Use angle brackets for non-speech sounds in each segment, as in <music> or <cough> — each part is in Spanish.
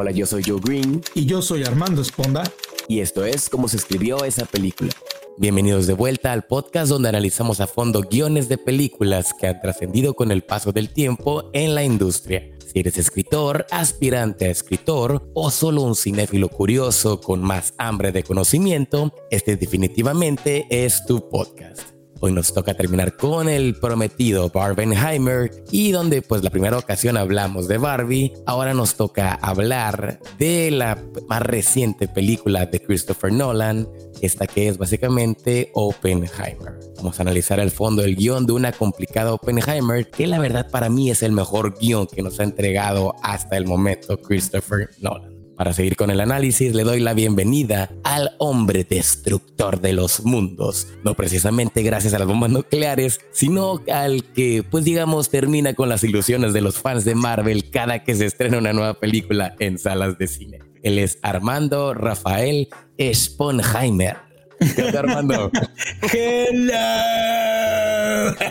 Hola, yo soy Joe Green. Y yo soy Armando Esponda. Y esto es cómo se escribió esa película. Bienvenidos de vuelta al podcast donde analizamos a fondo guiones de películas que han trascendido con el paso del tiempo en la industria. Si eres escritor, aspirante a escritor o solo un cinéfilo curioso con más hambre de conocimiento, este definitivamente es tu podcast. Hoy nos toca terminar con el prometido Barbenheimer y donde pues la primera ocasión hablamos de Barbie, ahora nos toca hablar de la más reciente película de Christopher Nolan, esta que es básicamente Oppenheimer. Vamos a analizar el fondo del guion de una complicada Oppenheimer que la verdad para mí es el mejor guion que nos ha entregado hasta el momento Christopher Nolan. Para seguir con el análisis, le doy la bienvenida al hombre destructor de los mundos. No precisamente gracias a las bombas nucleares, sino al que, pues digamos, termina con las ilusiones de los fans de Marvel cada que se estrena una nueva película en salas de cine. Él es Armando Rafael Sponheimer. ¿Qué onda, Armando? <laughs> ¡Hello! <laughs>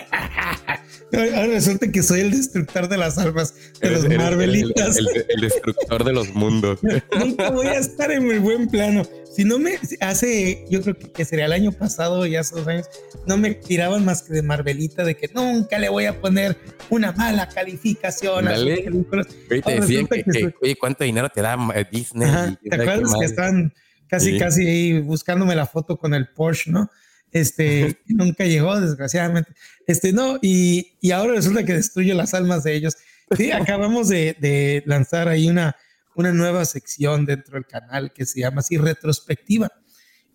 Ahora resulta que soy el destructor de las almas de los Marvelitas. El, destructor de los mundos. <laughs> Nunca voy a estar en mi buen plano. Si no me hace, yo creo que, sería el año pasado, ya hace dos años, no me tiraban más que de Marvelita, de que nunca le voy a poner una mala calificación a películas. Oye, ¿cuánto dinero te da Disney? ¿Te acuerdas que estaban casi, casi ahí buscándome la foto con el Porsche, ¿no? Este, <laughs> nunca llegó, desgraciadamente. Este, no, y, y, ahora resulta que destruye las almas de ellos. Sí, <laughs> acabamos de, de, lanzar ahí una, una nueva sección dentro del canal que se llama así Retrospectiva.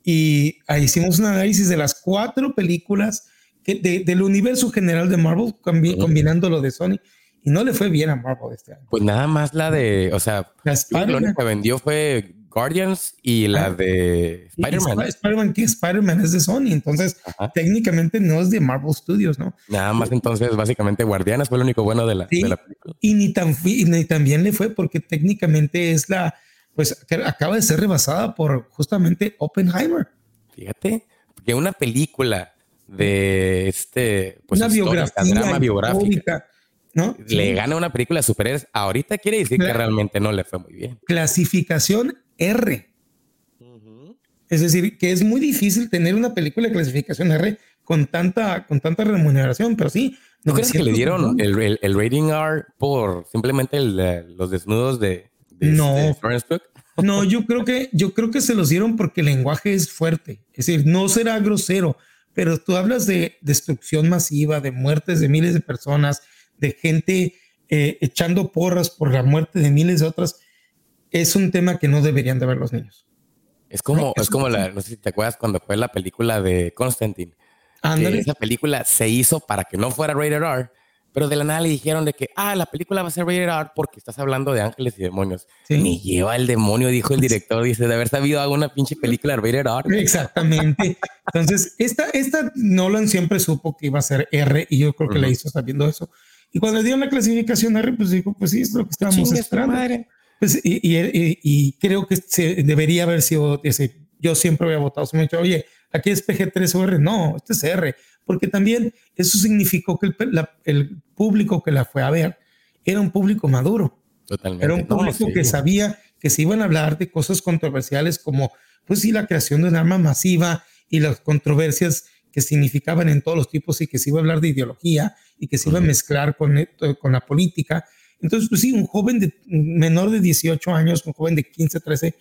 Y ahí hicimos un análisis de las cuatro películas que, del universo general de Marvel, combinando lo de Sony. Y no le fue bien a Marvel este año. Pues nada más la de, o sea, lo único que vendió fue Guardians y la de Spider-Man. Spider-Man, que Spider-Man es de Sony, entonces técnicamente no es de Marvel Studios, ¿no? Nada más entonces, básicamente Guardianes fue lo único bueno de la, película. Y ni tan, ni tan bien le fue porque técnicamente es la, pues acaba de ser rebasada por justamente Oppenheimer. Fíjate, que una película de este, pues una biografía, drama biográfica ¿no? Le gana una película de superhéroes. Ahorita quiere decir que realmente no le fue muy bien. Clasificación R. Es decir, que es muy difícil tener una película de clasificación R con tanta, con tanta remuneración, pero sí. ¿No crees que le dieron el, el, rating R por simplemente los desnudos de, no. <laughs> no, yo creo que yo creo que se los dieron porque el lenguaje es fuerte. Es decir, no será grosero, pero tú hablas de destrucción masiva, de muertes de miles de personas, de gente eh, echando porras por la muerte de miles de otras es un tema que no deberían de ver los niños. Es como, es, como la, no sé si te acuerdas cuando fue la película de Constantine. Que esa película se hizo para que no fuera rated R, pero de la nada le dijeron de que, ah, la película va a ser rated R porque estás hablando de ángeles y demonios. Sí. Me lleva el demonio, dijo el director, dice, de haber sabido alguna pinche película rated R. Exactamente. Entonces, esta, esta Nolan siempre supo que iba a ser R y yo creo que la hizo sabiendo eso. Y cuando le dieron la clasificación R, pues dijo, pues sí, es lo que estábamos esperando. Pues, y, y, creo que se debería haber sido ese. Yo siempre había votado. Se me ha dicho, oye, aquí es PG3 o R. No, este es R. Porque también eso significó que el, el público que la fue a ver era un público maduro. Totalmente. Era un público que sabía que se iban a hablar de cosas controversiales como, pues sí, la creación de un arma masiva y las controversias que significaban en todos los tipos y que se iba a hablar de ideología y que se iba a mezclar con, con la política entonces, pues sí, un joven de menor de 18 años, un joven de 15, 13,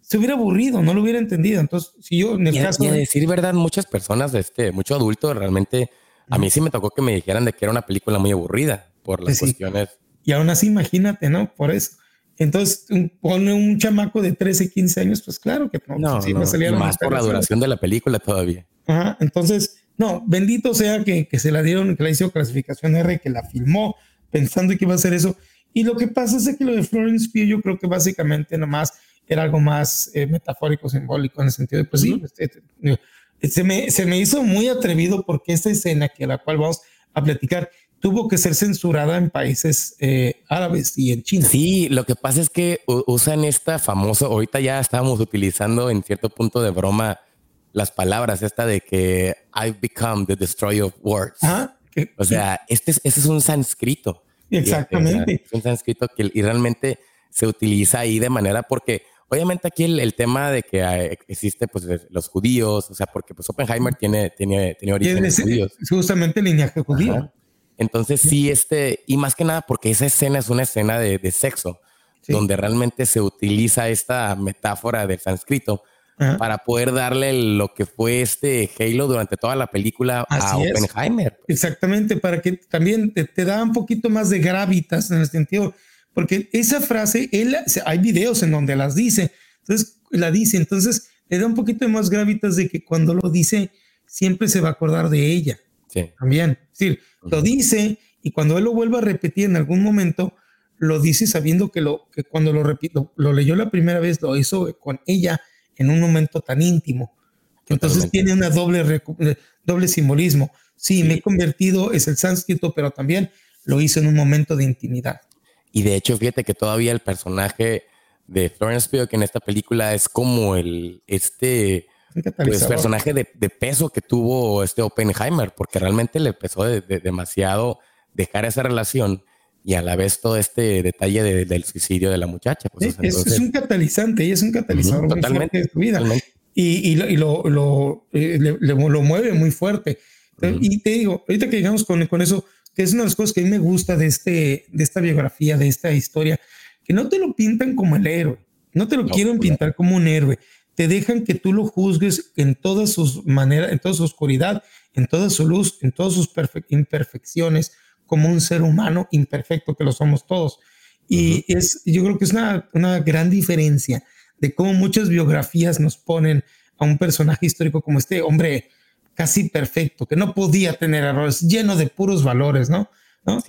se hubiera aburrido, no lo hubiera entendido. Entonces, si yo en el caso. Y a decir verdad, muchas personas, este, mucho adulto, realmente, a mí sí me tocó que me dijeran de que era una película muy aburrida por las pues cuestiones. Y aún así, imagínate, ¿no? Por eso. Entonces, pone un chamaco de 13, 15 años, pues claro que no. No, pues, no, más por la duración de la película todavía. Ajá, entonces, no, bendito sea que, que se la dieron, que la hizo clasificación R, que la filmó, pensando que iba a hacer eso. Y lo que pasa es que lo de Florence Pugh yo creo que básicamente nomás era algo más eh, metafórico, simbólico, en el sentido de, pues sí, este, este, se, me, se me hizo muy atrevido porque esta escena que la cual vamos a platicar tuvo que ser censurada en países eh, árabes y en China. Sí, lo que pasa es que usan esta famosa, ahorita ya estábamos utilizando en cierto punto de broma las palabras esta de que I've become the destroyer of words. o sea, este es, este es un sánscrito. Exactamente. es un sánscrito que y realmente se utiliza ahí de manera porque obviamente aquí el, tema de que existe pues los judíos, o sea, porque pues Oppenheimer tiene, tiene, tiene orígenes judíos. Justamente linaje judío. Entonces sí, este, y más que nada porque esa escena es una escena de, de sexo, donde realmente se utiliza esta metáfora del sánscrito para poder darle lo que fue este Halo durante toda la película a Oppenheimer. Exactamente, para que también te, da un poquito más de gravitas en el sentido, porque esa frase, él, hay videos en donde las dice, entonces la dice, entonces le da un poquito de más gravitas de que cuando lo dice, siempre se va a acordar de ella. Sí. También, es decir, lo dice y cuando él lo vuelve a repetir en algún momento, lo dice sabiendo que, lo, que cuando lo repito, lo leyó la primera vez, lo hizo con ella en un momento tan íntimo. Entonces tiene una doble, doble simbolismo. Sí, me he convertido, es el sánscrito, pero también lo hizo en un momento de intimidad. Y de hecho, fíjate que todavía el personaje de Florence Pugh en esta película es como el este pues, personaje de, peso que tuvo este Oppenheimer, porque realmente le pesó de, demasiado dejar esa relación y a la vez todo este detalle del suicidio de la muchacha. Pues, es, un catalizante y es un catalizador totalmente. de su vida. Y, lo, lo, eh, lo, mueve muy fuerte. Y te digo, ahorita que llegamos con, con eso, que es una de las cosas que a mí me gusta de, este, de esta biografía, de esta historia, que no te lo pintan como el héroe, no te lo quieren pues, pintar como un héroe, te dejan que tú lo juzgues en todas sus maneras, en toda su oscuridad, en toda su luz, en todas sus imperfecciones, como un ser humano imperfecto que lo somos todos. Y es, yo creo que es una, una gran diferencia de cómo muchas biografías nos ponen a un personaje histórico como este hombre casi perfecto, que no podía tener errores, lleno de puros valores, ¿no?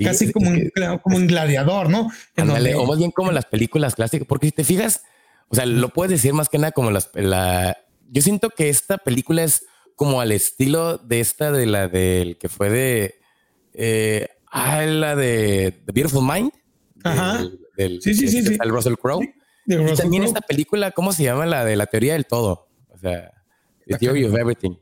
casi como, un, como un gladiador, ¿no? o más bien como las películas clásicas, porque si te fijas, o sea, lo puedes decir más que nada como las... La, yo siento que esta película es como al estilo de esta de la del que fue de... Eh, Ah, la de The Beautiful Mind. Ajá. Del, sí, sí, sí, sí. El Russell Crowe. y también esta película, ¿cómo se llama? La de la teoría del todo. O sea, The Theory of Everything.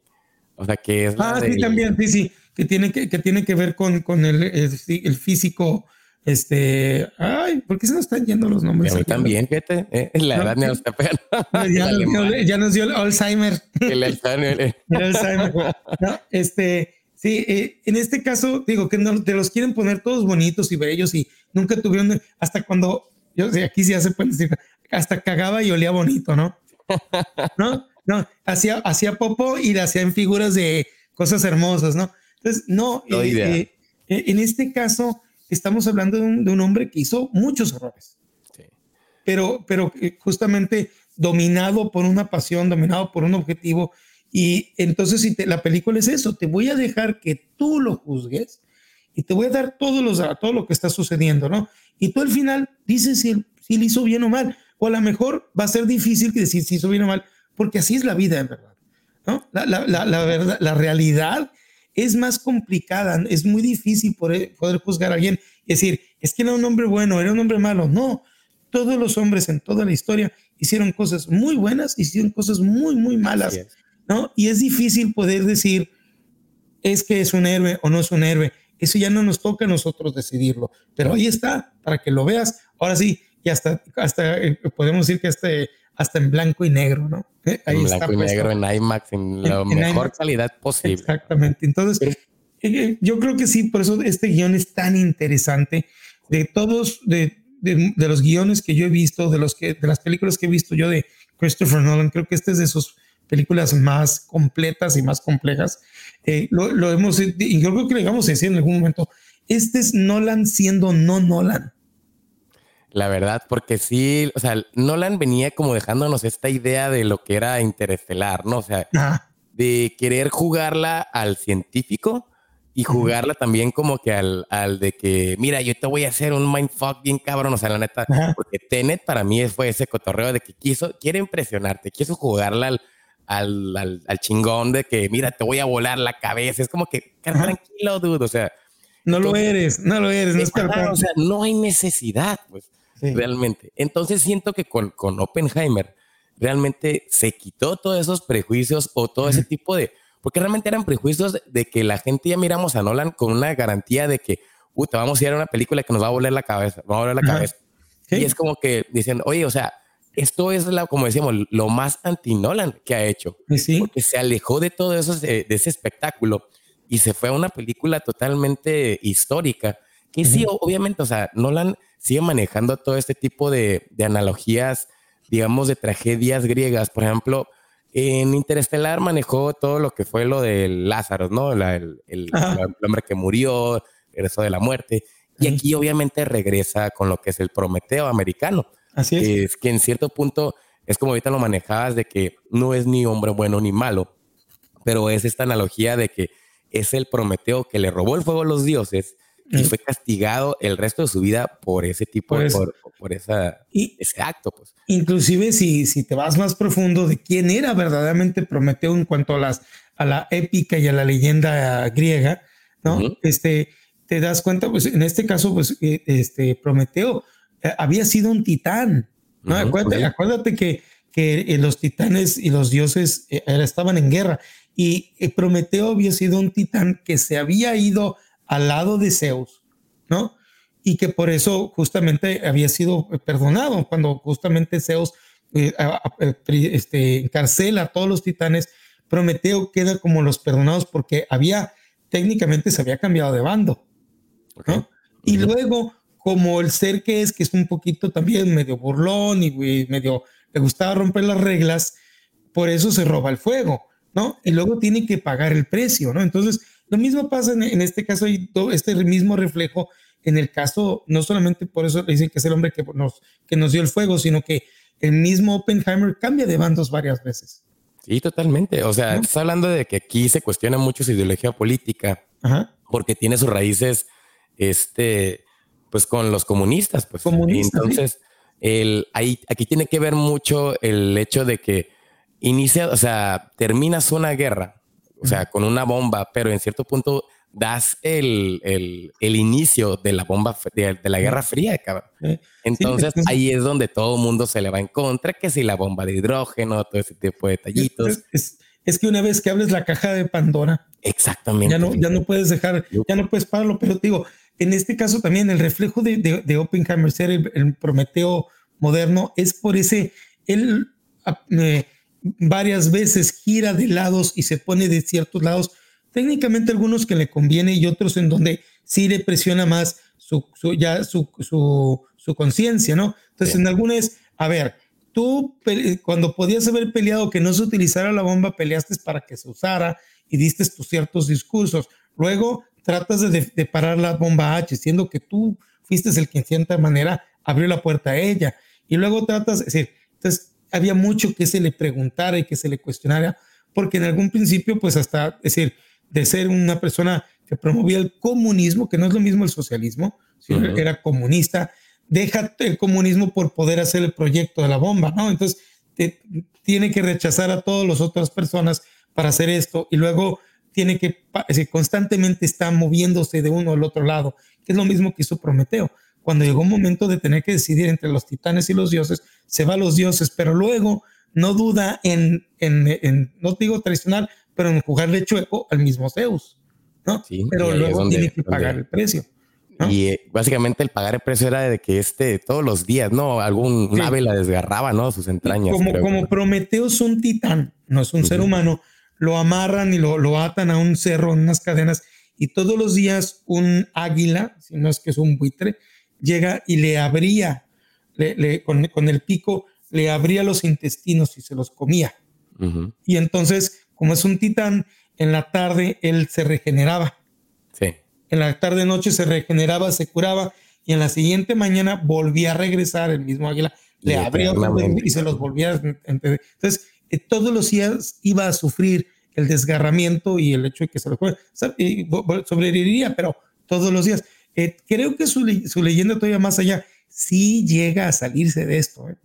O sea, que es. Ah, sí, también, sí, sí. Que tiene que, que, tiene que ver con, con el, el, físico. Este, ay, ¿por qué se nos están yendo los nombres? A mí también, fíjate, eh, <laughs> la edad <laughs> no, <laughs> está pegando. ya, nos dio el Alzheimer. El Alzheimer. el Alzheimer. No, este, Sí, eh, en este caso, digo que no, te los quieren poner todos bonitos y bellos y nunca tuvieron, hasta cuando, yo sé, aquí sí ya se puede decir, hasta cagaba y olía bonito, ¿no? <laughs> ¿No? No, hacía, hacía popo y le hacían figuras de cosas hermosas, ¿no? Entonces, no, eh, eh, en este caso estamos hablando de un, hombre que hizo muchos errores. Sí. Pero, pero justamente dominado por una pasión, dominado por un objetivo y entonces si la película es eso, te voy a dejar que tú lo juzgues y te voy a dar todos los, todo lo que está sucediendo, ¿no? Y tú al final dices si, si le hizo bien o mal. O a lo mejor va a ser difícil decir si hizo bien o mal, porque así es la vida en verdad. ¿no? La, la, la, la, verdad, la realidad es más complicada, es muy difícil poder, poder juzgar a alguien y decir, es que era un hombre bueno, era un hombre malo. No, todos los hombres en toda la historia hicieron cosas muy buenas, hicieron cosas muy, muy malas. ¿No? Y es difícil poder decir, es que es un héroe o no es un héroe. Eso ya no nos toca a nosotros decidirlo, pero ahí está, para que lo veas. Ahora sí, y hasta, hasta eh, podemos decir que este, hasta en blanco y negro, ¿no? Eh, ahí en blanco y negro, en IMAX, en la mejor calidad posible. Exactamente. Entonces, eh, yo creo que sí, por eso este guion es tan interesante. De todos, de, de, de, los guiones que yo he visto, de, los que, de las películas que he visto yo de Christopher Nolan, creo que este es de sus películas más completas y más complejas. Eh, lo, hemos, y yo creo que le vamos a decir en algún momento, este es Nolan siendo no Nolan. La verdad, porque sí, o sea, Nolan venía como dejándonos esta idea de lo que era interestelar, ¿no? O sea, de querer jugarla al científico y jugarla también como que al, al, de que, mira, yo te voy a hacer un mindfuck bien cabrón, o sea, la neta, porque Tenet para mí fue ese cotorreo de que quiso, quiere impresionarte, quiso jugarla al, al, al, chingón de que, mira, te voy a volar la cabeza. Es como que, tranquilo, dude. O sea, no lo eres, no lo eres. No, es o sea, no hay necesidad, pues, realmente. Entonces siento que con, con Oppenheimer realmente se quitó todos esos prejuicios o todo ese tipo de, porque realmente eran prejuicios de que la gente ya miramos a Nolan con una garantía de que, puta, vamos a ir a una película que nos va a volar la cabeza, va a volar la cabeza. Y es como que dicen, oye, o sea, esto es, la, como decíamos, lo más anti-Nolan que ha hecho. Sí. Porque se alejó de todo eso, de, ese espectáculo, y se fue a una película totalmente histórica. Que sí, obviamente, o sea, Nolan sigue manejando todo este tipo de, de analogías, digamos, de tragedias griegas. Por ejemplo, en Interestelar manejó todo lo que fue lo del Lázaro, ¿no? el, el, hombre que murió, regresó de la muerte. Y aquí obviamente regresa con lo que es el Prometeo americano. Así es. Que, es que en cierto punto es como ahorita lo manejabas de que no es ni hombre bueno ni malo, pero es esta analogía de que es el Prometeo que le robó el fuego a los dioses y fue castigado el resto de su vida por ese tipo de por, por esa, ese acto. Pues. Inclusive si, si te vas más profundo de quién era verdaderamente Prometeo en cuanto a, las, a la épica y a la leyenda griega, ¿no? Este, te das cuenta, pues en este caso, pues eh, este Prometeo había sido un titán, ¿no? acuérdate, que, que eh, los titanes y los dioses estaban en guerra y Prometeo había sido un titán que se había ido al lado de Zeus, ¿no? Y que por eso justamente había sido perdonado cuando justamente Zeus este, encarcela a todos los titanes. Prometeo queda como los perdonados porque había técnicamente se había cambiado de bando. Y luego, como el ser que es, que es un poquito también medio burlón y medio le gustaba romper las reglas, por eso se roba el fuego, ¿no? Y luego tiene que pagar el precio, ¿no? Entonces, lo mismo pasa en, este caso, y todo este mismo reflejo en el caso, no solamente por eso le dicen que es el hombre que nos, que nos dio el fuego, sino que el mismo Oppenheimer cambia de bandos varias veces. Sí, totalmente. O sea, estás hablando de que aquí se cuestiona mucho su ideología política, porque tiene sus raíces este, pues con los comunistas, pues. Entonces, el, ahí, aquí tiene que ver mucho el hecho de que inicia, o sea, terminas una guerra, o sea, con una bomba, pero en cierto punto das el, el, el inicio de la bomba, de, la Guerra Fría, cabrón. Entonces, ahí es donde todo el mundo se le va en contra, que si la bomba de hidrógeno, todo ese tipo de detallitos. Es, es que una vez que abres la caja de Pandora, exactamente. Ya no, ya no puedes dejar, ya no puedes pararlo, pero te digo, en este caso también el reflejo de, de, Oppenheimer ser el, Prometeo moderno es por ese, él ah, varias veces gira de lados y se pone de ciertos lados, técnicamente algunos que le conviene y otros en donde sí le presiona más su, ya su, su, su conciencia, ¿no? Entonces en algunas, a ver, tú cuando podías haber peleado que no se utilizara la bomba, peleaste para que se usara y diste tus ciertos discursos. Luego tratas de, parar la bomba H, siendo que tú fuiste el que en cierta manera abrió la puerta a ella. Y luego tratas, es decir, entonces había mucho que se le preguntara y que se le cuestionara, porque en algún principio, pues hasta, es decir, de ser una persona que promovía el comunismo, que no es lo mismo el socialismo, sino era comunista, deja el comunismo por poder hacer el proyecto de la bomba, ¿no? Entonces, tiene que rechazar a todas las otras personas para hacer esto y luego tiene que, constantemente está moviéndose de uno al otro lado, que es lo mismo que hizo Prometeo. Cuando llegó un momento de tener que decidir entre los titanes y los dioses, se va a los dioses, pero luego no duda en, en, no digo tradicional, pero en jugarle chueco al mismo Zeus, ¿no? pero luego tiene que pagar el precio. Y eh, básicamente el pagar el precio era de que este todos los días, ¿no? Algún ave la desgarraba, ¿no? Sus entrañas. Como, como Prometeo es un titán, no es un ser humano, lo amarran y lo, lo atan a un cerro en unas cadenas y todos los días un águila, si no es que es un buitre, llega y le abría, le, con, el pico, le abría los intestinos y se los comía. Y entonces, como es un titán, en la tarde él se regeneraba. Sí. En la tarde noche se regeneraba, se curaba y en la siguiente mañana volvía a regresar el mismo águila, le abría y se los volvía a... Entonces, eh, todos los días iba a sufrir el desgarramiento y el hecho de que se lo sobreviviría, pero todos los días. Eh, creo que su, leyenda todavía más allá sí llega a salirse de esto. ¿eh?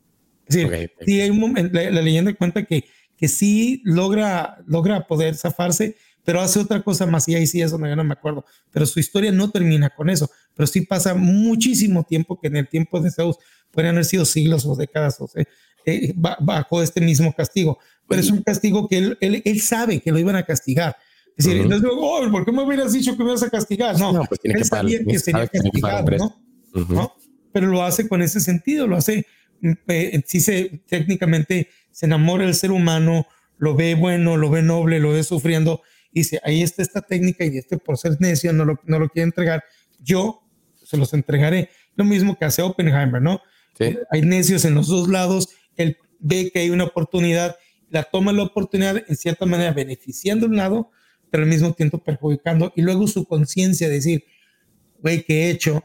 Es decir, hay un momento, la, leyenda cuenta que, que sí logra, logra poder zafarse, pero hace otra cosa más y ahí sí es donde yo no me acuerdo. Pero su historia no termina con eso, pero sí pasa muchísimo tiempo que en el tiempo de Zeus podrían haber sido siglos o décadas o sea, eh, bajo este mismo castigo. Pero es un castigo que él, él, sabe que lo iban a castigar. Es decir, entonces, oh, ¿por qué me hubieras dicho que me ibas a castigar? No, no pues tiene él que sabía que sería castigado, ¿no? ¿no? pero lo hace con ese sentido, lo hace, mm, sí se, técnicamente se enamora del ser humano, lo ve bueno, lo ve noble, lo ve sufriendo, y dice, ahí está esta técnica y este por ser necio no lo, no lo quiere entregar, yo se los entregaré. Lo mismo que hace Oppenheimer, ¿no? Hay necios en los dos lados, él ve que hay una oportunidad, la toma la oportunidad en cierta manera beneficiando un lado, pero al mismo tiempo perjudicando, y luego su conciencia decir, güey, ¿qué he hecho?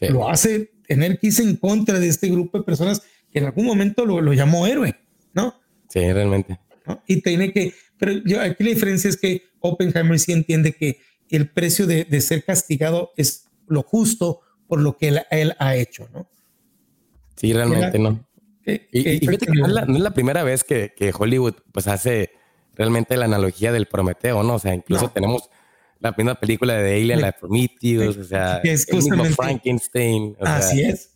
Lo hace tener que irse en contra de este grupo de personas que en algún momento lo, lo llamó héroe, ¿no? Sí, realmente. Y tiene que, pero yo, aquí la diferencia es que Oppenheimer sí entiende que el precio de, de ser castigado es lo justo por lo que él, ha hecho, ¿no? Sí, realmente no. Y, fíjate que no es, la, primera vez que, que, Hollywood pues hace realmente la analogía del Prometeo, ¿no? O sea, incluso tenemos la primera película de Alien, la de Prometheus, o sea, es el mismo Frankenstein. así es.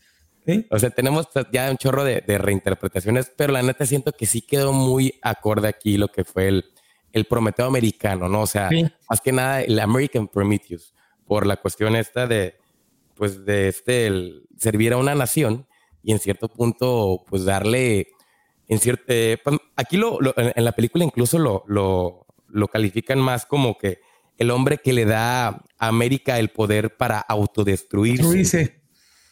O sea, tenemos ya un chorro de, reinterpretaciones, pero la neta siento que sí quedó muy acorde aquí lo que fue el, el Prometeo americano, ¿no? O sea, más que nada el American Prometheus, por la cuestión esta de, pues, de este, el servir a una nación y en cierto punto, pues, darle, en cierto, eh, pues, aquí lo, en la película incluso lo, lo, lo califican más como que el hombre que le da a América el poder para autodestruirse.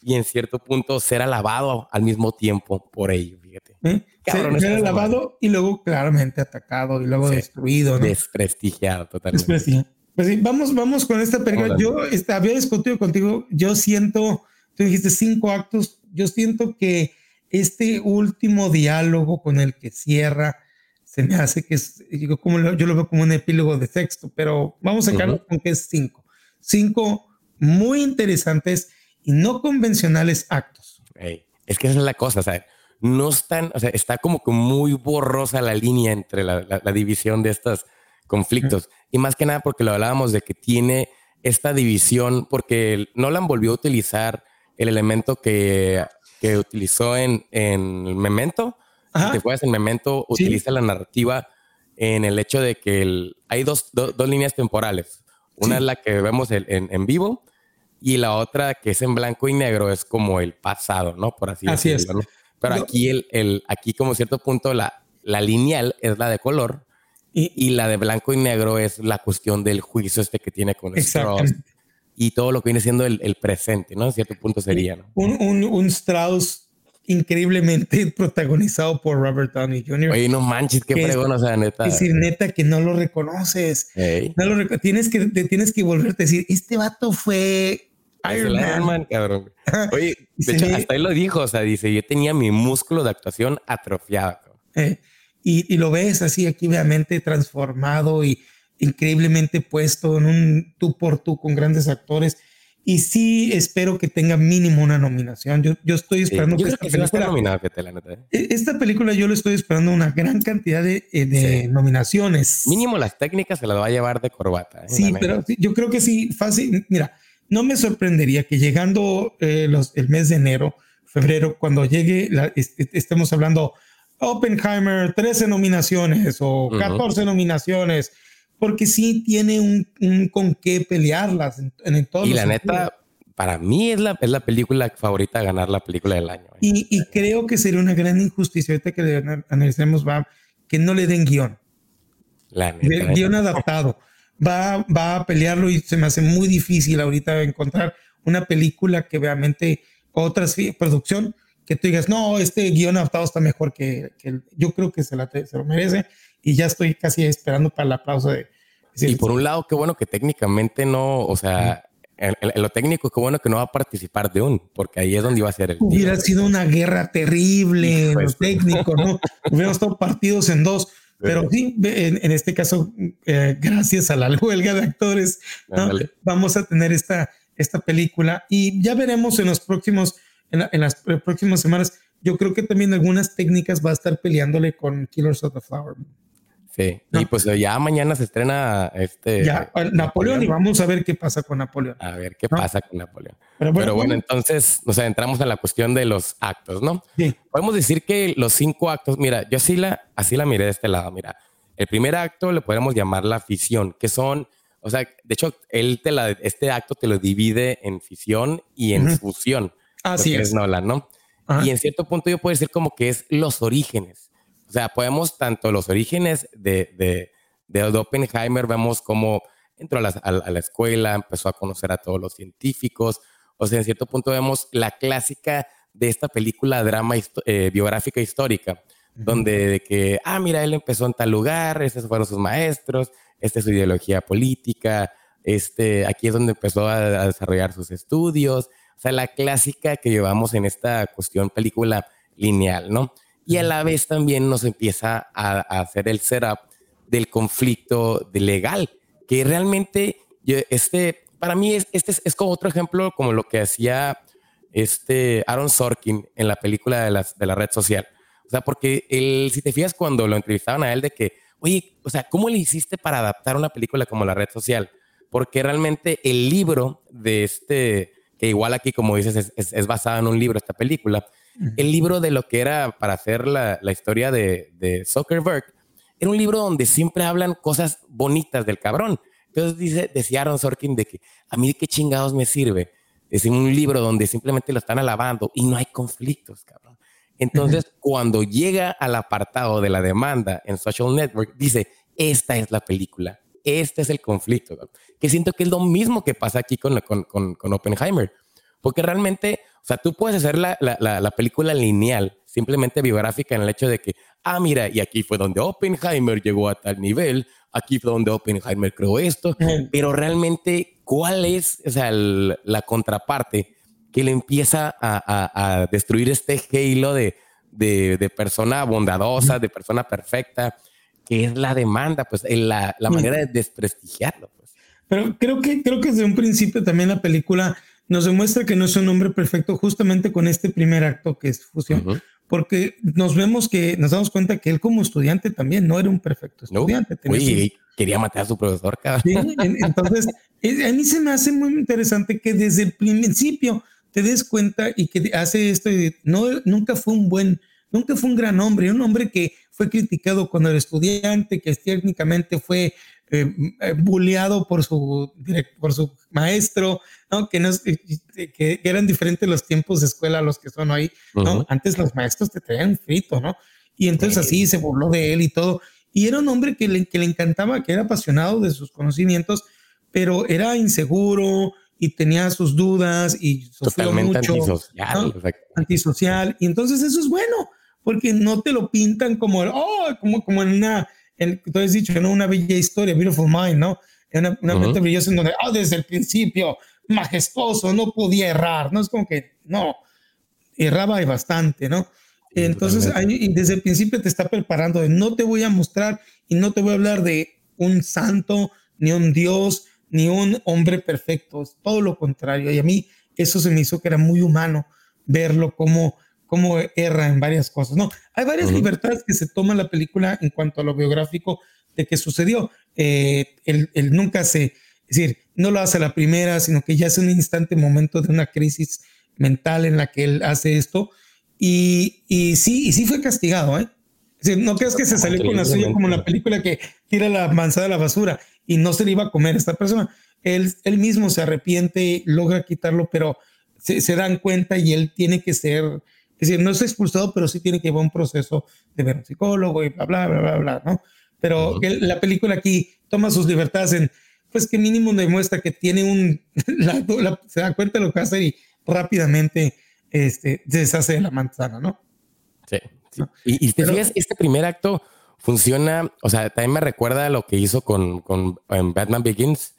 Y en cierto punto ser alabado al mismo tiempo por ello, fíjate. ¿Eh? ser, alabado y luego claramente atacado y luego destruido. Desprestigiado totalmente. Pues sí, vamos, vamos con esta película. Yo este, había discutido contigo, yo siento, tú dijiste cinco actos, yo siento que este último diálogo con el que cierra, se me hace que es, yo, como yo lo veo como un epílogo de texto, pero vamos a sacarlo con que es cinco. Cinco muy interesantes y no convencionales actos. es que esa es la cosa, o sea, no están, o sea, está como que muy borrosa la línea entre la, división de estos conflictos. Y más que nada porque lo hablábamos de que tiene esta división, porque Nolan volvió a utilizar el elemento que, que utilizó en, en Memento, Ajá. Si te en Memento, utiliza la narrativa en el hecho de que hay dos, dos, líneas temporales. Una es la que vemos en, en, vivo y la otra que es en blanco y negro es como el pasado, ¿no? Por así, decirlo. Pero aquí, el, el, aquí como cierto punto, la, la lineal es la de color y, y, la de blanco y negro es la cuestión del juicio este que tiene con Strauss y todo lo que viene siendo el, el presente, ¿no? En cierto punto sería, ¿no? Un, un, un Strauss increíblemente <laughs> protagonizado por Robert Downey Jr. Oye, no manches, qué fregón, o sea, neta. Es decir, neta, que no lo reconoces. No lo tienes, que, te tienes que volverte a decir, este vato fue Iron Man. Iron Man cabrón. Oye, de hecho, hasta él lo dijo, o sea, dice, yo tenía mi músculo de actuación atrofiado. Eh, y, y, lo ves así aquí, obviamente, transformado y increíblemente puesto en un tú por tú con grandes actores y sí espero que tenga mínimo una nominación. Yo, yo estoy esperando que, esta, película, ¿eh? e, esta película yo le estoy esperando una gran cantidad de, eh, de nominaciones. Mínimo las técnicas se las va a llevar de corbata. ¿eh? Sí, pero yo creo que sí, fácil. Mira, no me sorprendería que llegando los, el mes de enero, febrero, cuando llegue, la, estemos hablando Oppenheimer, 13 nominaciones o 14 nominaciones porque sí tiene un, con qué pelearlas en, en, todos Y la neta, para mí es la, es la película favorita a ganar la película del año. ¿eh? Y, y, creo que sería una gran injusticia ahorita que analicemos va que no le den guion. La neta, guion adaptado. Va, va a pelearlo y se me hace muy difícil ahorita encontrar una película que realmente otras producción que tú digas, no, este guion adaptado está mejor que, que yo creo que se, la, se lo merece y ya estoy casi esperando para el aplauso de... y por un lado, qué bueno que técnicamente no, o sea, en, lo técnico, qué bueno que no va a participar de un, porque ahí es donde iba a ser el. Hubiera sido una guerra terrible en lo técnico, ¿no? <laughs> Hubiéramos estado partidos en dos. Pero sí, en, este caso, eh, gracias a la huelga de actores, vamos a tener esta, esta película y ya veremos en los próximos, en, las próximas semanas. Yo creo que también algunas técnicas va a estar peleándole con Killers of the Flower Moon. Sí, y pues ya mañana se estrena este ya, Napoleón, y vamos a ver qué pasa con Napoleón. A ver qué pasa con Napoleón. Pero bueno, entonces nos entramos en la cuestión de los actos, ¿no? Sí. Podemos decir que los cinco actos, mira, yo así la, así la miré de este lado, mira. El primer acto le podemos llamar la fisión, que son, o sea, de hecho, él te la, este acto te lo divide en fisión y en fusión. Así es. Nolan, ¿no? Y en cierto punto yo puedo decir como que es los orígenes. O sea, podemos tanto los orígenes de, de, de Oppenheimer, vemos cómo entró a la, a la, escuela, empezó a conocer a todos los científicos. O sea, en cierto punto vemos la clásica de esta película drama eh, biográfica histórica, donde de que, ah, mira, él empezó en tal lugar, estos fueron sus maestros, esta es su ideología política, este, aquí es donde empezó a, a desarrollar sus estudios, o sea, la clásica que llevamos en esta cuestión película lineal, ¿no? Y a la vez también nos empieza a, hacer el setup del conflicto legal, que realmente este, para mí es, este es, como otro ejemplo como lo que hacía este Aaron Sorkin en la película de, las, de la red social. O sea, porque él, si te fijas cuando lo entrevistaban a él de que, oye, o sea, ¿cómo le hiciste para adaptar una película como la red social? Porque realmente el libro de este, que igual aquí, como dices, es, es, basada en un libro, esta película. El libro de lo que era para hacer la, la historia de, de, Zuckerberg, era un libro donde siempre hablan cosas bonitas del cabrón. Entonces dice, decía Aaron Sorkin de que a mí qué chingados me sirve. Es un libro donde simplemente lo están alabando y no hay conflictos, cabrón. Entonces, cuando llega al apartado de la demanda en Social Network, dice, esta es la película, este es el conflicto, que siento que es lo mismo que pasa aquí con, con, con, Oppenheimer, porque realmente, o sea, tú puedes hacer la, la, la, película lineal, simplemente biográfica en el hecho de que, ah, mira, y aquí fue donde Oppenheimer llegó a tal nivel, aquí fue donde Oppenheimer creó esto, pero realmente, ¿cuál es o sea, la contraparte que le empieza a, a, destruir este halo de, de, de persona bondadosa, de persona perfecta? que es la demanda, pues la, la manera de desprestigiarlo. Pues. Pero creo que, creo que desde un principio también la película nos demuestra que no es un hombre perfecto justamente con este primer acto que es fusión. Porque nos vemos que nos damos cuenta que él como estudiante también no era un perfecto estudiante. No, quería matar a su profesor. Sí, entonces, <laughs> a mí se me hace muy interesante que desde el principio te des cuenta y que hace esto. No, nunca fue un buen, nunca fue un gran hombre, un hombre que fue criticado cuando era estudiante, que técnicamente fue eh, eh bulleado por su, por su maestro, ¿no? Que, no, que, eran diferentes los tiempos de escuela a los que son hoy, ¿no? Antes los maestros te traían frito, ¿no? Y entonces así se burló de él y todo. Y era un hombre que le, que le encantaba, que era apasionado de sus conocimientos, pero era inseguro y tenía sus dudas y sufrió mucho. Antisocial, antisocial. Y entonces eso es bueno porque no te lo pintan como, oh, como, como en una, en, tú has dicho, ¿no? una bella historia, Beautiful Mind, ¿no? Una, una mente brillosa en donde, oh, desde el principio, majestuoso, no podía errar, ¿no? Es como que, no, erraba bastante, ¿no? Entonces, ahí, desde el principio te está preparando de no te voy a mostrar y no te voy a hablar de un santo, ni un Dios, ni un hombre perfecto, es todo lo contrario. Y a mí eso se me hizo que era muy humano verlo como cómo erra en varias cosas. No, hay varias libertades que se toma la película en cuanto a lo biográfico de qué sucedió. Eh, él, nunca se, es decir, no lo hace a la primera, sino que ya es un instante, momento de una crisis mental en la que él hace esto. Y, y sí, y sí fue castigado, ¿eh? Es decir, no creas que se salió con la suya como en la película que tira la manzana a la basura y no se le iba a comer a esta persona. Él, él mismo se arrepiente, logra quitarlo, pero se, se dan cuenta y él tiene que ser, es decir, no es expulsado, pero sí tiene que llevar un proceso de ver un psicólogo y bla, bla, bla, bla, bla, ¿no? Pero la película aquí toma sus libertades en, pues que mínimo demuestra que tiene un, <laughs> se da cuenta de lo que hace y rápidamente este, se deshace de la manzana, ¿no? Sí. Y, te fijas, este primer acto funciona, o sea, también me recuerda a lo que hizo con, con Batman Begins,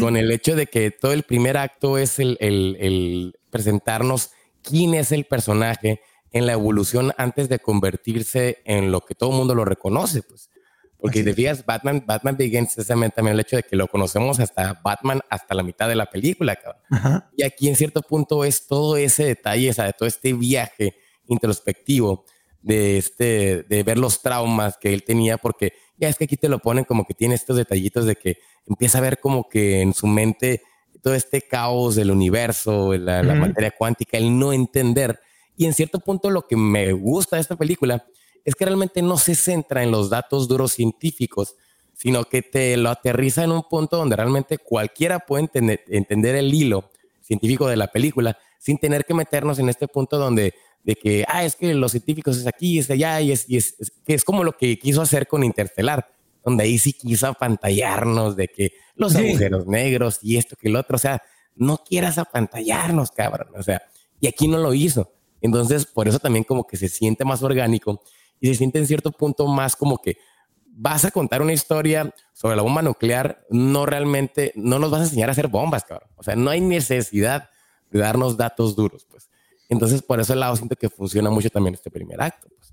con el hecho de que todo el primer acto es el, el, el presentarnos quién es el personaje en la evolución antes de convertirse en lo que todo el mundo lo reconoce, pues. Porque te fijas, Batman, Batman Begins también el hecho de que lo conocemos hasta Batman hasta la mitad de la película, cabrón. Y aquí en cierto punto es todo ese detalle, o sea, de todo este viaje introspectivo de este, de ver los traumas que él tenía, porque ya es que aquí te lo ponen como que tiene estos detallitos de que empieza a ver como que en su mente todo este caos del universo, la, materia cuántica, el no entender. Y en cierto punto lo que me gusta de esta película es que realmente no se centra en los datos duros científicos, sino que te lo aterriza en un punto donde realmente cualquiera puede entender, el hilo científico de la película sin tener que meternos en este punto donde de que, ah, es que los científicos es aquí, es allá, y es, y es, que es como lo que quiso hacer con Interstellar, donde ahí sí quiso apantallarnos de que los agujeros negros y esto que el otro, o sea, no quieras apantallarnos, cabrón, o sea, y aquí no lo hizo. Entonces, por eso también como que se siente más orgánico y se siente en cierto punto más como que vas a contar una historia sobre la bomba nuclear, no realmente, no nos vas a enseñar a hacer bombas, cabrón. O sea, no hay necesidad de darnos datos duros, pues. Entonces, por ese lado siento que funciona mucho también este primer acto. Pues.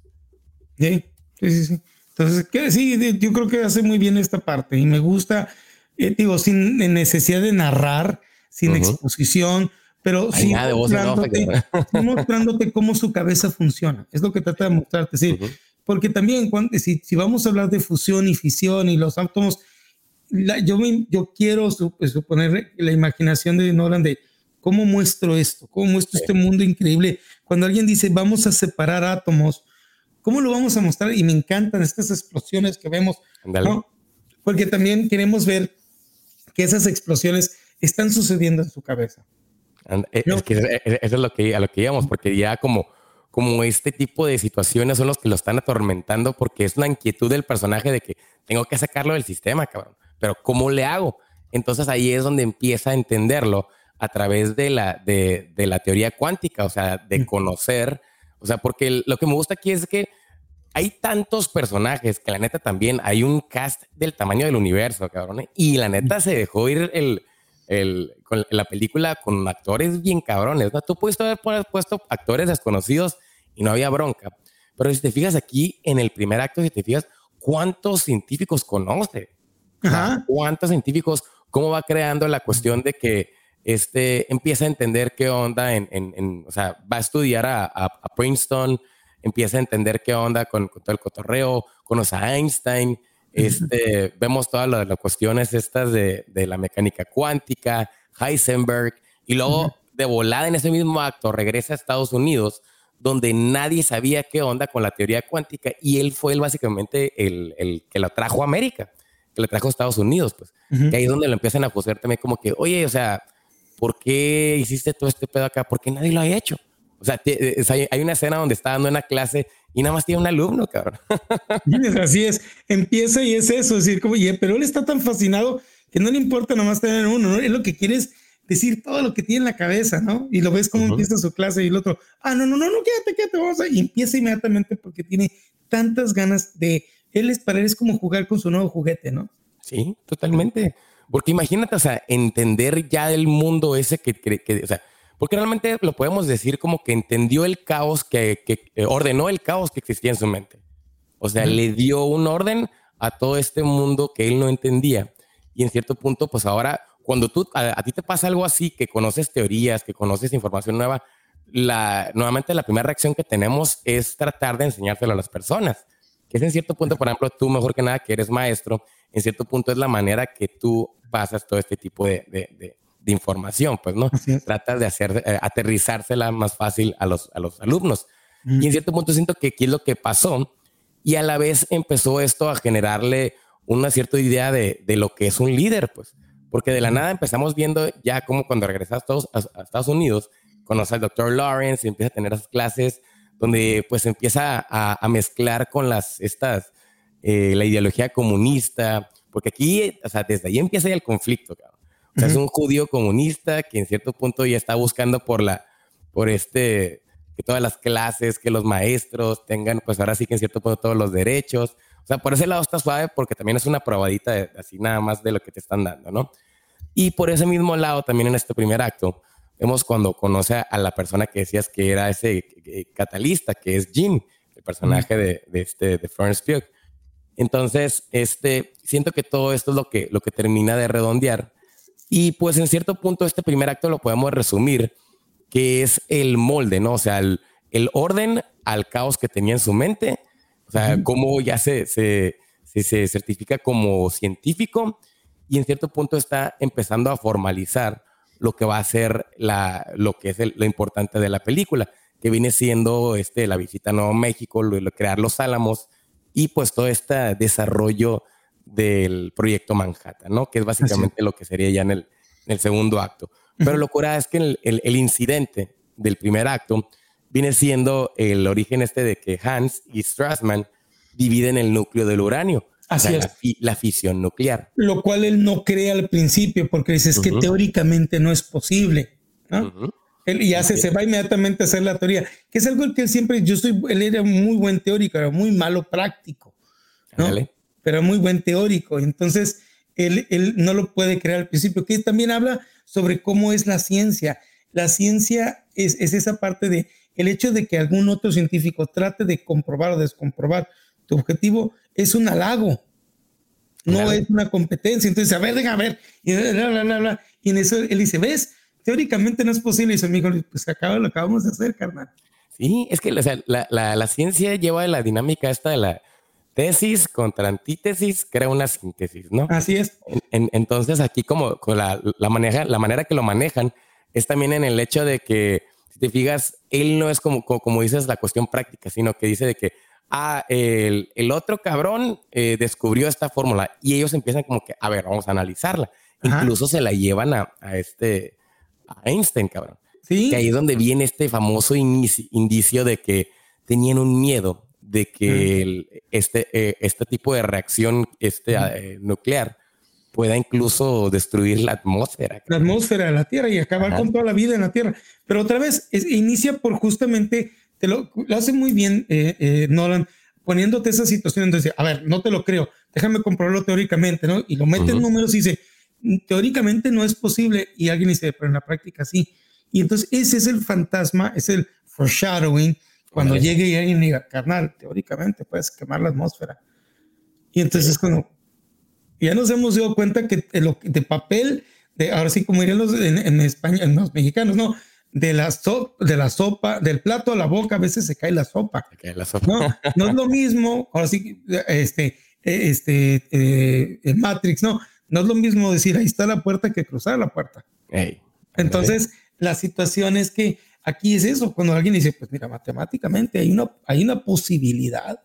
Sí, sí, sí. Entonces, ¿qué? sí, yo creo que hace muy bien esta parte y me gusta, eh, digo, sin necesidad de narrar, sin exposición, pero sí mostrándote, mostrándote, cómo su cabeza funciona. Es lo que trata de mostrarte, sí. Porque también, cuando, si, si, vamos a hablar de fusión y fisión y los átomos, yo, me, yo quiero suponer la imaginación de Nolan de ¿Cómo muestro esto? ¿Cómo muestro este mundo increíble? Cuando alguien dice, vamos a separar átomos, ¿cómo lo vamos a mostrar? Y me encantan estas explosiones que vemos, ¿no? Porque también queremos ver que esas explosiones están sucediendo en su cabeza. Eh, es que eso es lo que, a lo que íbamos, porque ya como, como este tipo de situaciones son los que lo están atormentando, porque es una inquietud del personaje de que tengo que sacarlo del sistema, cabrón. Pero ¿cómo le hago? Entonces ahí es donde empieza a entenderlo a través de la, de, de la teoría cuántica, o sea, de conocer, o sea, porque lo que me gusta aquí es que hay tantos personajes que la neta también hay un cast del tamaño del universo, cabrón, y la neta se dejó ir el, el, con la película con actores bien cabrones, ¿no? Tú pudiste haber puesto actores desconocidos y no había bronca, pero si te fijas aquí en el primer acto, si te fijas, ¿cuántos científicos conoce? ¿Cuántos científicos? ¿Cómo va creando la cuestión de que este, empieza a entender qué onda en, en, o sea, va a estudiar a, a, Princeton, empieza a entender qué onda con, todo el cotorreo, conoce a Einstein, este, vemos todas las, cuestiones estas de, de, la mecánica cuántica, Heisenberg, y luego de volada en ese mismo acto regresa a Estados Unidos, donde nadie sabía qué onda con la teoría cuántica, y él fue el, básicamente el, el que la trajo a América, que le trajo a Estados Unidos, pues, que ahí es donde lo empiezan a juzgar también como que, oye, o sea, ¿por qué hiciste todo este pedo acá? Porque nadie lo ha hecho. O sea, hay una escena donde está dando una clase y nada más tiene un alumno, cabrón. <laughs> Así es, empieza y es eso, es decir, como, pero él está tan fascinado que no le importa nada más tener uno, ¿no? Es lo que quiere es decir todo lo que tiene en la cabeza, ¿no? Y lo ves cómo empieza su clase y el otro, ah, no, no, no, no, quédate, quédate, vamos a... Y empieza inmediatamente porque tiene tantas ganas de, él es para él es como jugar con su nuevo juguete, ¿no? Sí, totalmente. Porque imagínate, o sea, entender ya el mundo ese que, que, o sea, porque realmente lo podemos decir como que entendió el caos, que, que eh, ordenó el caos que existía en su mente. O sea, le dio un orden a todo este mundo que él no entendía. Y en cierto punto, pues ahora, cuando tú, a, ti te pasa algo así, que conoces teorías, que conoces información nueva, la, nuevamente la primera reacción que tenemos es tratar de enseñárselo a las personas. Que es en cierto punto, por ejemplo, tú mejor que nada que eres maestro, en cierto punto es la manera que tú pasas todo este tipo de, de, de, información, pues, ¿no? Tratas de hacer, eh, aterrizársela más fácil a los, a los alumnos. Y en cierto punto siento que aquí es lo que pasó y a la vez empezó esto a generarle una cierta idea de, de lo que es un líder, pues, porque de la nada empezamos viendo ya como cuando regresas todos a, Estados Unidos, conoce al doctor Lawrence y empieza a tener esas clases donde pues empieza a, a mezclar con las, estas, eh, la ideología comunista, porque aquí, o sea, desde ahí empieza ya el conflicto, cabrón. O sea, es un judío comunista que en cierto punto ya está buscando por la, por este, que todas las clases, que los maestros tengan, pues ahora sí que en cierto punto todos los derechos. O sea, por ese lado está suave porque también es una probadita así nada más de lo que te están dando, ¿no? Y por ese mismo lado también en este primer acto, vemos cuando conoce a la persona que decías que era ese eh, catalista, que es Jim, el personaje de, de, este, de Florence Pugh. Entonces, este, siento que todo esto es lo que, lo que termina de redondear. Y pues en cierto punto este primer acto lo podemos resumir, que es el molde, ¿no? O sea, el, orden al caos que tenía en su mente, o sea, cómo ya se, se, se, certifica como científico y en cierto punto está empezando a formalizar lo que va a ser la, lo que es lo importante de la película, que viene siendo este, la visita a Nuevo México, lo, crear los álamos y pues todo este desarrollo del proyecto Manhattan, ¿no? Que es básicamente lo que sería ya en el, en el segundo acto. Pero lo cura es que el, el, incidente del primer acto viene siendo el origen este de que Hans y Strassman dividen el núcleo del uranio. Así es. La, fisión nuclear. Lo cual él no cree al principio porque dice que teóricamente no es posible. Él y hace, se va inmediatamente a hacer la teoría, que es algo que él siempre, yo soy, él era muy buen teórico, era muy malo práctico, ¿no? pero muy buen teórico. Entonces, él, él no lo puede creer al principio, que también habla sobre cómo es la ciencia. La ciencia es, es esa parte de el hecho de que algún otro científico trate de comprobar o descomprobar tu objetivo es un halago, no es una competencia. Entonces, a ver, deja ver, y, y en eso él dice, ¿ves? Teóricamente no es posible. Y su amigo, pues acaba, lo acabamos de hacer, carnal. Sí, es que la, la, la, ciencia lleva la dinámica esta de la tesis contra antítesis, crea una síntesis, ¿no? Así es. entonces aquí como, la, la, maneja, la manera que lo manejan es también en el hecho de que, si te fijas, él no es como, como, dices la cuestión práctica, sino que dice de que, ah, el, el otro cabrón eh, descubrió esta fórmula y ellos empiezan como que, a ver, vamos a analizarla. Incluso se la llevan a, a este Einstein, cabrón. Sí. Que ahí es donde viene este famoso indicio de que tenían un miedo de que este, eh, este tipo de reacción este, eh, nuclear pueda incluso destruir la atmósfera. La atmósfera de la Tierra y acabar con toda la vida en la Tierra. Pero otra vez, inicia por justamente, te lo, hace muy bien eh, Nolan, poniéndote esa situación, entonces, a ver, no te lo creo, déjame comprobarlo teóricamente, ¿no? Y lo mete en números y dice, teóricamente no es posible y alguien dice, pero en la práctica sí. Y entonces ese es el fantasma, es el foreshadowing, cuando llegue y alguien diga, carnal, teóricamente puedes quemar la atmósfera. Y entonces cuando ya nos hemos dado cuenta que de, de papel, de, ahora sí como dirían los en, España, en los mexicanos, no, de la, de la sopa, del plato a la boca, a veces se cae la sopa. la sopa. No, no es lo mismo, ahora sí, este, este, eh, Matrix, no, no es lo mismo decir ahí está la puerta que cruzar la puerta. Entonces, la situación es que aquí es eso, cuando alguien dice, pues mira, matemáticamente hay una, hay una posibilidad,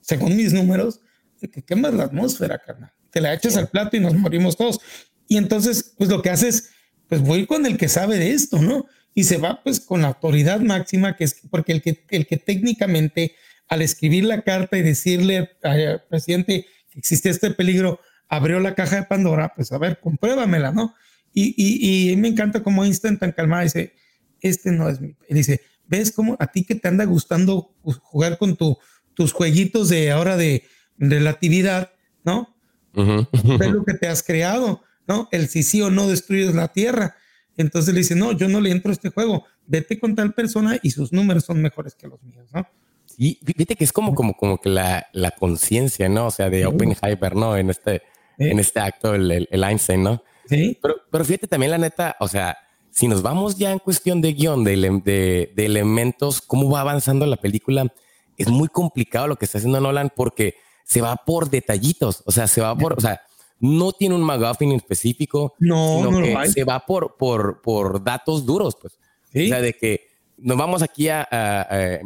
según mis números, de que quemas la atmósfera, carnal. Te la echas al plato y nos morimos todos. Y entonces, pues lo que haces, pues voy con el que sabe de esto, ¿no? Y se va pues con la autoridad máxima, que es porque el que, el que técnicamente al escribir la carta y decirle al presidente que existe este peligro, abrió la caja de Pandora, pues a ver, compruébamela, ¿no? Y, y, y me encanta cómo Einstein tan calmado dice, este no es mi... dice, ¿ves cómo a ti que te anda gustando jugar con tu, tus jueguitos de ahora de relatividad, ¿no? Ves lo que te has creado, ¿no? El si sí o no destruyes la Tierra. Entonces le dice, no, yo no le entro a este juego, vete con tal persona y sus números son mejores que los míos, ¿no? Y fíjate que es como, como, como que la, la conciencia, ¿no? O sea, de Oppenheimer, ¿no? En este, en este acto, el, el, Einstein, ¿no? Sí. Pero, pero fíjate también la neta, o sea, si nos vamos ya en cuestión de guion, de, de, de, elementos, cómo va avanzando la película, es muy complicado lo que está haciendo Nolan porque se va por detallitos, o sea, se va por, o sea, no tiene un McGuffin específico, no, sino no que se va por, por, por datos duros, pues. ¿Sí? O sea, de que nos vamos aquí a,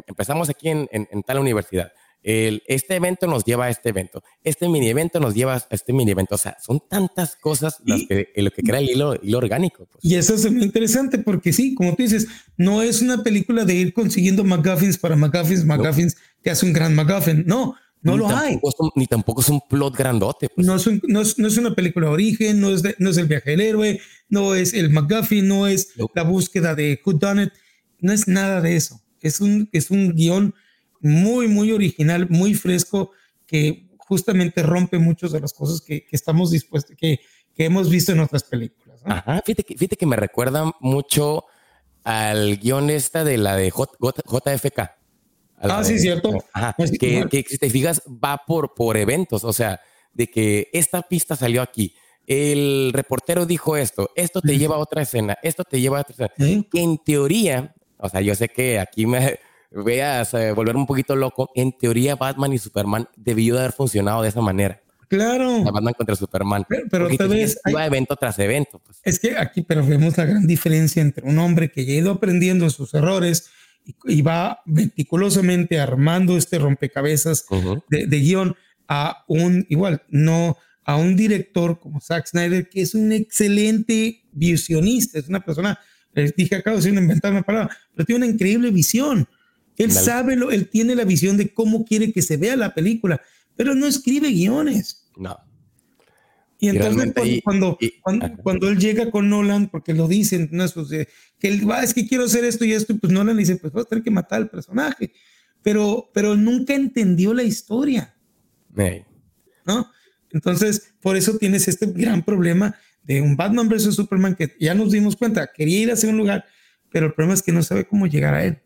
empezamos aquí en, en tal universidad este evento nos lleva a este evento, este mini evento nos lleva a este mini evento. O sea, son tantas cosas las que, lo que crea el hilo, orgánico. Pues. Y eso es muy interesante porque sí, como tú dices, no es una película de ir consiguiendo McGuffins para McGuffins, McGuffins que hace un gran McGuffin. No, no lo hay. ni tampoco es un plot grandote. Pues. No, es no, es, no, es una película de origen, no es, no es el viaje del héroe, no es el McGuffin, no es la búsqueda de Who Done It, no es nada de eso. Es un, es un guion muy, muy original, muy fresco, que justamente rompe muchas de las cosas que, estamos dispuestos, que, que, hemos visto en otras películas. Ajá, fíjate que, fíjate que me recuerda mucho al guion esta de la de JFK. Ah, sí, cierto. Ajá, que, que, si te fijas va por, por eventos, o sea, de que esta pista salió aquí, el reportero dijo esto, esto te lleva a otra escena, esto te lleva a otra escena, que en teoría, o sea, yo sé que aquí me, voy a volver un poquito loco, en teoría Batman y Superman debió de haber funcionado de esa manera. Claro. Batman contra Superman. Pero, otra vez iba evento tras evento. Pues. Es que aquí, pero vemos la gran diferencia entre un hombre que ya ha ido aprendiendo sus errores y, va meticulosamente armando este rompecabezas de, guion a un igual, no, a un director como Zack Snyder, que es un excelente visionista, es una persona, les dije acabo de inventar una palabra, pero tiene una increíble visión. Él sabe, lo, él tiene la visión de cómo quiere que se vea la película, pero no escribe guiones. No. Y entonces cuando, cuando, él llega con Nolan, porque lo dicen, no es, que él va, es que quiero hacer esto y esto, y pues Nolan le dice, pues vas a tener que matar al personaje. Pero, pero nunca entendió la historia. ¿No? Entonces, por eso tienes este gran problema de un Batman versus Superman que ya nos dimos cuenta, quería ir hacia un lugar, pero el problema es que no sabe cómo llegar a él.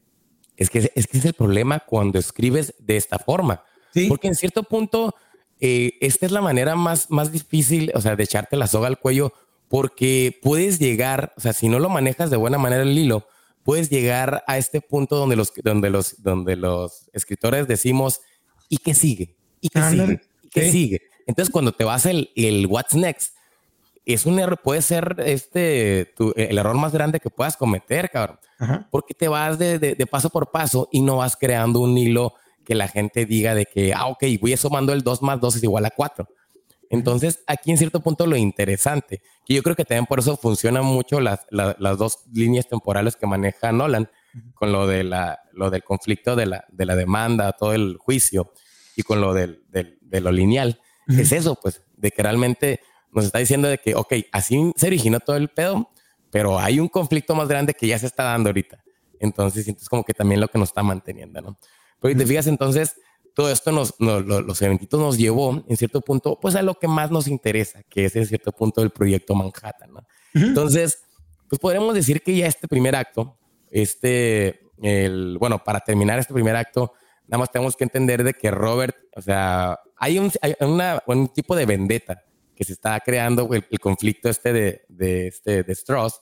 Es que es, que es el problema cuando escribes de esta forma. Porque en cierto punto eh, esta es la manera más, más difícil, o sea, de echarte la soga al cuello, porque puedes llegar, o sea, si no lo manejas de buena manera el hilo, puedes llegar a este punto donde los, donde los, donde los escritores decimos, ¿y qué sigue? ¿Y qué sigue? ¿Y qué sigue? Entonces, cuando te vas el, el what's next, es un error, puede ser este, el error más grande que puedas cometer, cabrón. Porque te vas de, de, de paso por paso y no vas creando un hilo que la gente diga de que, ah, ok, voy sumando el 2 más 2 es igual a 4. Entonces, aquí en cierto punto lo interesante, que yo creo que también por eso funcionan mucho las, las dos líneas temporales que maneja Nolan, con lo, de la, lo del conflicto de la, de la demanda, todo el juicio, y con lo del, del, de lo lineal, es eso, pues, de que realmente nos está diciendo de que, ok, así se originó todo el pedo, pero hay un conflicto más grande que ya se está dando ahorita. Entonces, es como que también lo que nos está manteniendo, ¿no? Pero te fijas, entonces, todo esto nos, los eventitos nos llevó en cierto punto, pues a lo que más nos interesa, que es en cierto punto el proyecto Manhattan, ¿no? Entonces, pues podríamos decir que ya este primer acto, este, el, bueno, para terminar este primer acto, nada más tenemos que entender de que Robert, o sea, hay un, hay una, un tipo de vendetta que se está creando, el, conflicto este de, de, este, de Strauss,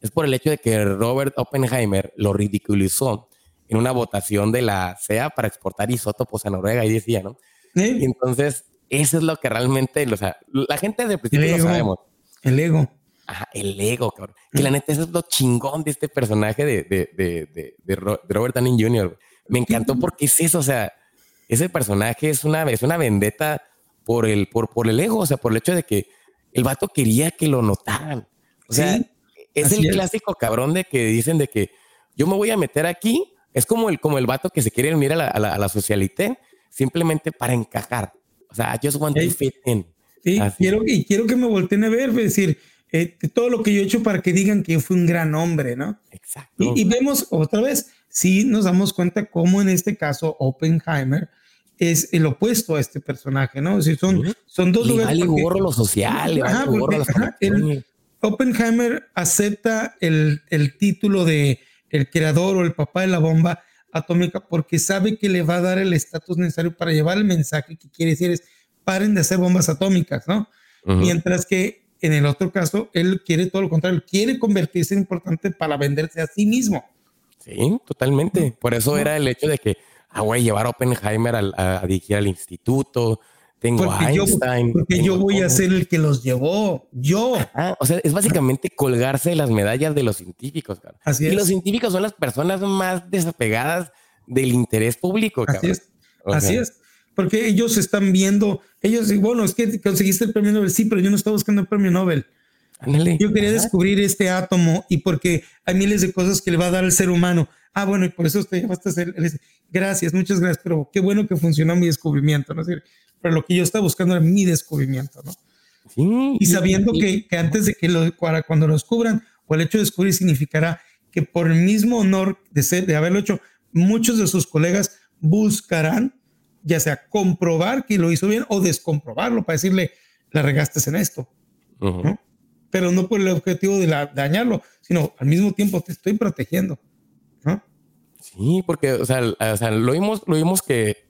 es por el hecho de que Robert Oppenheimer lo ridiculizó en una votación de la CEA para exportar isótopos a Noruega y decía, ¿no? Y entonces, eso es lo que realmente, o sea, la gente desde el principio lo sabemos. El ego. Ajá, el ego, cabrón. Que la neta, eso es lo chingón de este personaje de, de, de, de Robert Downey Jr. Me encantó porque es eso, o sea, ese personaje es una, es una vendetta por el, por, por el ego, o sea, por el hecho de que el vato quería que lo notaran. O sea, es el clásico cabrón de que dicen de que yo me voy a meter aquí es como el, como el vato que se quiere unir a la, a la, socialité simplemente para encajar. O sea, I just want to fit in. Sí, quiero, y quiero que me volteen a ver, es decir, eh, todo lo que yo he hecho para que digan que yo fui un gran hombre, ¿no? Exacto. Y, vemos otra vez, sí nos damos cuenta cómo en este caso Oppenheimer es el opuesto a este personaje, ¿no? Es decir, son, son dos lugares. Vale gorro lo social, Oppenheimer acepta el, el título de el creador o el papá de la bomba atómica porque sabe que le va a dar el estatus necesario para llevar el mensaje que quiere decir es paren de hacer bombas atómicas, ¿no? Mientras que en el otro caso, él quiere todo lo contrario, quiere convertirse en importante para venderse a sí mismo. Sí, totalmente. Por eso era el hecho de que, ah, güey, llevar a Oppenheimer a, a dirigir al instituto, tengo porque Einstein. Yo, porque yo voy a ser el que los llevó. Yo. o sea, es básicamente colgarse las medallas de los científicos. Así y los científicos son las personas más desapegadas del interés público. Así es. Así es. Porque ellos están viendo, ellos, bueno, es que conseguiste el premio Nobel. Sí, pero yo no estaba buscando el premio Nobel. Yo quería descubrir este átomo y porque hay miles de cosas que le va a dar al ser humano. Ah, bueno, y por eso te llevaste a hacer. Gracias, muchas gracias, pero qué bueno que funcionó mi descubrimiento. ¿no? Es pero lo que yo estaba buscando era mi descubrimiento, ¿no? Sí, y sabiendo que, que, antes de que lo, cuando lo descubran, o el hecho de descubrir significará que por el mismo honor de, ser, de haberlo hecho, muchos de sus colegas buscarán, ya sea comprobar que lo hizo bien o descomprobarlo para decirle, la regaste en esto, ¿no? Pero no por el objetivo de dañarlo, sino al mismo tiempo te estoy protegiendo. Sí, porque, o sea, o sea lo, vimos, lo vimos que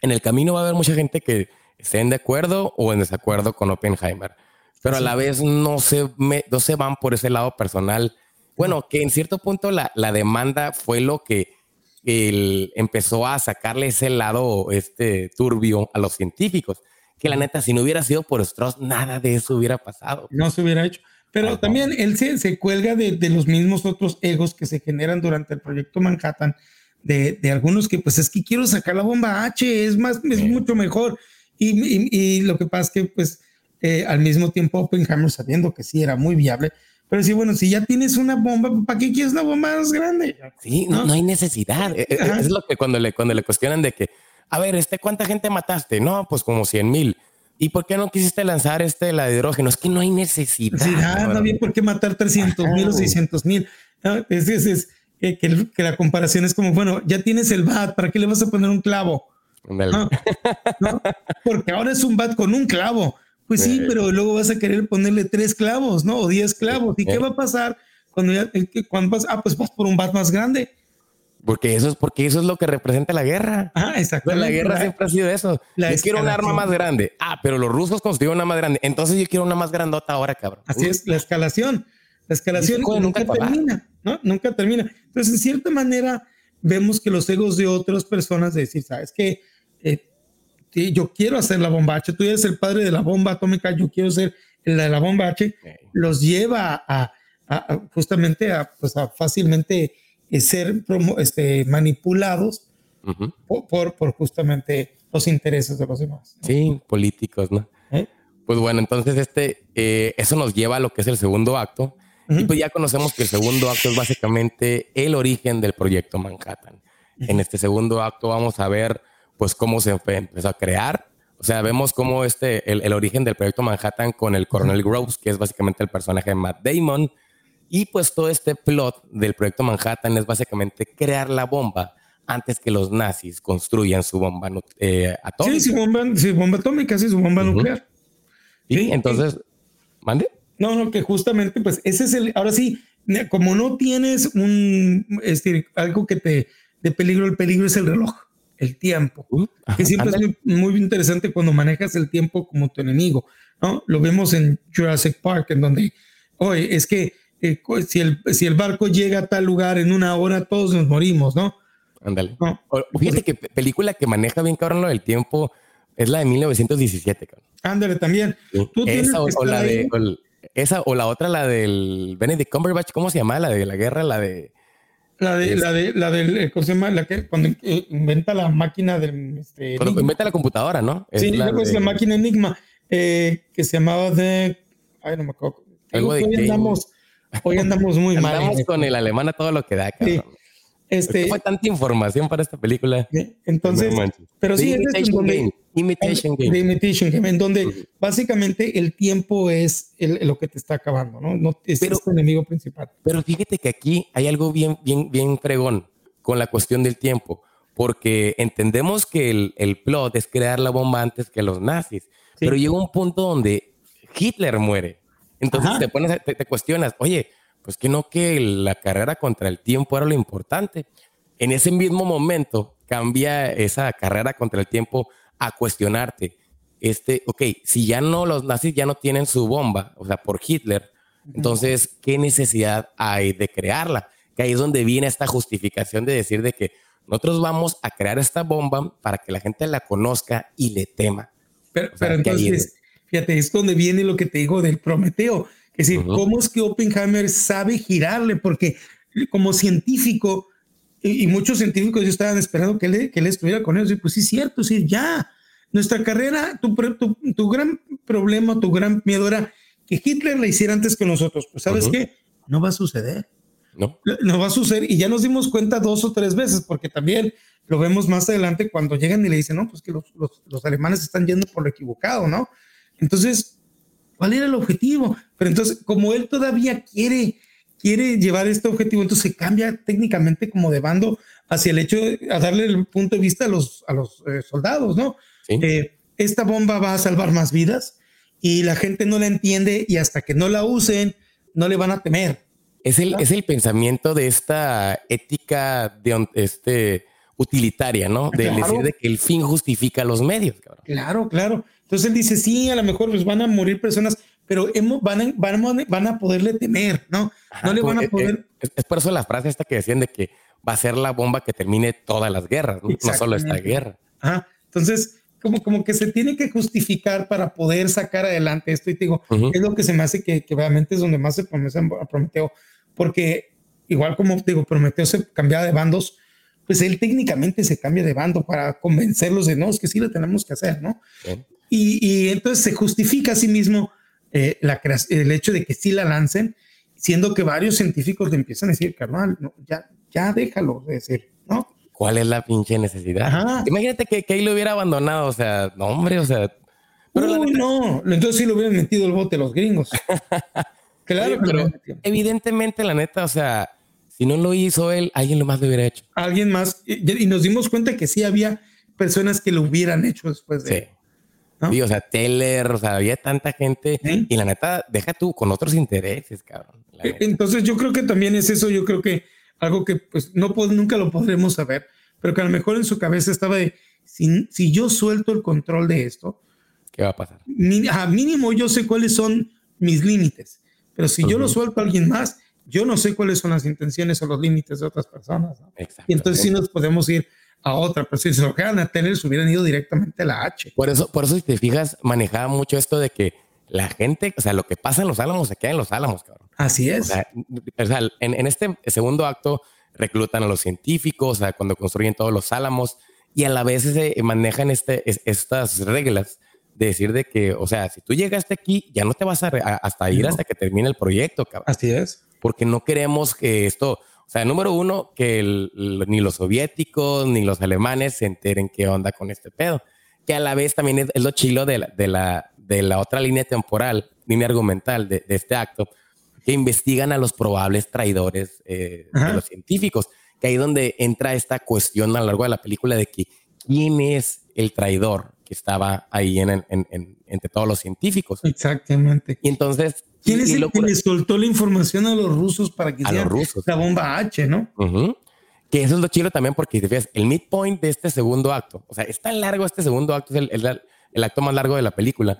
en el camino va a haber mucha gente que estén de acuerdo o en desacuerdo con Oppenheimer, pero a la vez no se, no se van por ese lado personal. Bueno, que en cierto punto la, la demanda fue lo que el, empezó a sacarle ese lado este turbio a los científicos. Que la neta, si no hubiera sido por Strauss, nada de eso hubiera pasado. No se hubiera hecho. Pero también él se, se cuelga de, de, los mismos otros egos que se generan durante el proyecto Manhattan, de, algunos que pues es que quiero sacar la bomba H, es más, es mucho mejor. Y, y, lo que pasa es que pues eh, al mismo tiempo Oppenheimer sabiendo que sí era muy viable, pero sí, bueno, si ya tienes una bomba, ¿para qué quieres una bomba más grande? Sí, no, no hay necesidad. E, e, es, lo que cuando le, cuando le cuestionan de que, a ver, este, ¿cuánta gente mataste? No, pues como 100 mil. ¿Y por qué no quisiste lanzar este, la de hidrógeno? Es que no hay necesidad. Sí, ah, no había por qué matar 300 mil o 600 mil. Es, es, es que, que, la comparación es como, bueno, ya tienes el bat, ¿para qué le vas a poner un clavo? ¿No? Porque ahora es un bat con un clavo. Pues sí, pero luego vas a querer ponerle tres clavos, ¿no? O diez clavos. ¿Y qué va a pasar cuando ya, cuando vas, ah, pues vas por un bat más grande? Porque eso es porque eso es lo que representa la guerra. Ah, exacto. La guerra siempre ha sido eso. yo quiero un arma más grande. Ah, pero los rusos construyeron una más grande. Entonces yo quiero una más grandota ahora, cabrón. Así es, la escalación. La escalación nunca, termina, ¿no? Nunca termina. Entonces, en cierta manera, vemos que los egos de otras personas de decir, sabes que eh, yo quiero hacer la bomba H, tú eres el padre de la bomba atómica, yo quiero ser el de la bomba H, los lleva a, justamente a, pues fácilmente eh, ser este, manipulados por, por, justamente los intereses de los demás. Sí, políticos, ¿no? ¿Eh? Pues bueno, entonces este, eh, eso nos lleva a lo que es el segundo acto. Y pues ya conocemos que el segundo acto es básicamente el origen del proyecto Manhattan. En este segundo acto vamos a ver pues cómo se empezó a crear. O sea, vemos cómo este, el, origen del proyecto Manhattan con el coronel Groves, que es básicamente el personaje de Matt Damon. Y pues todo este plot del proyecto Manhattan es básicamente crear la bomba antes que los nazis construyan su bomba eh, atómica. Sí, su bomba, bomba atómica, sí, su bomba nuclear. Sí, entonces, ¿mande? No, no, que justamente, pues ese es el, ahora sí, como no tienes un, este, algo que te, de peligro, el peligro es el reloj el tiempo, uh, que siempre es muy, interesante cuando manejas el tiempo como tu enemigo, ¿no? Lo vemos en Jurassic Park, en donde, oye, es que eh, si, el, si el barco llega a tal lugar en una hora, todos nos morimos, ¿no? Ándale. fíjate que película que maneja bien cabrón lo del tiempo es la de 1917, cabrón. Ándale, también. esa o, la de... esa o la otra, la del Benedict Cumberbatch, ¿cómo se llama? La de la guerra, la de... La de, la de, la del, eh, ¿cómo se llama? La que cuando eh, inventa la máquina del. Este, cuando inventa la computadora, ¿no? sí, la, es la máquina Enigma, eh, que se llamaba de. Ay, no me acuerdo. hoy, andamos, hoy andamos muy mal. Andamos con el alemán a todo lo que da, cabrón. Sí. Este, fue tanta información para esta película. Entonces, pero sí, es donde, Imitation Game. Imitation Game, en donde básicamente el tiempo es lo que te está acabando, ¿no? no es, pero, tu enemigo principal. Pero fíjate que aquí hay algo bien, bien, bien fregón con la cuestión del tiempo, porque entendemos que el, el plot es crear la bomba antes que los nazis, pero llega un punto donde Hitler muere. Entonces te, pones, te, te cuestionas, oye, pues que no que la carrera contra el tiempo era lo importante. En ese mismo momento cambia esa carrera contra el tiempo a cuestionarte, este, ok, si ya no los nazis ya no tienen su bomba, o sea, por Hitler, entonces, ¿qué necesidad hay de crearla? Que ahí es donde viene esta justificación de decir de que nosotros vamos a crear esta bomba para que la gente la conozca y le tema. Pero, entonces, fíjate, es donde viene lo que te digo del Prometeo. Es decir, ¿cómo es que Oppenheimer sabe girarle? Porque como científico, y, muchos científicos ya estaban esperando que él, que él estuviera con ellos, y pues sí, cierto, sí, ya. Nuestra carrera, tu, tu, gran problema, tu gran miedo era que Hitler la hiciera antes que nosotros. Pues, ¿sabes qué? No va a suceder. No. No va a suceder. Y ya nos dimos cuenta dos o tres veces, porque también lo vemos más adelante cuando llegan y le dicen, no, pues que los, los, los alemanes están yendo por lo equivocado, ¿no? Entonces, ¿Cuál era el objetivo? Pero entonces, como él todavía quiere, quiere llevar este objetivo, entonces se cambia técnicamente como de bando hacia el hecho de a darle el punto de vista a los, a los eh, soldados, ¿no? Eh, esta bomba va a salvar más vidas y la gente no la entiende y hasta que no la usen, no le van a temer. Es el, es el pensamiento de esta ética de este, utilitaria, ¿no? De decir de que el fin justifica los medios. Claro, claro. Entonces él dice, sí, a lo mejor pues van a morir personas, pero van, a, van, van a poderle temer, ¿no? no le van a poder... Es, por eso la frase esta que decían de que va a ser la bomba que termine todas las guerras, no, solo esta guerra. Ajá. Entonces, como, como que se tiene que justificar para poder sacar adelante esto. Y te digo, es lo que se me hace que, que realmente es donde más se a Prometeo, porque igual como digo, Prometeo se cambiaba de bandos, pues él técnicamente se cambia de bando para convencerlos de no, es que sí lo tenemos que hacer, ¿no? Y, entonces se justifica a sí mismo eh, la, el hecho de que sí la lancen, siendo que varios científicos le empiezan a decir, carnal, ya, ya déjalo de decir, ¿no? ¿Cuál es la pinche necesidad? Imagínate que, que ahí lo hubiera abandonado, o sea, no, hombre, o sea. Pero no, entonces sí lo hubieran metido el bote los gringos. <laughs> claro, pero evidentemente, la neta, o sea, si no lo hizo él, alguien lo más lo hubiera hecho. Alguien más, y, nos dimos cuenta que sí había personas que lo hubieran hecho después de. Sí. Sí, o sea, Teller, o sea, había tanta gente y la neta, deja tú con otros intereses, cabrón. E, entonces yo creo que también es eso, yo creo que algo que pues no nunca lo podremos saber, pero que a lo mejor en su cabeza estaba de, si, si yo suelto el control de esto, ¿qué va a pasar? a mínimo yo sé cuáles son mis límites, pero si yo lo suelto a alguien más, yo no sé cuáles son las intenciones o los límites de otras personas. Y entonces sí nos podemos ir a otra, pero si se lo quedan a tener, se hubieran ido directamente a la H. Por eso, por eso si te fijas, manejaba mucho esto de que la gente, o sea, lo que pasa en los álamos se queda en los álamos, cabrón. Así es. O sea, en, este segundo acto reclutan a los científicos, o sea, cuando construyen todos los álamos y a la vez se manejan este, estas reglas de decir de que, o sea, si tú llegaste aquí, ya no te vas a, hasta ir hasta que termine el proyecto, cabrón. Así es. Porque no queremos que esto, o sea, número uno, que ni los soviéticos ni los alemanes se enteren qué onda con este pedo. Que a la vez también es, lo chilo de la, de, la, de la otra línea temporal, línea argumental de, de este acto, que investigan a los probables traidores eh, de los científicos. Que ahí donde entra esta cuestión a lo largo de la película de que quién es el traidor que estaba ahí en, entre todos los científicos. Exactamente. Y entonces... ¿Quién es el que le soltó la información a los rusos para que hicieran la bomba H, no? Que eso es lo chido también porque te fijas, el midpoint de este segundo acto, o sea, es tan largo este segundo acto, es el, el, acto más largo de la película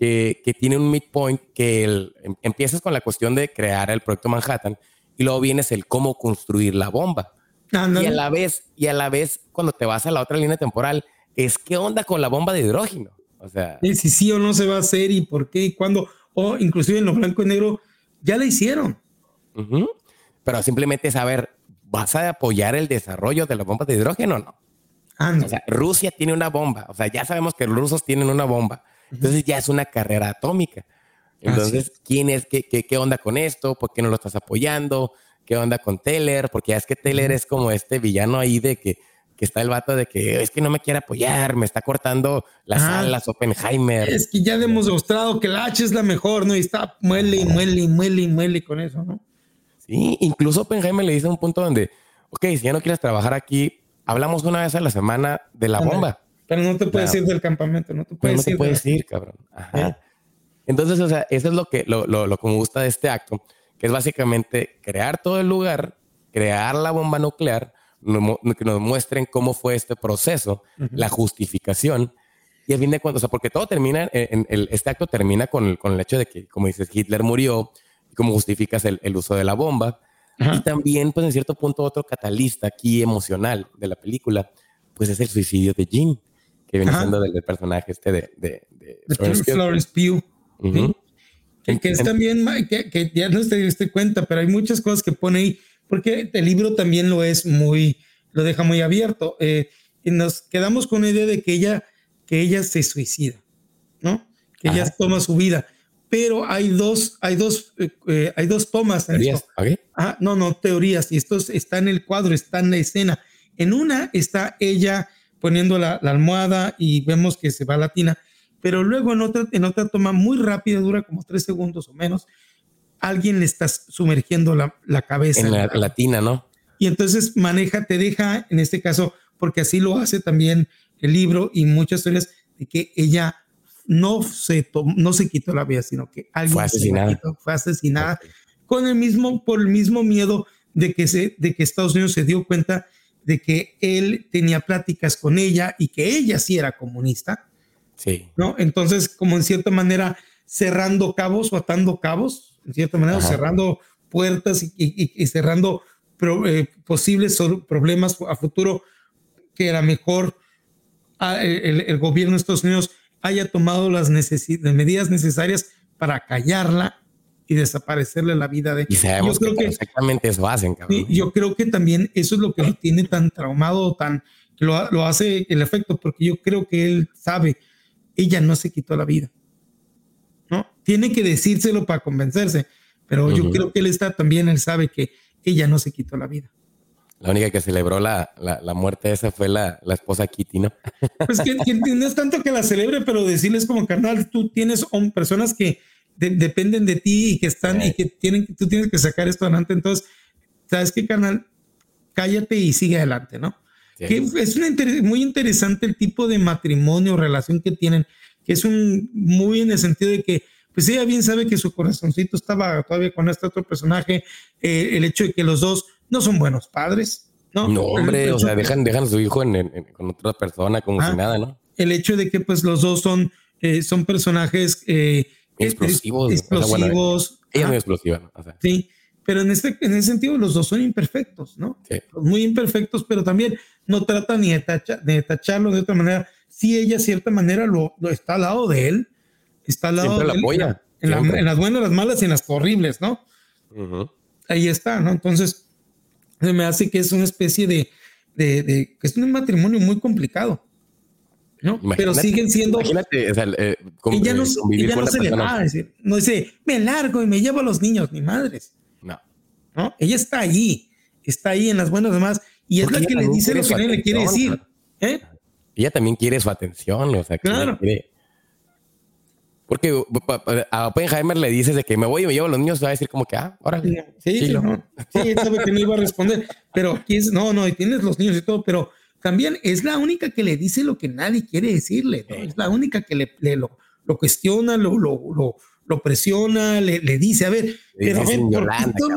que, tiene un midpoint que em, empiezas con la cuestión de crear el proyecto Manhattan y luego vienes el cómo construir la bomba. Y a la vez, y a la vez, cuando te vas a la otra línea temporal, es qué onda con la bomba de hidrógeno. O sea, si sí, o no se va a hacer y por qué y cuándo, o inclusive en lo blanco y negro, ya la hicieron. Pero simplemente saber, ¿vas a apoyar el desarrollo de la bomba de hidrógeno o no? O sea, Rusia tiene una bomba. O sea, ya sabemos que los rusos tienen una bomba. Entonces ya es una carrera atómica. Entonces, ¿quién es? Qué, qué, onda con esto? ¿Por qué no lo estás apoyando? ¿Qué onda con Teller? Porque ya es que Teller es como este villano ahí de que, que está el vato de que es que no me quiere apoyar, me está cortando las alas Oppenheimer. Es que ya hemos demostrado que la H es la mejor, ¿no? Y está muele y muele y muele y muele con eso, ¿no? Sí, incluso Oppenheimer le dice un punto donde, ok, si ya no quieres trabajar aquí, hablamos una vez a la semana de la bomba. Pero no te puedes ir del campamento, no te puedes no ir. No te puedes ir, cabrón. Ajá. Entonces, o sea, eso es lo que, lo, lo, que me gusta de este acto, que es básicamente crear todo el lugar, crear la bomba nuclear, que nos muestren cómo fue este proceso, la justificación. Y a fin de cuentas, o sea, porque todo termina, en, el, este acto termina con el, con el hecho de que, como dices, Hitler murió, y cómo justificas el, el uso de la bomba. Y también, pues en cierto punto, otro catalista aquí emocional de la película, pues es el suicidio de Jean que viene siendo del, personaje este de, de, Florence Pugh. que, es también, que, ya no te diste cuenta, pero hay muchas cosas que pone ahí, porque el libro también lo es muy, lo deja muy abierto. Eh, y nos quedamos con la idea de que ella, que ella se suicida, ¿no? Que ella toma su vida. Pero hay dos, hay dos, eh, eh, hay dos tomas en esto. Ah, no, no, teorías. Y esto está en el cuadro, está en la escena. En una está ella poniendo la, almohada y vemos que se va a la tina, pero luego en otra, en otra toma muy rápida, dura como tres segundos o menos, alguien le está sumergiendo la, cabeza. En la, tina, ¿no? Y entonces maneja, te deja, en este caso, porque así lo hace también el libro y muchas historias, de que ella no se, no se quitó la vida, sino que alguien fue asesinada, fue asesinada con el mismo, por el mismo miedo de que, se, de que Estados Unidos se dio cuenta de que él tenía pláticas con ella y que ella sí era comunista. Sí. ¿No? Entonces, como en cierta manera, cerrando cabos o atando cabos, en cierta manera, cerrando puertas y, cerrando eh, posibles problemas a futuro, que era mejor ah, el, gobierno de Estados Unidos haya tomado las medidas necesarias para callarla y desaparecerle la vida de... Y sabemos yo creo que, exactamente eso hacen, cabrón. yo creo que también eso es lo que lo tiene tan traumado, tan... Lo, lo hace el efecto, porque yo creo que él sabe ella no se quitó la vida. ¿No? Tiene que decírselo para convencerse, pero yo creo que él está también, él sabe que ella no se quitó la vida. La única que celebró la, la, muerte esa fue la, la, esposa Kitty, ¿no? <laughs> Pues que, no es tanto que la celebre, pero decirles como carnal, tú tienes personas que dependen de ti y que están y que tienen, tú tienes que sacar esto adelante. Entonces, ¿sabes qué, carnal? Cállate y sigue adelante, ¿no? Que es muy interesante el tipo de matrimonio o relación que tienen, es un muy en el sentido de que, pues ella bien sabe que su corazoncito estaba todavía con este otro personaje, eh, el hecho de que los dos no son buenos padres, ¿no? No, hombre, o sea, dejan, dejan a su hijo con otra persona como si nada, ¿no? El hecho de que pues los dos son, eh, son personajes eh, explosivos. Explosivos. ella es muy explosiva, Sí, pero en, este, en ese sentido los dos son imperfectos, ¿no? Sí. Muy imperfectos, pero también no trata ni de, de tacharlo de otra manera. Sí, ella, de cierta manera, lo, está al lado de él. Está al lado de él. En, las buenas, las malas y en las horribles, ¿no? Ahí está, ¿no? Entonces, me hace que es una especie de, de, es un matrimonio muy complicado. ¿no? pero siguen siendo. Imagínate, o sea, eh, ella no, ella no se le va a decir, no dice, me largo y me llevo a los niños, ni madres. No. ¿No? Ella está allí, está ahí en las buenas demás, y es la que le dice lo que nadie le quiere decir. ¿eh? Ella también quiere su atención, o sea, que claro. quiere, porque a Oppenheimer le dices de que me voy y me llevo a los niños, va a decir como que, ah, ahora sí. Sí, no. sí, sabe que no iba a responder. Pero aquí es, no, no, y tienes los niños y todo, pero también es la única que le dice lo que nadie quiere decirle. Es la única que le, lo, lo, cuestiona, lo, lo, lo presiona, le, le, dice, a ver, pero ver,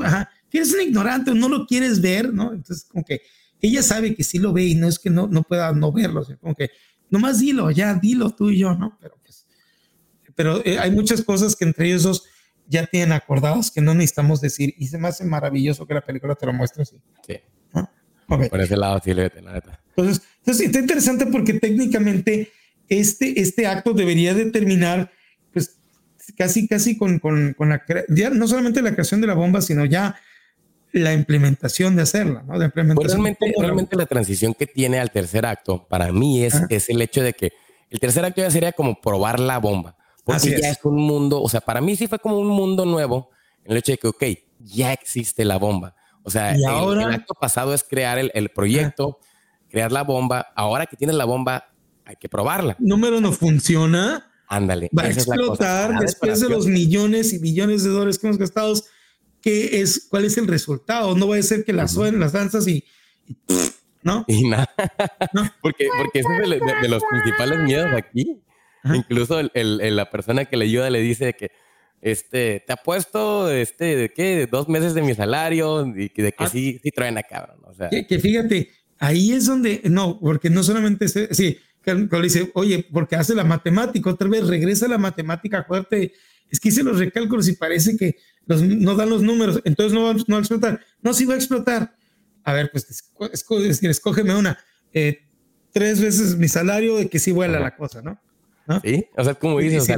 ajá, eres un ignorante, no lo quieres ver, ¿no? Entonces, como que ella sabe que sí lo ve y no es que no, no pueda no verlo, como que nomás dilo, ya dilo tú y yo, ¿no? Pero pero eh, hay muchas cosas que entre ellos dos ya tienen acordados que no necesitamos decir y se me hace maravilloso que la película te lo muestre así. Sí. Por ese lado sí la neta. Entonces, entonces, está interesante porque técnicamente este, este acto debería determinar, pues, casi, casi con, con, con la, ya no solamente la creación de la bomba, sino ya la implementación de hacerla, ¿no? De implementación. Pues realmente, realmente la transición que tiene al tercer acto, para mí, es, es el hecho de que el tercer acto ya sería como probar la bomba. Porque ya es. un mundo, o sea, para mí sí fue como un mundo nuevo en el hecho de que, ok, ya existe la bomba. O sea, el, ahora, el, acto pasado es crear el, el proyecto, crear la bomba. Ahora que tienes la bomba, hay que probarla. Número no funciona. Ándale. Va a explotar después de los millones y billones de dólares que hemos gastado. ¿Qué es, ¿Cuál es el resultado? No va a ser que las suenen las danzas y, ¿no? <laughs> Y nada. ¿No? porque, porque ese es de, los principales miedos aquí. Incluso el, la persona que le ayuda le dice que este, te apuesto este, de qué, dos meses de mi salario y de que ah. sí, sí traen a cabrón. O sea. Que, fíjate, ahí es donde, no, porque no solamente, se, sí, cuando le dice, oye, porque hace la matemática, otra vez regresa la matemática fuerte, es que hice los recálculos y parece que los, no dan los números, entonces no va, no a explotar. No, sí va a explotar. A ver, pues escógeme una. Eh, tres veces mi salario de que sí vuela la cosa, ¿no? Sí, o sea, como dices, o sea,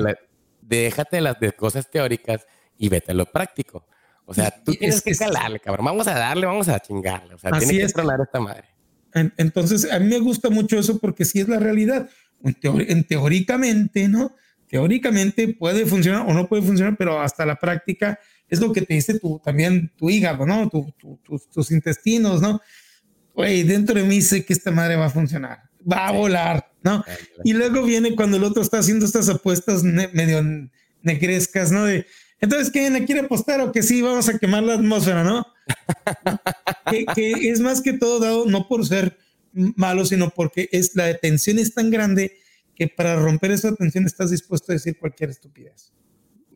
déjate las de cosas teóricas y vete a lo práctico. O sea, tú tienes que calarle, cabrón. Vamos a darle, vamos a chingarle. O sea, tiene que tronar esta madre. Entonces, a mí me gusta mucho eso porque sí es la realidad. En, teóricamente, ¿no? Teóricamente puede funcionar o no puede funcionar, pero hasta la práctica es lo que te dice tu, también tu hígado, ¿no? tus intestinos, ¿no? Oye, dentro de mí sé que esta madre va a funcionar va a volar, ¿no? Y luego viene cuando el otro está haciendo estas apuestas medio negrescas, ¿no? De, entonces, ¿quién le quiere apostar o que sí, vamos a quemar la atmósfera, ¿no? Que, es más que todo dado no por ser malo, sino porque es, la tensión es tan grande que para romper esa tensión estás dispuesto a decir cualquier estupidez.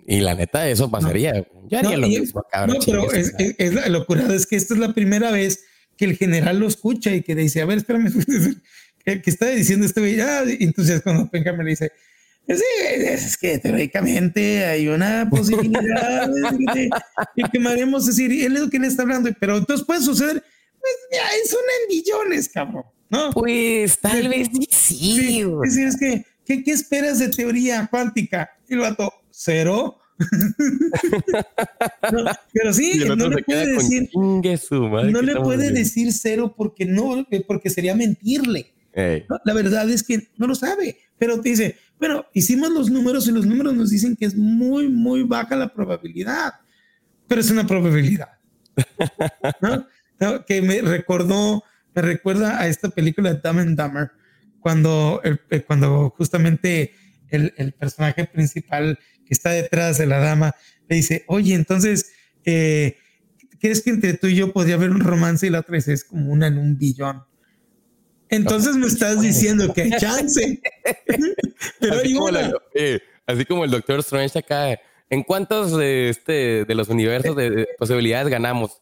Y la neta, eso pasaría. Yo haría lo mismo, cabrón. No, pero es, es, la locura, es que esta es la primera vez que el general lo escucha y que dice, a ver, espérame, <laughs> que, que está diciendo este güey, ah, entonces cuando Penca me le dice, sí, es que teóricamente hay una posibilidad de, que quemaremos, es decir, él es lo que le está hablando, pero entonces puede suceder, pues ya es una en billones, cabrón, ¿no? Pues tal vez sí. Es decir, es que, ¿qué, ¿qué, esperas de teoría cuántica? Y lo vato, cero. <laughs> pero sí, no le puede decir, no le puede decir cero porque no, porque sería mentirle la verdad es que no lo sabe, pero te dice, bueno, hicimos los números y los números nos dicen que es muy, muy baja la probabilidad, pero es una probabilidad. <laughs> Que me recordó, me recuerda a esta película de Dumb and Dumber, cuando, eh, cuando justamente el, el, personaje principal que está detrás de la dama le dice, oye, entonces, eh, ¿crees que entre tú y yo podría haber un romance? Y la otra dice, es como una en un billón. Entonces me estás diciendo que hay chance. <laughs> Pero así, como eh, así como el Doctor Strange acá, ¿en cuántos de, este, de los universos de, posibilidades ganamos?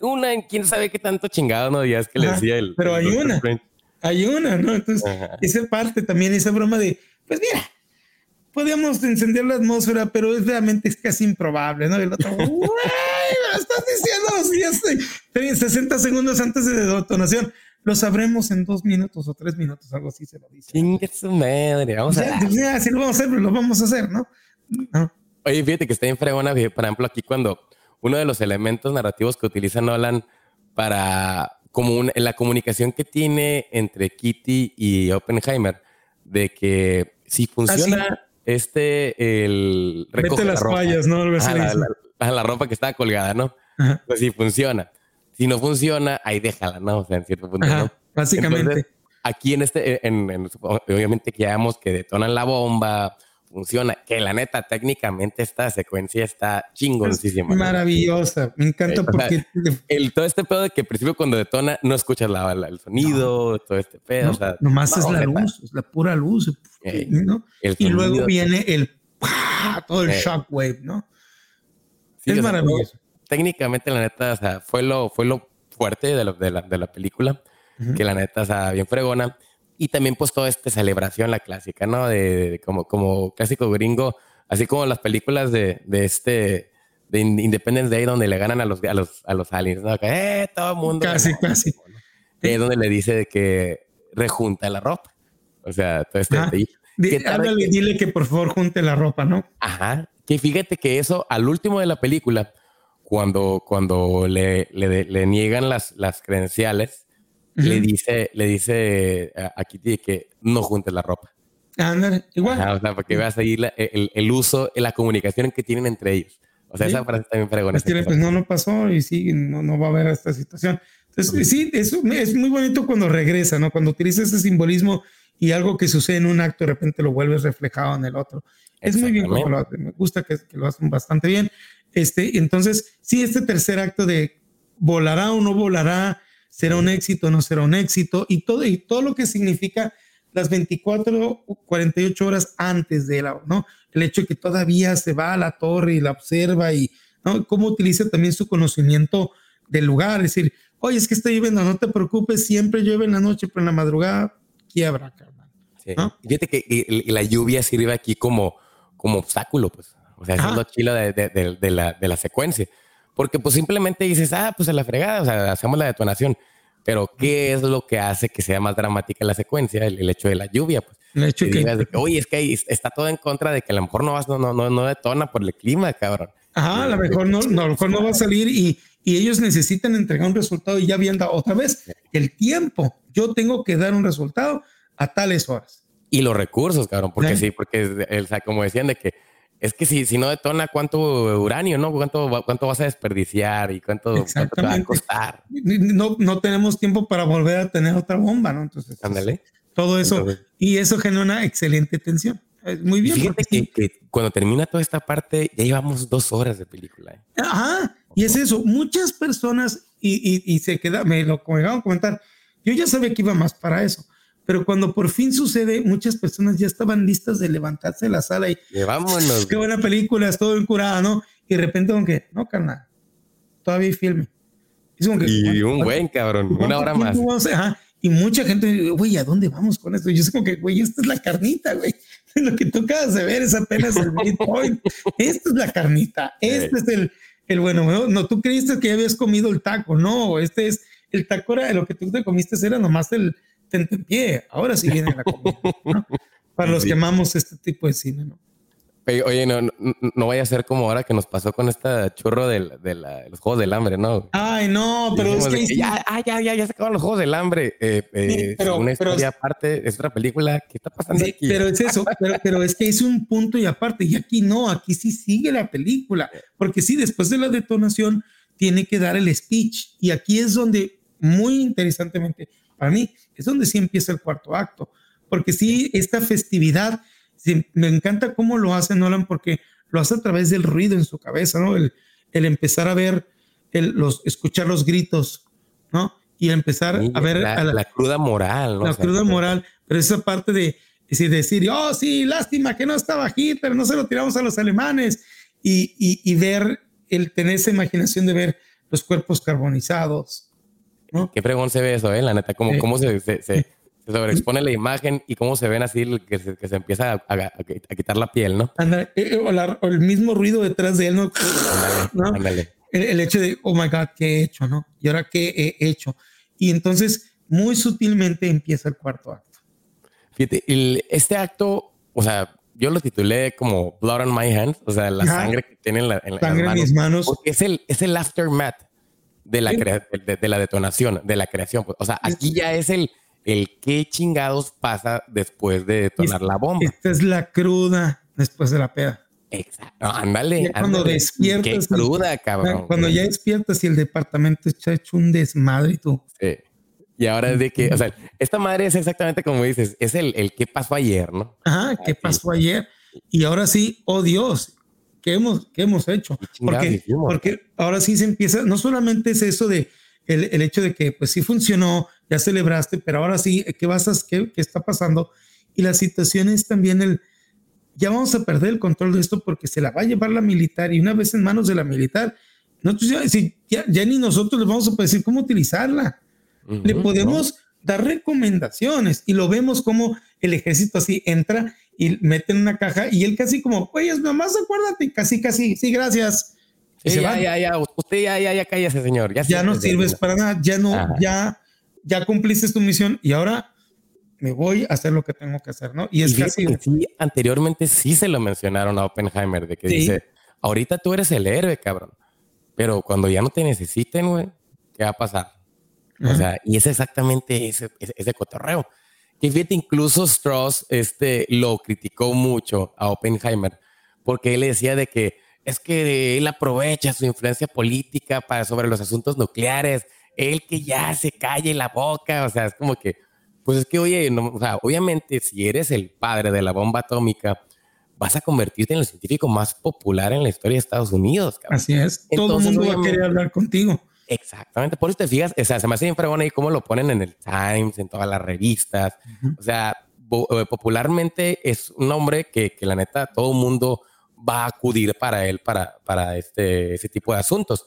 Una en quién sabe qué tanto chingado no días que le decía el. Pero hay una. Hay una, ¿no? Entonces, esa parte también, esa broma de, pues mira, podríamos encender la atmósfera, pero es realmente es casi improbable, ¿no? El otro, <laughs> güey, estás diciendo 60 segundos antes de detonación. Lo sabremos en dos minutos o tres minutos, algo así se lo dice. Chingue su madre, vamos a ver. Si lo vamos a hacer, lo vamos a hacer, ¿no? Oye, fíjate que está en fregona, por ejemplo, aquí cuando uno de los elementos narrativos que utiliza Nolan para como en la comunicación que tiene entre Kitty y Oppenheimer, de que si funciona este, el... Vete las fallas, ¿no? A la, ropa que está colgada, ¿no? Pues si funciona. Si no funciona, ahí déjala, ¿no? O sea, en cierto punto, ¿no? Básicamente. aquí en este, en, obviamente que ya vemos que detonan la bomba, funciona. Que la neta, técnicamente esta secuencia está chingoncísima. Maravillosa. Me encanta porque. el, todo este pedo de que al principio cuando detona no escuchas la, el sonido, todo este pedo. o sea, nomás es la luz, es la pura luz. ¿no? Y luego viene el. Todo el shockwave, ¿no? es maravilloso. Técnicamente, la neta, o sea, fue lo, fue lo fuerte de, de, la, de la película. Que la neta, o sea, bien fregona y también pues toda esta celebración, la clásica, ¿no? De, como, como clásico gringo, así como las películas de, de este, de Independence Day, donde le ganan a los, a los, a los aliens, ¿no? Que, eh, todo el mundo. Casi, casi. es donde le dice que rejunta la ropa. O sea, todo este... dile que por favor junte la ropa, ¿no? Ajá. Que fíjate que eso, al último de la película, cuando, cuando le, le, le niegan las, las credenciales, le dice, le dice a Kitty que no junte la ropa. igual. o sea, porque veas ahí el, el, uso, la comunicación que tienen entre ellos. O sea, esa frase también fregona. Pues, pues no, no pasó y sí, no, no va a haber esta situación. Entonces, sí, eso es muy bonito cuando regresa, ¿no? Cuando utiliza ese simbolismo y algo que sucede en un acto de repente lo vuelves reflejado en el otro. Es muy bien como lo hacen. Me gusta que, que, lo hacen bastante bien. Este, entonces, sí, este tercer acto de volará o no volará, será un éxito, no será un éxito, y todo, y todo lo que significa las 24 o 48 horas antes de la, ¿no? El hecho de que todavía se va a la torre y la observa y, ¿no? Cómo utiliza también su conocimiento del lugar, es decir, oye, es que está lloviendo, no te preocupes, siempre llueve en la noche, pero en la madrugada quiebra, carnal. Fíjate que la lluvia sirve aquí como, como obstáculo, pues. O sea, es lo chilo de, de, de, la, de la secuencia. Porque pues simplemente dices, ah, pues a la fregada, o sea, hacemos la detonación. Pero ¿qué es lo que hace que sea más dramática la secuencia? El, hecho de la lluvia, pues. El hecho que, que, oye, es que está todo en contra de que a lo mejor no vas, no, no, no, detona por el clima, cabrón. Ajá, a lo mejor no, no, a lo mejor no va a <laughs> salir y, y ellos necesitan entregar un resultado y ya viendo otra vez el tiempo. Yo tengo que dar un resultado a tales horas. Y los recursos, cabrón, porque sí, porque, o sea, como decían de que es que si, si no detona, ¿cuánto uranio, no? ¿Cuánto, cuánto vas a desperdiciar y cuánto, te va a costar? No, no tenemos tiempo para volver a tener otra bomba, ¿no? Entonces, Ándale. todo eso. y eso genera una excelente tensión. Muy bien. Fíjate que, cuando termina toda esta parte, ya llevamos dos horas de película. ¿eh? Ajá. Y es eso. Muchas personas, y, y, y se queda, me lo a comentar, yo ya sabía que iba más para eso pero cuando por fin sucede, muchas personas ya estaban listas de levantarse de la sala y vámonos. Qué buena película, es todo curada, ¿no? Y de repente, aunque, no, carnal, todavía hay filme. y un buen cabrón, una hora más. Y mucha gente, güey, ¿a dónde vamos con esto? Yo sé como que, güey, esta es la carnita, güey. <laughs> Lo que tú acabas de ver es apenas el midpoint. <laughs> Esta es la carnita. Este es el, el bueno. No, tú creíste que ya habías comido el taco. No, este es el taco. Era lo que tú te comiste, era nomás el, tente en pie. Ahora sí viene la comida, Para los que amamos este tipo de cine, ¿no? Oye, no, no, vaya a ser como ahora que nos pasó con esta churro de, los Juegos del Hambre, ¿no? Ay, no, pero es que... ya, ah, ya, ya, ya se acabaron los Juegos del Hambre. Eh, eh, pero, una historia aparte, es otra película. ¿Qué está pasando aquí? Pero es eso, pero, es que es un punto y aparte. Y aquí no, aquí sí sigue la película. Porque sí, después de la detonación tiene que dar el speech. Y aquí es donde, muy interesantemente, para mí, es donde sí empieza el cuarto acto. Porque sí, esta festividad me encanta cómo lo hace Nolan porque lo hace a través del ruido en su cabeza, ¿no? El, el empezar a ver, el, los, escuchar los gritos, ¿no? Y empezar a ver... La, la, cruda moral, ¿no? La cruda moral, pero esa parte de decir, decir, oh, sí, lástima que no estaba Hitler, no se lo tiramos a los alemanes, y, y, y ver, el tener esa imaginación de ver los cuerpos carbonizados, ¿no? Qué fregón se ve eso, ¿eh? La neta, cómo, cómo se, se se sobreexpone la imagen y cómo se ven así que se, que se empieza a, quitar la piel, ¿no? Eh, eh, o, el mismo ruido detrás de él, ¿no? Ándale, El, hecho de, oh my God, ¿qué he hecho, no? Y ahora, ¿qué he hecho? Y entonces, muy sutilmente empieza el cuarto acto. Fíjate, este acto, o sea, yo lo titulé como Blood on My Hands, o sea, la sangre que tiene en, la, en, sangre en mis manos. Porque es el, es el aftermath de la, de, la detonación, de la creación. O sea, aquí ya es el el qué chingados pasa después de detonar la bomba. Esta es la cruda después de la peda. Exacto. ándale. Cuando despiertas. Qué cruda, cabrón. Cuando ya despiertas y el departamento está hecho un desmadre y tú. Sí. Y ahora es de que, o sea, esta madre es exactamente como dices, es el, el qué pasó ayer, ¿no? Ajá, qué pasó ayer. Y ahora sí, oh Dios, ¿qué hemos, qué hemos hecho? Porque, porque ahora sí se empieza, no solamente es eso de el, el hecho de que, pues sí funcionó, ya celebraste, pero ahora sí, ¿qué vas a, qué, qué está pasando? Y la situación es también el, ya vamos a perder el control de esto porque se la va a llevar la militar y una vez en manos de la militar, nosotros ya, ya, ni nosotros les vamos a decir cómo utilizarla. Le podemos dar recomendaciones y lo vemos como el ejército así entra y mete en una caja y él casi como, oye, nomás acuérdate, casi, casi, sí, gracias. ya, ya, ya, usted ya, ya, ya cállese, señor. Ya, ya no sirves para nada, ya no, ya ya cumpliste tu misión y ahora me voy a hacer lo que tengo que hacer, ¿no? Y es casi... Que sí, anteriormente sí se lo mencionaron a Oppenheimer, de que dice, ahorita tú eres el héroe, cabrón, pero cuando ya no te necesiten, güey, ¿qué va a pasar? O sea, y es exactamente ese, ese, cotorreo. Que fíjate, incluso Strauss este, lo criticó mucho a Oppenheimer, porque él decía de que es que él aprovecha su influencia política para sobre los asuntos nucleares él que ya se calle la boca, o sea, es como que, pues es que, oye, o sea, obviamente si eres el padre de la bomba atómica, vas a convertirte en el científico más popular en la historia de Estados Unidos. Así es, todo el mundo va a querer hablar contigo. Exactamente, por eso te fijas, o sea, se me hace bien fregón ahí cómo lo ponen en el Times, en todas las revistas, o sea, eh, popularmente es un hombre que, que la neta todo el mundo va a acudir para él para, para este, ese tipo de asuntos.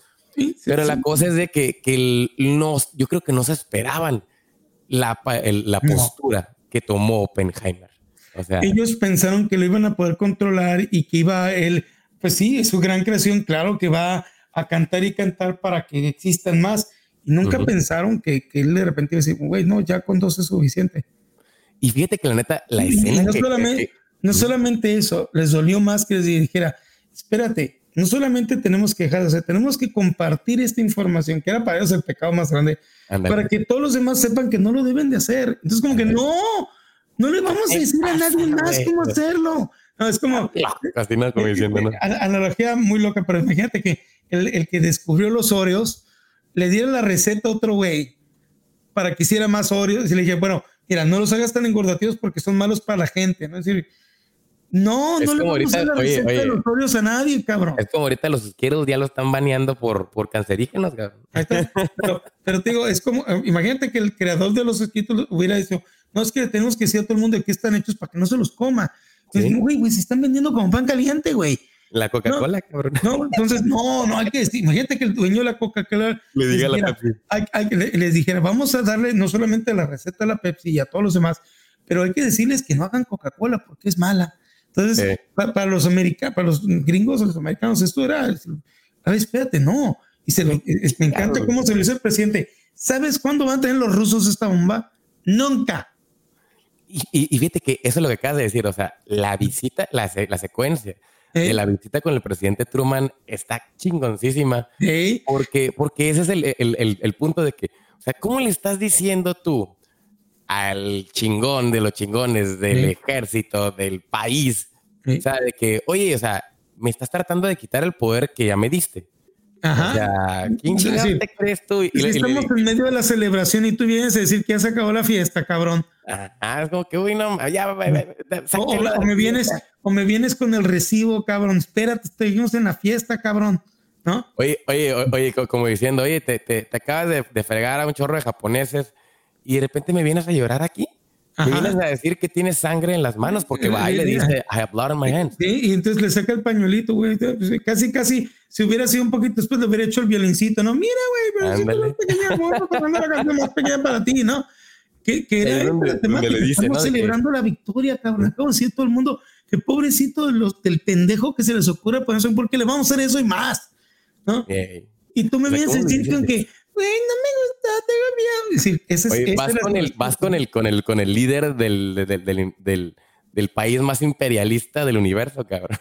Pero la cosa es de que, que yo creo que no se esperaban la, la postura que tomó Oppenheimer. O sea, Ellos pensaron que lo iban a poder controlar y que iba él, pues sí, es su gran creación, claro que va a cantar y cantar para que existan más. Y nunca pensaron que, que, él de repente iba a decir, güey, no, ya con dos es suficiente. Y fíjate que la neta, la escena. no, solamente, no solamente eso, les dolió más que les dijera, espérate, no solamente tenemos que dejar de hacer, tenemos que compartir esta información, que era para ellos el pecado más grande, para que todos los demás sepan que no lo deben de hacer. Entonces, como que no, no le vamos a decir a nadie más cómo hacerlo. No, es como... Casi nada como diciendo, ¿no? Analogía muy loca, pero imagínate que el, el que descubrió los Oreos le diera la receta a otro güey para que hiciera más Oreos y le dije, bueno, mira, no los hagas tan engordativos porque son malos para la gente, ¿no? Es decir, no, no le vamos a la receta de los Oreos a nadie, cabrón. Es como ahorita los izquierdos ya lo están baneando por, por cancerígenos, cabrón. Pero, pero, te digo, es como, eh, imagínate que el creador de los esquitos hubiera dicho, no, es que tenemos que decir a todo el mundo de qué están hechos para que no se los coma. Entonces, güey, güey, se están vendiendo como pan caliente, güey. La Coca-Cola, cabrón. No, entonces, no, no hay que decir. Imagínate que el dueño de la Coca-Cola le diga la Pepsi. les dijera, vamos a darle no solamente la receta a la Pepsi y a todos los demás, pero hay que decirles que no hagan Coca-Cola porque es mala. Entonces, para, los americanos, para los gringos, los americanos, esto era, a ver, espérate, no. Y se me encanta cómo se lo hizo el presidente. ¿Sabes cuándo van a tener los rusos esta bomba? Nunca. Y, fíjate que eso es lo que acabas de decir, o sea, la visita, la, la secuencia de la visita con el presidente Truman está chingoncísima. Porque, porque ese es el, el, el, punto de que, o sea, ¿cómo le estás diciendo tú al chingón de los chingones del ejército, del país? O sea, de que, oye, o sea, me estás tratando de quitar el poder que ya me diste. Ajá. O sea, ¿quién te crees tú? Y, estamos en medio de la celebración y tú vienes a decir que ya se acabó la fiesta, cabrón. Ah, es como que, uy, no, ya, o, o, me vienes, o me vienes con el recibo, cabrón. Espérate, seguimos en la fiesta, cabrón. ¿No? Oye, oye, oye, como diciendo, oye, te, te, te acabas de, de, fregar a un chorro de japoneses y de repente me vienes a llorar aquí. Y vienes a decir que tienes sangre en las manos porque va y le dice, I have blood on my hands. Sí, y entonces le saca el pañuelito, güey. Casi, casi, si hubiera sido un poquito después, le hubiera hecho el violincito, ¿no? Mira, güey, pero si no pequeña, la canción más pequeña para ti, ¿no? Que, que era donde, le estamos celebrando la victoria, cabrón. Acabo de todo el mundo que pobrecito de los, del pendejo que se les ocurre por eso, porque le vamos a hacer eso y más, ¿no? Y tú me vienes a decir con que, güey, no me gusta, tengo miedo. decir, ese, Oye, vas, con el, vas con el, con el, con el líder del, del, del, del del país más imperialista del universo, cabrón.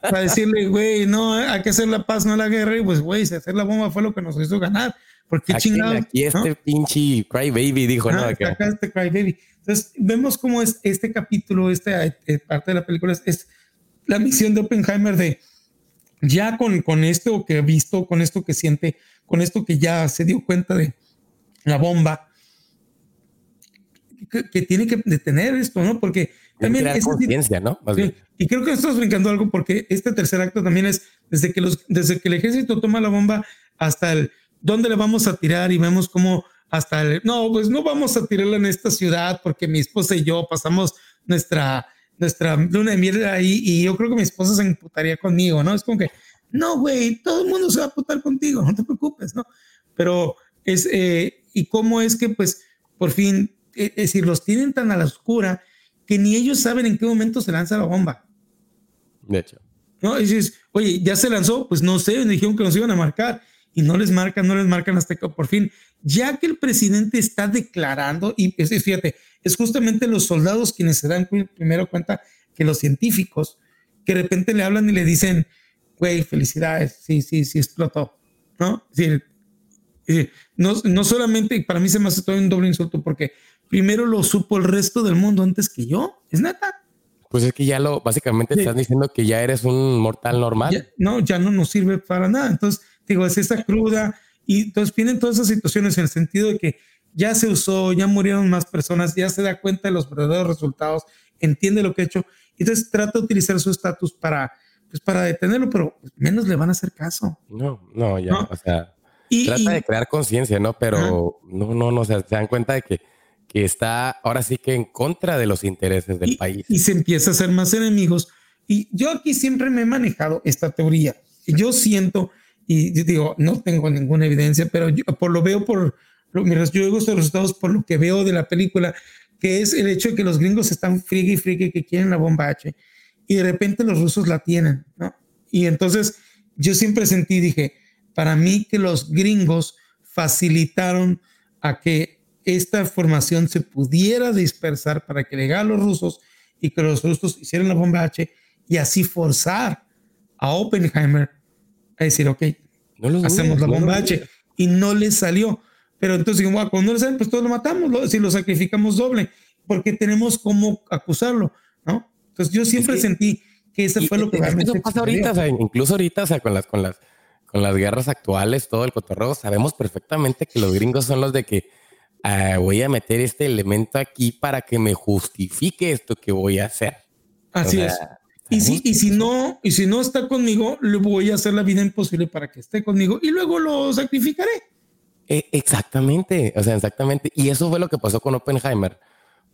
Para decirle, güey, no, hay que hacer la paz, no la guerra. Y pues, güey, si hacer la bomba fue lo que nos hizo ganar. Porque aquí, chingados. Aquí este pinche Crybaby dijo, ¿no? Acá, acá este Crybaby. Entonces, vemos cómo es este capítulo, esta eh, parte de la película, es, la misión de Oppenheimer de ya con, con esto que ha visto, con esto que siente, con esto que ya se dio cuenta de la bomba, que, tiene que detener esto, ¿no? Porque también es conciencia, ¿no? y creo que estamos brincando algo porque este tercer acto también es desde que los desde que el ejército toma la bomba hasta el dónde le vamos a tirar y vemos cómo hasta el, no, pues no vamos a tirarla en esta ciudad porque mi esposa y yo pasamos nuestra nuestra luna de miel ahí y yo creo que mi esposa se imputaría conmigo, ¿no? Es como que no, güey, todo el mundo se va a putar contigo, no te preocupes, ¿no? Pero es, eh, y cómo es que, pues, por fin es decir, los tienen tan a la oscura que ni ellos saben en qué momento se lanza la bomba. De hecho. ¿No? Y dices, oye, ya se lanzó, pues no sé, me dijeron que nos iban a marcar y no les marcan, no les marcan hasta que por fin, ya que el presidente está declarando, y es, fíjate, es justamente los soldados quienes se dan primero cuenta que los científicos, que de repente le hablan y le dicen, güey, felicidades, sí, sí, sí explotó, ¿no? Es decir, no, no solamente, para mí se me hace todo un doble insulto porque primero lo supo el resto del mundo antes que yo. ¿Es neta? Pues es que ya lo, básicamente estás diciendo que ya eres un mortal normal. no, ya no nos sirve para nada. Entonces, digo, es esa cruda. Y entonces vienen todas esas situaciones en el sentido de que ya se usó, ya murieron más personas, ya se da cuenta de los verdaderos resultados, entiende lo que ha hecho. Entonces trata de utilizar su estatus para, pues, para detenerlo, pero menos le van a hacer caso. No, no, ya, o sea, trata de crear conciencia, ¿no? Pero no, no, no, o sea, se dan cuenta de que que está ahora sí que en contra de los intereses del país. Y se empieza a hacer más enemigos. Y yo aquí siempre me he manejado esta teoría. Yo siento, y digo, no tengo ninguna evidencia, pero yo, por lo veo por, lo, yo digo estos resultados por lo que veo de la película, que es el hecho de que los gringos están friegue y friegue que quieren la bomba H y de repente los rusos la tienen, ¿no? Y entonces yo siempre sentí, dije, para mí que los gringos facilitaron a que esta formación se pudiera dispersar para que llegaran los rusos y que los rusos hicieran la bomba H y así forzar a Oppenheimer a decir, ok, hacemos la bomba H. Y no le salió. Pero entonces, bueno, cuando no le sale, pues todos lo matamos, si lo sacrificamos doble, porque tenemos cómo acusarlo, ¿no? Entonces yo siempre sentí que eso fue lo que realmente Eso pasa ahorita, o sea, incluso ahorita, o sea, con las, con las, con las guerras actuales, todo el cotorreo, sabemos perfectamente que los gringos son los de que Ah, voy a meter este elemento aquí para que me justifique esto que voy a hacer. Así es. Y si, y si no, y si no está conmigo, le voy a hacer la vida imposible para que esté conmigo y luego lo sacrificaré. E, exactamente, o sea, exactamente. Y eso fue lo que pasó con Oppenheimer,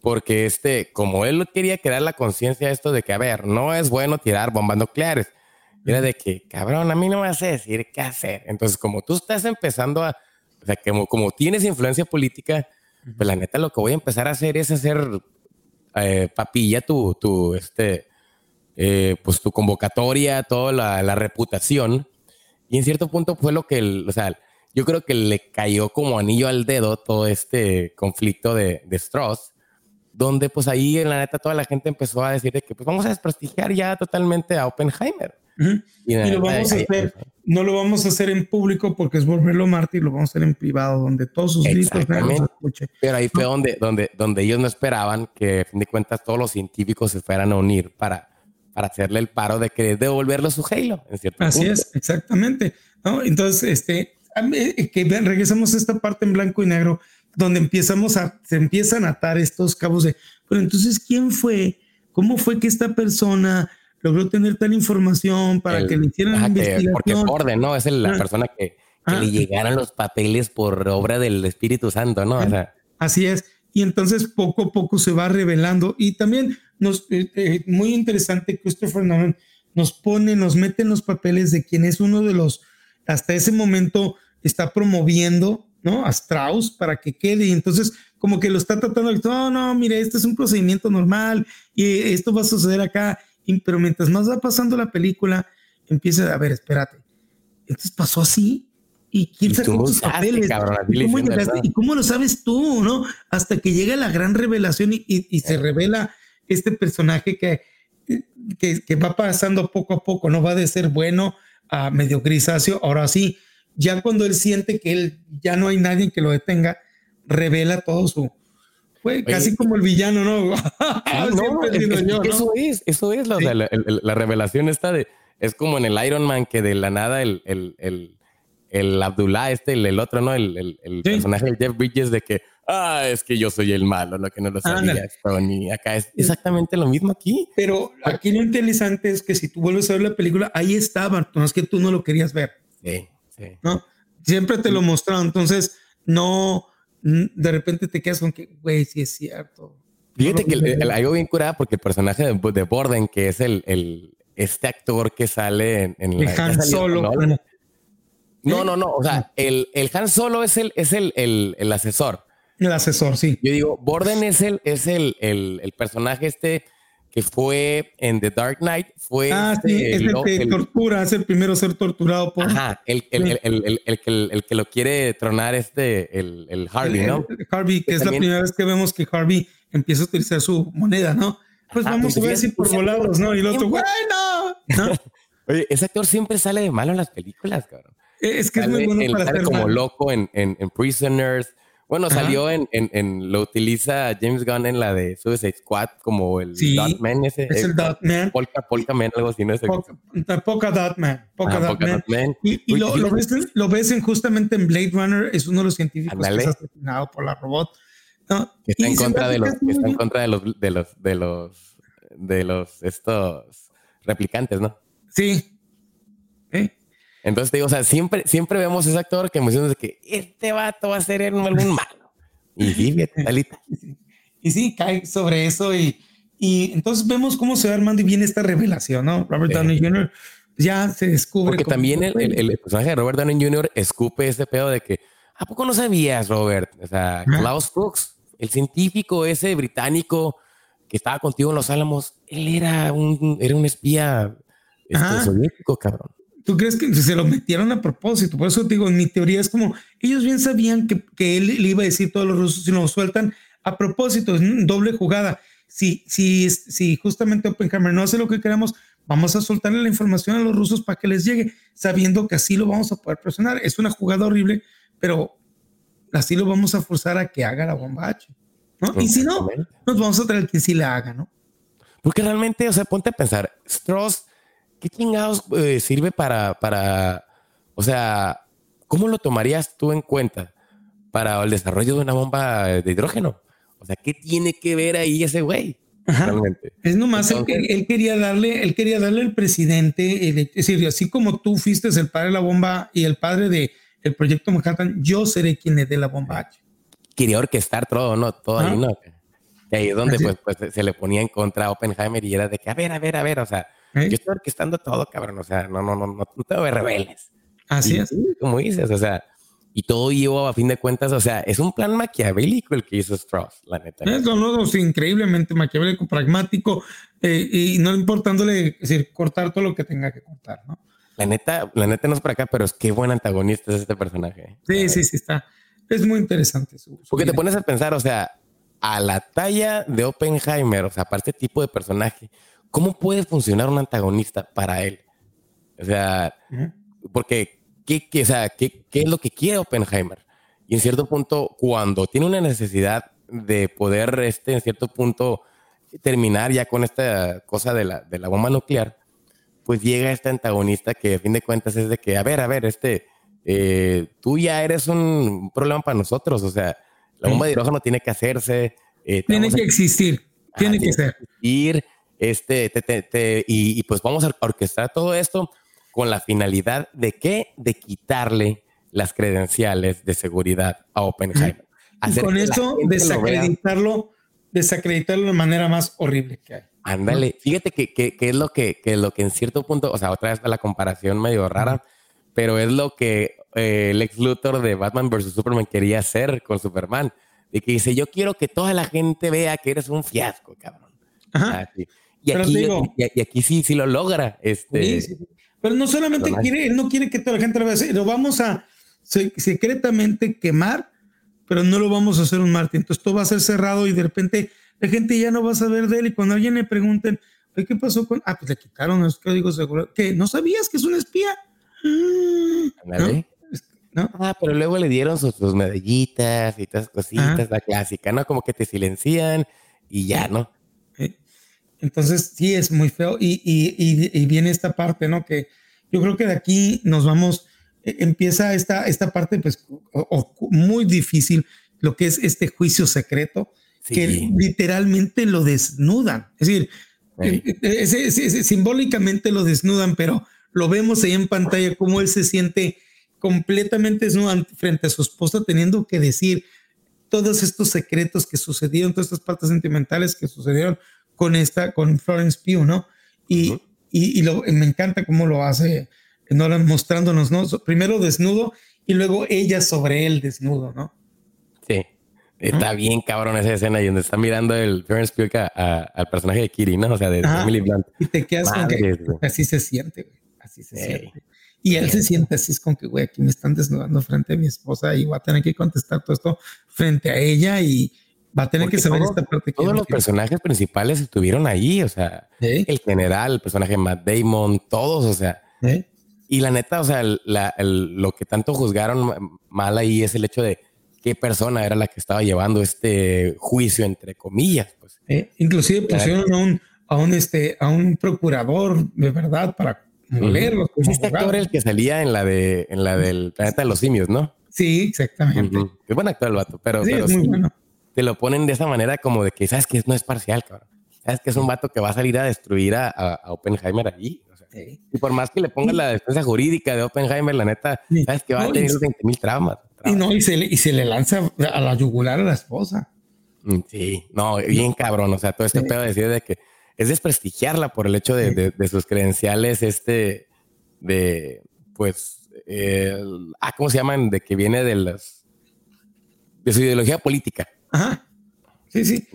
porque este, como él quería crear la conciencia de esto de que, a ver, no es bueno tirar bombas nucleares. Era de que, cabrón, a mí no me vas a decir qué hacer. Entonces, como tú estás empezando a, o sea, como, como tienes influencia política, pues la neta lo que voy a empezar a hacer es hacer eh, papilla tu, tu, este, eh, pues tu convocatoria, toda la, la, reputación. Y en cierto punto fue lo que, el, o sea, yo creo que le cayó como anillo al dedo todo este conflicto de, de Strauss, donde pues ahí en la neta toda la gente empezó a decir que pues vamos a desprestigiar ya totalmente a Oppenheimer. y, lo vamos a hacer, no lo vamos a hacer en público porque es volverlo mártir, lo vamos a hacer en privado, donde todos sus gritos Pero ahí fue donde, donde, donde ellos no esperaban que, a fin de cuentas, todos los científicos se fueran a unir para, para hacerle el paro de que devolverlo su Halo, en cierto Así es, exactamente. ¿no? Entonces, este, eh, que regresamos a esta parte en blanco y negro, donde empezamos a, se empiezan a atar estos cabos de, pero entonces, ¿quién fue? ¿Cómo fue que esta persona logró tener tal información para que le hicieran la investigación. porque ¿no? Es la ah. persona que, que le llegaran los papeles por obra del Espíritu Santo, ¿no? O sea, así es. Y entonces poco a poco se va revelando. Y también nos, eh, eh, muy interesante, Christopher Nolan nos pone, nos mete en los papeles de quien es uno de los, hasta ese momento está promoviendo, ¿no? A Strauss para que quede. Y entonces como que lo está tratando no, no, mire, este es un procedimiento normal y esto va a suceder acá pero mientras más va pasando la película, empieza a ver, espérate, entonces pasó así. ¿Y quién sacó tus papeles? ¿Y, cómo lo sabes tú, no? Hasta que llega la gran revelación y, se revela este personaje que, que, va pasando poco a poco, no va de ser bueno a medio grisáceo. Ahora sí, ya cuando él siente que él ya no hay nadie que lo detenga, revela todo su, fue casi como el villano, ¿no? <laughs> Eso es, eso es la, revelación esta de, es como en el Iron Man que de la nada el, el, el, el Abdullah, este, el, otro, ¿no? El, el personaje de Jeff Bridges de que, ah, es que yo soy el malo, lo que no lo sabía, Tony. Acá es exactamente lo mismo aquí. Pero aquí lo interesante es que si tú vuelves a ver la película, ahí estaba, no es que tú no lo querías ver. Sí, sí. ¿No? Siempre te lo mostraron, entonces no de repente te quedas con que, güey, sí es cierto. Fíjate que el, algo bien curada porque el personaje de, de Borden, que es el, el, este actor que sale en, en el Han Solo. ¿no? no, no, O sea, el, el Han Solo es el, es el, el, el asesor. El asesor, sí. Yo digo, Borden es el, es el, el, el personaje este que fue en The Dark Knight, fue... Ah, este, es el, que tortura, es el primero a ser torturado por... Ajá, el, el, el, el, que lo quiere tronar este, el, Harvey, ¿no? Harvey, que, es la primera vez que vemos que Harvey empieza a utilizar su moneda, ¿no? Pues vamos pues a ver si por volados, ¿no? Y el otro, bueno, ¿no? <laughs> Oye, ese actor siempre sale de malo en las películas, cabrón. Es que es muy bueno para sale como loco en, en, en Prisoners, bueno, salió en, en, en, lo utiliza James Gunn en la de Suicide Squad como el sí, Man ese. Es el Dot Man. Polka, Polka Man, algo así, ¿no? Polka, Polka Dot Man. Polka. Y, lo, lo, ves, lo ves en, justamente en Blade Runner, es uno de los científicos que está asesinado por la robot. ¿no? Que está, en contra, de los, que está en contra de los, de los, de los, de los, estos replicantes, ¿no? Sí. Entonces te digo, o sea, siempre, siempre vemos ese actor que emociona de que este vato va a ser algún malo. Y sí, <laughs> talita. Y sí, cae sobre eso y, y entonces vemos cómo se va armando y viene esta revelación, ¿no? Robert Downey Jr. ya se descubre. Porque también el, el, personaje de Robert Downey Jr. escupe ese pedo de que, ¿a poco no sabías, Robert? O sea, Klaus Fuchs, el científico ese británico que estaba contigo en Los Álamos, él era un, era un espía este, soviético, cabrón. ¿Tú crees que se lo metieron a propósito? Por eso te digo, en mi teoría es como, ellos bien sabían que, que él le iba a decir todos los rusos si lo sueltan a propósito, es una doble jugada. Si, si, si justamente Oppenheimer no hace lo que queramos, vamos a soltarle la información a los rusos para que les llegue, sabiendo que así lo vamos a poder presionar. Es una jugada horrible, pero así lo vamos a forzar a que haga la bomba H. ¿no? Y si no, nos vamos a traer que sí la haga, ¿no? Porque realmente, o sea, ponte a pensar, Strauss ¿qué chingados eh, sirve para, para, o sea, cómo lo tomarías tú en cuenta para el desarrollo de una bomba de hidrógeno? O sea, ¿qué tiene que ver ahí ese güey? Es nomás él, quería darle, él quería darle al presidente, es decir, así como tú fuiste el padre de la bomba y el padre de el proyecto Manhattan, yo seré quien le dé la bomba H. Quería orquestar todo, ¿no? Todo ahí, ¿no? Y ahí es donde pues, pues, se le ponía en contra a Oppenheimer y era de que, a ver, a ver, a ver, o sea, ¿Eh? Yo estoy orquestando todo, cabrón. O sea, no, no, no, no, no te rebeles. Así es. Como dices, o sea, y todo lleva a fin de cuentas, o sea, es un plan maquiavélico el que hizo Strauss, la neta. Es increíblemente maquiavélico, pragmático, eh, y no importándole decir, cortar todo lo que tenga que cortar, ¿no? La neta, la neta no es para acá, pero es qué buen antagonista es este personaje. Sí, sí, sí, está. Es muy interesante. Porque te pones a pensar, o sea, a la talla de Oppenheimer, o sea, para este tipo de personaje, ¿cómo puede funcionar un antagonista para él? O sea, porque, ¿qué, qué, o sea, ¿qué, ¿qué es lo que quiere Oppenheimer? Y en cierto punto, cuando tiene una necesidad de poder, este, en cierto punto, terminar ya con esta cosa de la, de la bomba nuclear, pues llega este antagonista que a fin de cuentas es de que, a ver, a ver, este, eh, tú ya eres un problema para nosotros, o sea, la bomba de hidrógeno tiene que hacerse. Eh, tiene que existir, tiene que ser. Ir, este, te, y, pues vamos a orquestar todo esto con la finalidad de qué? De quitarle las credenciales de seguridad a Oppenheimer. Y con eso desacreditarlo, desacreditarlo de manera más horrible que hay. Ándale, fíjate que, que, que, es lo que, que lo que en cierto punto, o sea, otra vez la comparación medio rara, pero es lo que eh, el ex Luthor de Batman vs. Superman quería hacer con Superman. De que dice, yo quiero que toda la gente vea que eres un fiasco, cabrón. Ajá. Y, aquí, y, aquí, sí, sí lo logra. Este, Pero no solamente quiere, él no quiere que toda la gente lo vea, lo vamos a secretamente quemar, pero no lo vamos a hacer un Martín. Entonces todo va a ser cerrado y de repente la gente ya no va a saber de él. Y cuando alguien le pregunten, ¿qué pasó con.? Ah, pues le quitaron los códigos de seguridad. ¿Qué? ¿No sabías que es un espía? ¿No? ¿No? Ah, pero luego le dieron sus, medallitas y todas cositas, la clásica, ¿no? Como que te silencian y ya, ¿no? Entonces, sí, es muy feo. Y, y, viene esta parte, ¿no? Que yo creo que de aquí nos vamos, e, empieza esta, esta parte, pues, muy difícil, lo que es este juicio secreto, que literalmente lo desnudan. Es decir, e, e, simbólicamente lo desnudan, pero lo vemos ahí en pantalla, cómo él se siente completamente desnudo frente a su esposa, teniendo que decir todos estos secretos que sucedieron, todas estas partes sentimentales que sucedieron con esta, con Florence Pugh, ¿no? Y, y, lo, me encanta cómo lo hace Nolan mostrándonos, ¿no? Primero desnudo y luego ella sobre él desnudo, ¿no? Sí. Está bien cabrón esa escena y donde está mirando el Florence Pugh al personaje de Kiri, ¿no? O sea, de Emily Blunt. Y te quedas con que así se siente, güey. Así se siente. Y él se siente así, es como que, güey, aquí me están desnudando frente a mi esposa y voy a tener que contestar todo esto frente a ella y va a tener que saber esta parte. Todos los personajes principales estuvieron ahí, o sea, el general, el personaje Matt Damon, todos, o sea. Y la neta, o sea, lo que tanto juzgaron mal ahí es el hecho de qué persona era la que estaba llevando este juicio, entre comillas. Pues. inclusive pusieron a un, a un, este, a un procurador de verdad para leerlos. este actor el que salía en la de en la del planeta de los simios, ¿no? Sí, exactamente. Es buen actor el vato, pero, sí, te lo ponen de esa manera como de que sabes que no es parcial, cabrón. Sabes que es un vato que va a salir a destruir a, Oppenheimer allí. Y por más que le pongas la defensa jurídica de Oppenheimer, la neta, sabes que va a tener 20 mil traumas, Y no, y se, le, y se le lanza a la yugular a la esposa. Mm, sí, no, bien cabrón. O sea, todo este pedo de decir de que es desprestigiarla por el hecho de, sus credenciales, este, de, pues, ah, ¿cómo se llaman? De que viene de las, de su ideología política. Ajá. Sí, sí.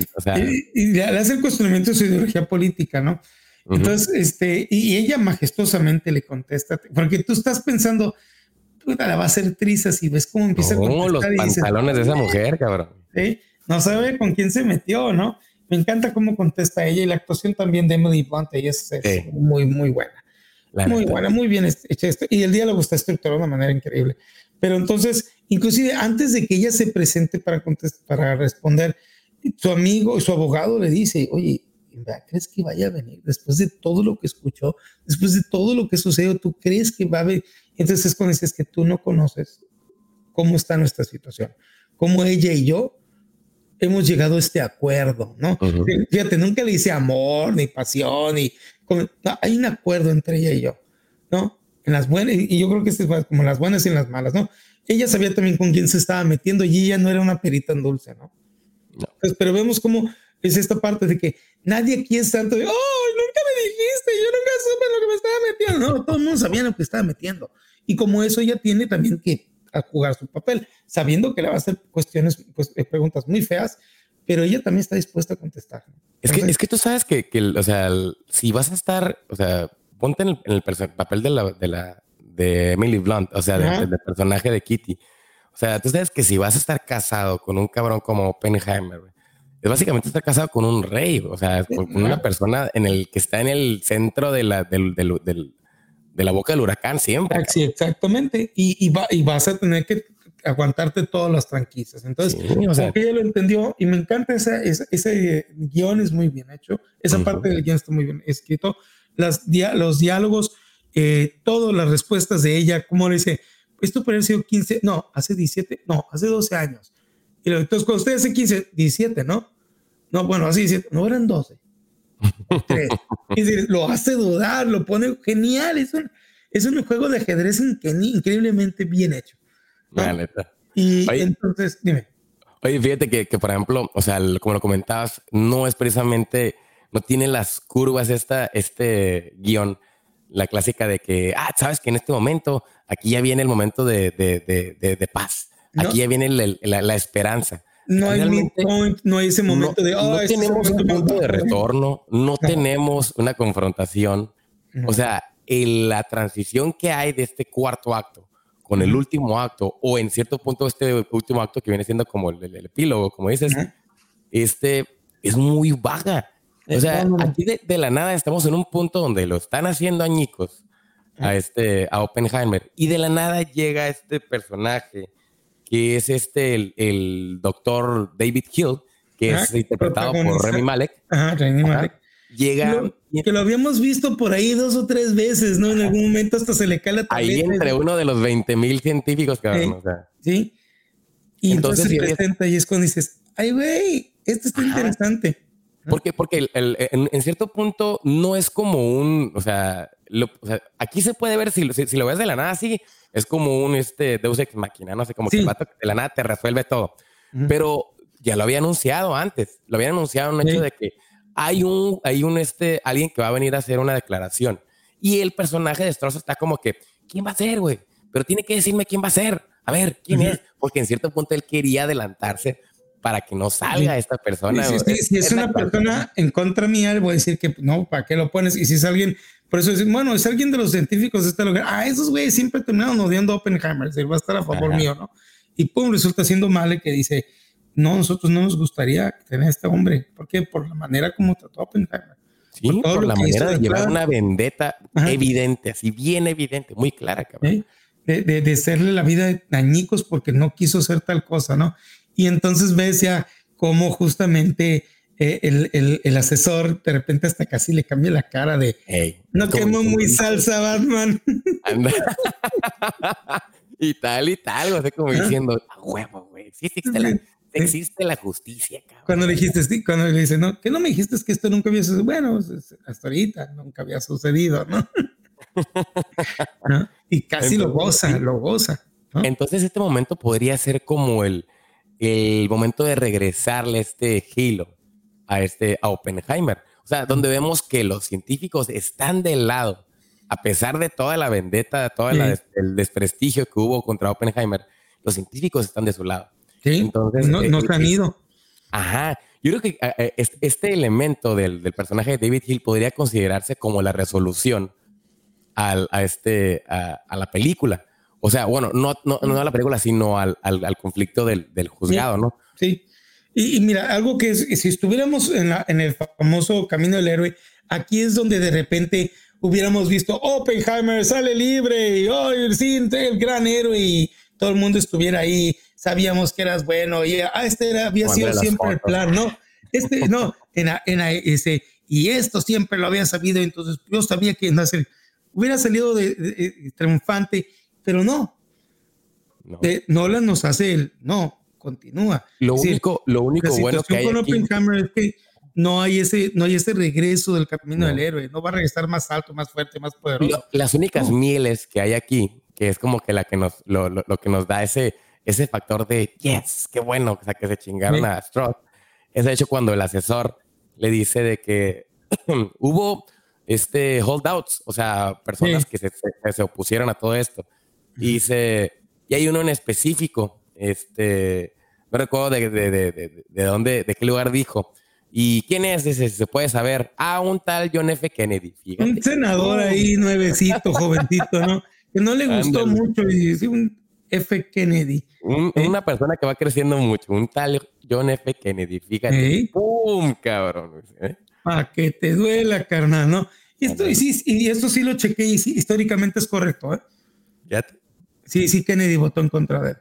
y, le hace el cuestionamiento de su ideología política, ¿no? Entonces, este, y ella majestuosamente le contesta, porque tú estás pensando, puta, la va a hacer trizas y ves cómo empieza a contestar. los pantalones de esa mujer, cabrón. Sí, no sabe con quién se metió, ¿no? Me encanta cómo contesta ella y la actuación también de Emily Blunt es, muy, muy buena. muy buena, muy bien hecha esto. Y el diálogo está estructurado de una manera increíble. Pero entonces, inclusive antes de que ella se presente para, contestar, para responder, su amigo, su abogado le dice, oye, ¿crees que vaya a venir? Después de todo lo que escuchó, después de todo lo que sucedió, ¿tú crees que va a venir? Entonces es cuando dices que tú no conoces cómo está nuestra situación, cómo ella y yo hemos llegado a este acuerdo, ¿no? Fíjate, nunca le dice amor, ni pasión, ni... hay un acuerdo entre ella y yo, ¿no? En las buenas, y yo creo que es como las buenas y en las malas, ¿no? Ella sabía también con quién se estaba metiendo y ella no era una perita en dulce, ¿no? Pues, pero vemos cómo es esta parte de que nadie aquí es tanto de, oh, nunca me dijiste, yo nunca supe lo que me estaba metiendo. No, todo el mundo sabía lo que estaba metiendo. Y como eso ella tiene también que a jugar su papel, sabiendo que le va a hacer cuestiones, pues, eh, preguntas muy feas, pero ella también está dispuesta a contestar. es, que, es que tú sabes que, que, o sea, si vas a estar, o sea, ponte en el, papel de la, de la, de Emily Blunt, o sea, del personaje de Kitty. O sea, tú sabes que si vas a estar casado con un cabrón como Oppenheimer, es básicamente estar casado con un rey, o sea, con una persona en el que está en el centro de la, del, de la boca del huracán siempre. Sí, exactamente. Y, y, va, y vas a tener que aguantarte todas las tranquilas. Entonces, o sea, que ella lo entendió y me encanta esa, ese guion, es muy bien hecho. Esa parte del guion está muy bien escrito. Las, los diálogos, eh, todas las respuestas de ella, como le dice, esto puede haber sido 15, no, hace 17, no, hace 12 años. Y entonces, cuando usted hace 15, 17, ¿no? No, bueno, hace 17, no eran 12. <laughs> y lo hace dudar, lo pone genial. Es un, es un juego de ajedrez increíblemente bien hecho. Y entonces, dime. Oye, fíjate que, que, por ejemplo, o sea, como lo comentabas, no es precisamente, no tiene las curvas esta, este guion, la clásica de que, ah, sabes que en este momento, aquí ya viene el momento de, de, de, de paz, aquí ya viene la, la, esperanza. No hay midpoint, no hay ese momento de, no este tenemos un punto de retorno, no, tenemos una confrontación. O sea, la transición que hay de este cuarto acto con el último acto, o en cierto punto este último acto que viene siendo como el, epílogo, como dices, este es muy vaga. O sea, aquí de, la nada estamos en un punto donde lo están haciendo añicos a este a Oppenheimer y de la nada llega este personaje que es este el, doctor David Hill que es interpretado por Remy Malek. Remy Malek llega. Que lo habíamos visto por ahí dos o tres veces, ¿no? En algún momento hasta se le cae la Ahí entre uno de los 20 mil científicos que sí, sí. Y entonces, se presenta y es cuando dices, ay, güey, esto está interesante. Porque, porque en, cierto punto no es como un, o sea, aquí se puede ver, si, si, lo ves de la nada así, es como un este, Deus Ex Máquina, no sé, como que de la nada te resuelve todo. Pero ya lo había anunciado antes, lo había anunciado un hecho de que hay un, hay un, este, alguien que va a venir a hacer una declaración. Y el personaje de Strauss está como que, ¿quién va a ser, güey? Pero tiene que decirme quién va a ser. A ver, ¿quién es? Porque en cierto punto él quería adelantarse para que no salga esta persona. si es, una persona en contra mía, voy a decir que no, ¿para qué lo pones? Y si es alguien, por eso es, bueno, es alguien de los científicos de este lugar. Ah, esos güeyes siempre terminaron odiando a Oppenheimer, va a estar a favor mío, ¿no? Y pum, resulta siendo mal que dice, no, nosotros no nos gustaría tener a este hombre. ¿Por qué? Por la manera como trató a Oppenheimer. Sí, por, la manera de llevar una vendetta evidente, así bien evidente, muy clara, cabrón. De, de, hacerle la vida de dañicos porque no quiso hacer tal cosa, ¿no? Y entonces ves ya cómo justamente eh, el, el, el, asesor de repente hasta casi le cambia la cara de no quemo muy salsa Batman. <laughs> y tal y tal, o sea, como diciendo, a huevo, güey, sí existe la, existe la justicia, cabrón. Cuando le dijiste, cuando le dice, no, que no me dijiste que esto nunca había sucedido. Bueno, hasta ahorita nunca había sucedido, ¿no? <laughs> Y casi lo goza, lo goza. Entonces, este momento podría ser como el, el momento de regresarle este Halo a este a Oppenheimer. O sea, donde vemos que los científicos están del lado, a pesar de toda la vendetta, todo el desprestigio que hubo contra Oppenheimer, los científicos están de su lado. Entonces, no, no se han ido. Ajá. Yo creo que eh, eh, este elemento del, personaje de David Hill podría considerarse como la resolución al, a, este, a, la película. O sea, bueno, no, no, no a la película, sino al, al, conflicto del, del juzgado, ¿no? Sí. Y, mira, algo que si estuviéramos en, la, en el famoso Camino del Héroe, aquí es donde de repente hubiéramos visto Oppenheimer sale libre y oh, el, el gran héroe y todo el mundo estuviera ahí sabíamos que eras bueno y ah, este era, había sido siempre el plan, ¿no? Este, <laughs> no, en, en ese, y esto siempre lo había sabido, entonces yo sabía que no, hubiera salido de, triunfante, pero no. No. Eh, Nolan nos hace el, no, continúa. Lo único, lo único bueno que hay con aquí, es que no hay ese, no hay ese regreso del camino del héroe, no va a regresar más alto, más fuerte, más poderoso. las únicas mieles que hay aquí, que es como que la que nos, lo, lo que nos da ese, ese factor de, yes, qué bueno, o sea, que se chingaron a Strauss, es de hecho cuando el asesor le dice de que <clears throat> hubo este holdouts, o sea, personas que se, se, opusieron a todo esto. Y dice, y hay uno en específico, este, no recuerdo de, de, de, de, dónde, de qué lugar dijo. ¿Y quién es ese? Se puede saber. Ah, un tal John F. Kennedy. Un senador ahí, nuevecito, jovencito, ¿no? Que no le gustó mucho y un F. Kennedy. Una persona que va creciendo mucho, un tal John F. Kennedy, fíjate. ¡Pum, cabrón! ¿eh? Para que te duela, carnal, ¿no? Y esto, y, sí, y esto sí lo chequé y sí, históricamente es correcto, ¿eh? ¿Ya? Sí, sí, Kennedy votó en contra de él.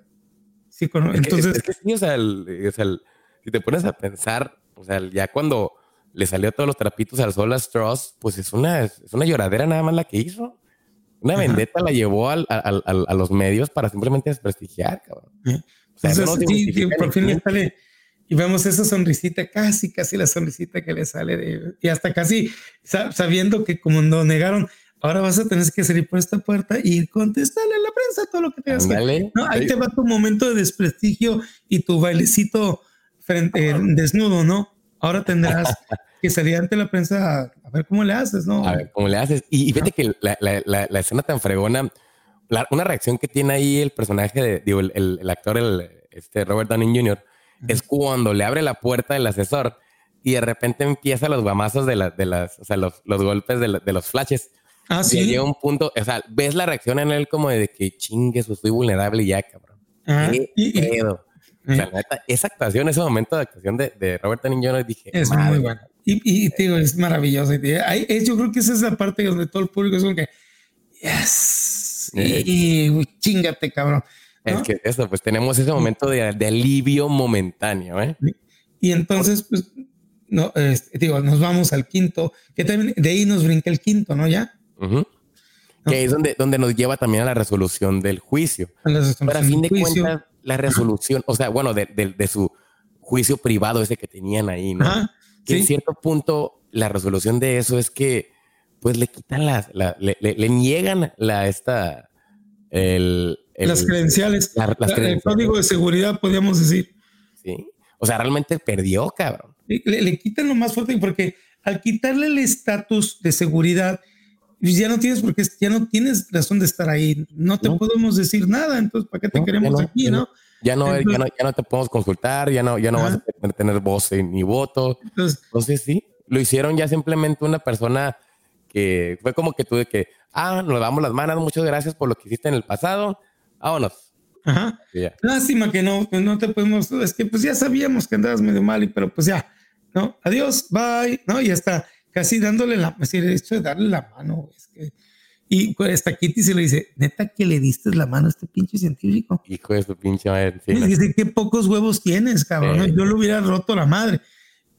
Sí, entonces... Es que, sí, o sea, si te pones a pensar, o sea, ya cuando le salió todos los trapitos al sol a Strauss, pues es una, es una lloradera nada más la que hizo. Una vendetta la llevó al, al, a los medios para simplemente desprestigiar, cabrón. O sea, sí, por fin le sale. Y vemos esa sonrisita, casi, casi la sonrisita que le sale de, y hasta casi sabiendo que como no negaron, ahora vas a tener que salir por esta puerta y contestarle a la prensa todo lo que tengas que no, ahí te va tu momento de desprestigio y tu bailecito frente, desnudo, ¿no? Ahora tendrás <laughs> que salir ante la prensa a, ver cómo le haces, ¿no? A ver cómo le haces. Y, fíjate que la, la, la, escena tan fregona, una reacción que tiene ahí el personaje, de, digo, el, el, actor, el, este Robert Downey Jr., es cuando le abre la puerta del asesor y de repente empieza los guamazos de, de las, o sea, los, los golpes de, de, los flashes. Ah, sí. Y llega un punto, o sea, ves la reacción en él como de que chingue, soy vulnerable y ya, cabrón. Ah, ¿Qué y, O sea, esa actuación, ese momento de actuación de, de Robert Downey Jr. dije, es muy bueno. Y, y es maravilloso. yo creo que esa es la parte donde todo el público es como que, yes, y, chingate, cabrón. Es que eso, pues tenemos ese momento de, de alivio momentáneo, ¿eh? Y entonces, pues, no, digo, nos vamos al quinto, que también de ahí nos brinca el quinto, ¿no? Ya. Que es donde, donde nos lleva también a la resolución del juicio. Para fin de cuentas, la resolución, o sea, bueno, de, de, su juicio privado ese que tenían ahí, ¿no? que en cierto punto la resolución de eso es que pues le quitan las, la, le, le, niegan la, esta, el, las credenciales, el código de seguridad, podríamos decir. Sí, o sea, realmente perdió, cabrón. Le, le quitan lo más fuerte porque al quitarle el estatus de seguridad, ya no tienes porque ya no tienes razón de estar ahí. No te podemos decir nada, entonces ¿para qué te queremos aquí, no? Ya no, ya no, te podemos consultar, ya no, ya no vas a tener voz ni voto. Entonces, sí, lo hicieron ya simplemente una persona que fue como que tú de que, ah, nos damos las manos, muchas gracias por lo que hiciste en el pasado, vámonos. Ajá. Lástima que no, que no te podemos, es que pues ya sabíamos que andabas medio mal, y, pero pues ya, ¿no? Adiós, bye, ¿no? Y está casi dándole la, es decir, esto de darle la mano, es que y hasta Kitty se le dice, neta que le diste la mano a este pinche científico. Hijo de su pinche madre. Sí, dice, qué pocos huevos tienes, cabrón. Yo lo hubiera roto la madre.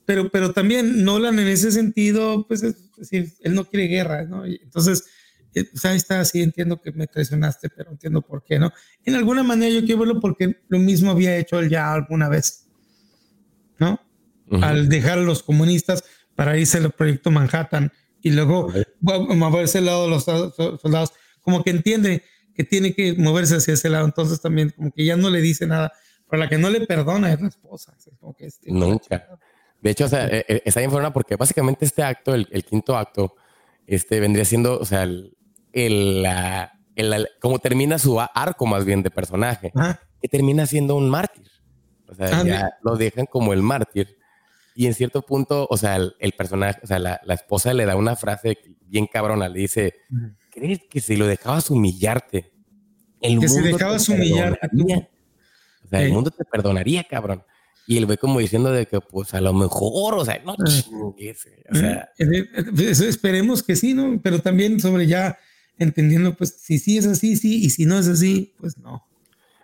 Pero, pero también Nolan en ese sentido, pues es decir, él no quiere guerra, ¿no? entonces, eh, pues ahí está, sí, entiendo que me traicionaste, pero entiendo por qué, ¿no? En alguna manera yo quiero verlo porque lo mismo había hecho él ya alguna vez, ¿no? Al dejar a los comunistas para irse al proyecto Manhattan y luego moverse al lado de los soldados, como que entiende que tiene que moverse hacia ese lado, entonces también como que ya no le dice nada, pero la que no le perdona es la esposa. Este, Nunca. De hecho, o sea, e, e, está bien porque básicamente este acto, el, quinto acto, este vendría siendo, o sea, el, el, como termina su arco más bien de personaje, que termina siendo un mártir. O sea, ya lo dejan como el mártir y en cierto punto, o sea, el, personaje, o sea, la, esposa le da una frase bien cabrona, le dice, ¿crees que si lo dejabas humillarte? El que si dejabas humillarte. O sea, el mundo te perdonaría, cabrón. Y él ve como diciendo de que, pues, a lo mejor, o sea, no ah. chingues, o sea. Esperemos que sí, ¿no? Pero también sobre ya entendiendo, pues, si sí es así, sí, y si no es así, pues no.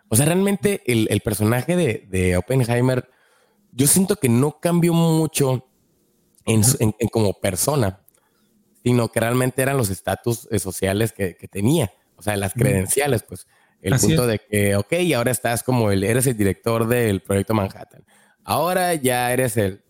O sea, realmente el, el personaje de, de Oppenheimer yo siento que no cambió mucho en, como persona, sino que realmente eran los estatus eh, sociales que, tenía, o sea, las credenciales, pues. El punto de que, ok, ahora estás como el, eres el director del proyecto Manhattan. Ahora ya eres el,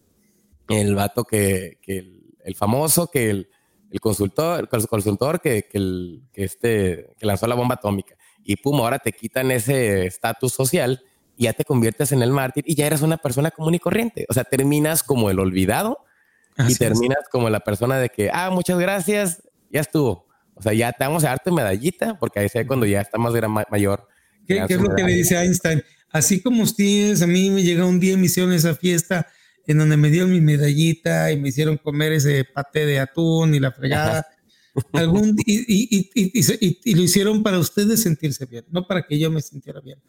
el vato que, el, famoso, que el, el consultor, el consultor que, que, el, que, este, que lanzó la bomba atómica. Y pum, ahora te quitan ese estatus social ya te conviertes en el mártir y ya eres una persona común y corriente. O sea, terminas como el olvidado y terminas como la persona de que, ah, muchas gracias, ya estuvo. O sea, ya te vamos a darte medallita, porque ahí es cuando ya está más mayor. ¿Qué, es lo que le dice Einstein? Así como ustedes, a mí me llega un día y me hicieron esa fiesta en donde me dieron mi medallita y me hicieron comer ese paté de atún y la fregada. <laughs> algún y, y, lo hicieron para ustedes sentirse bien, no para que yo me sintiera bien.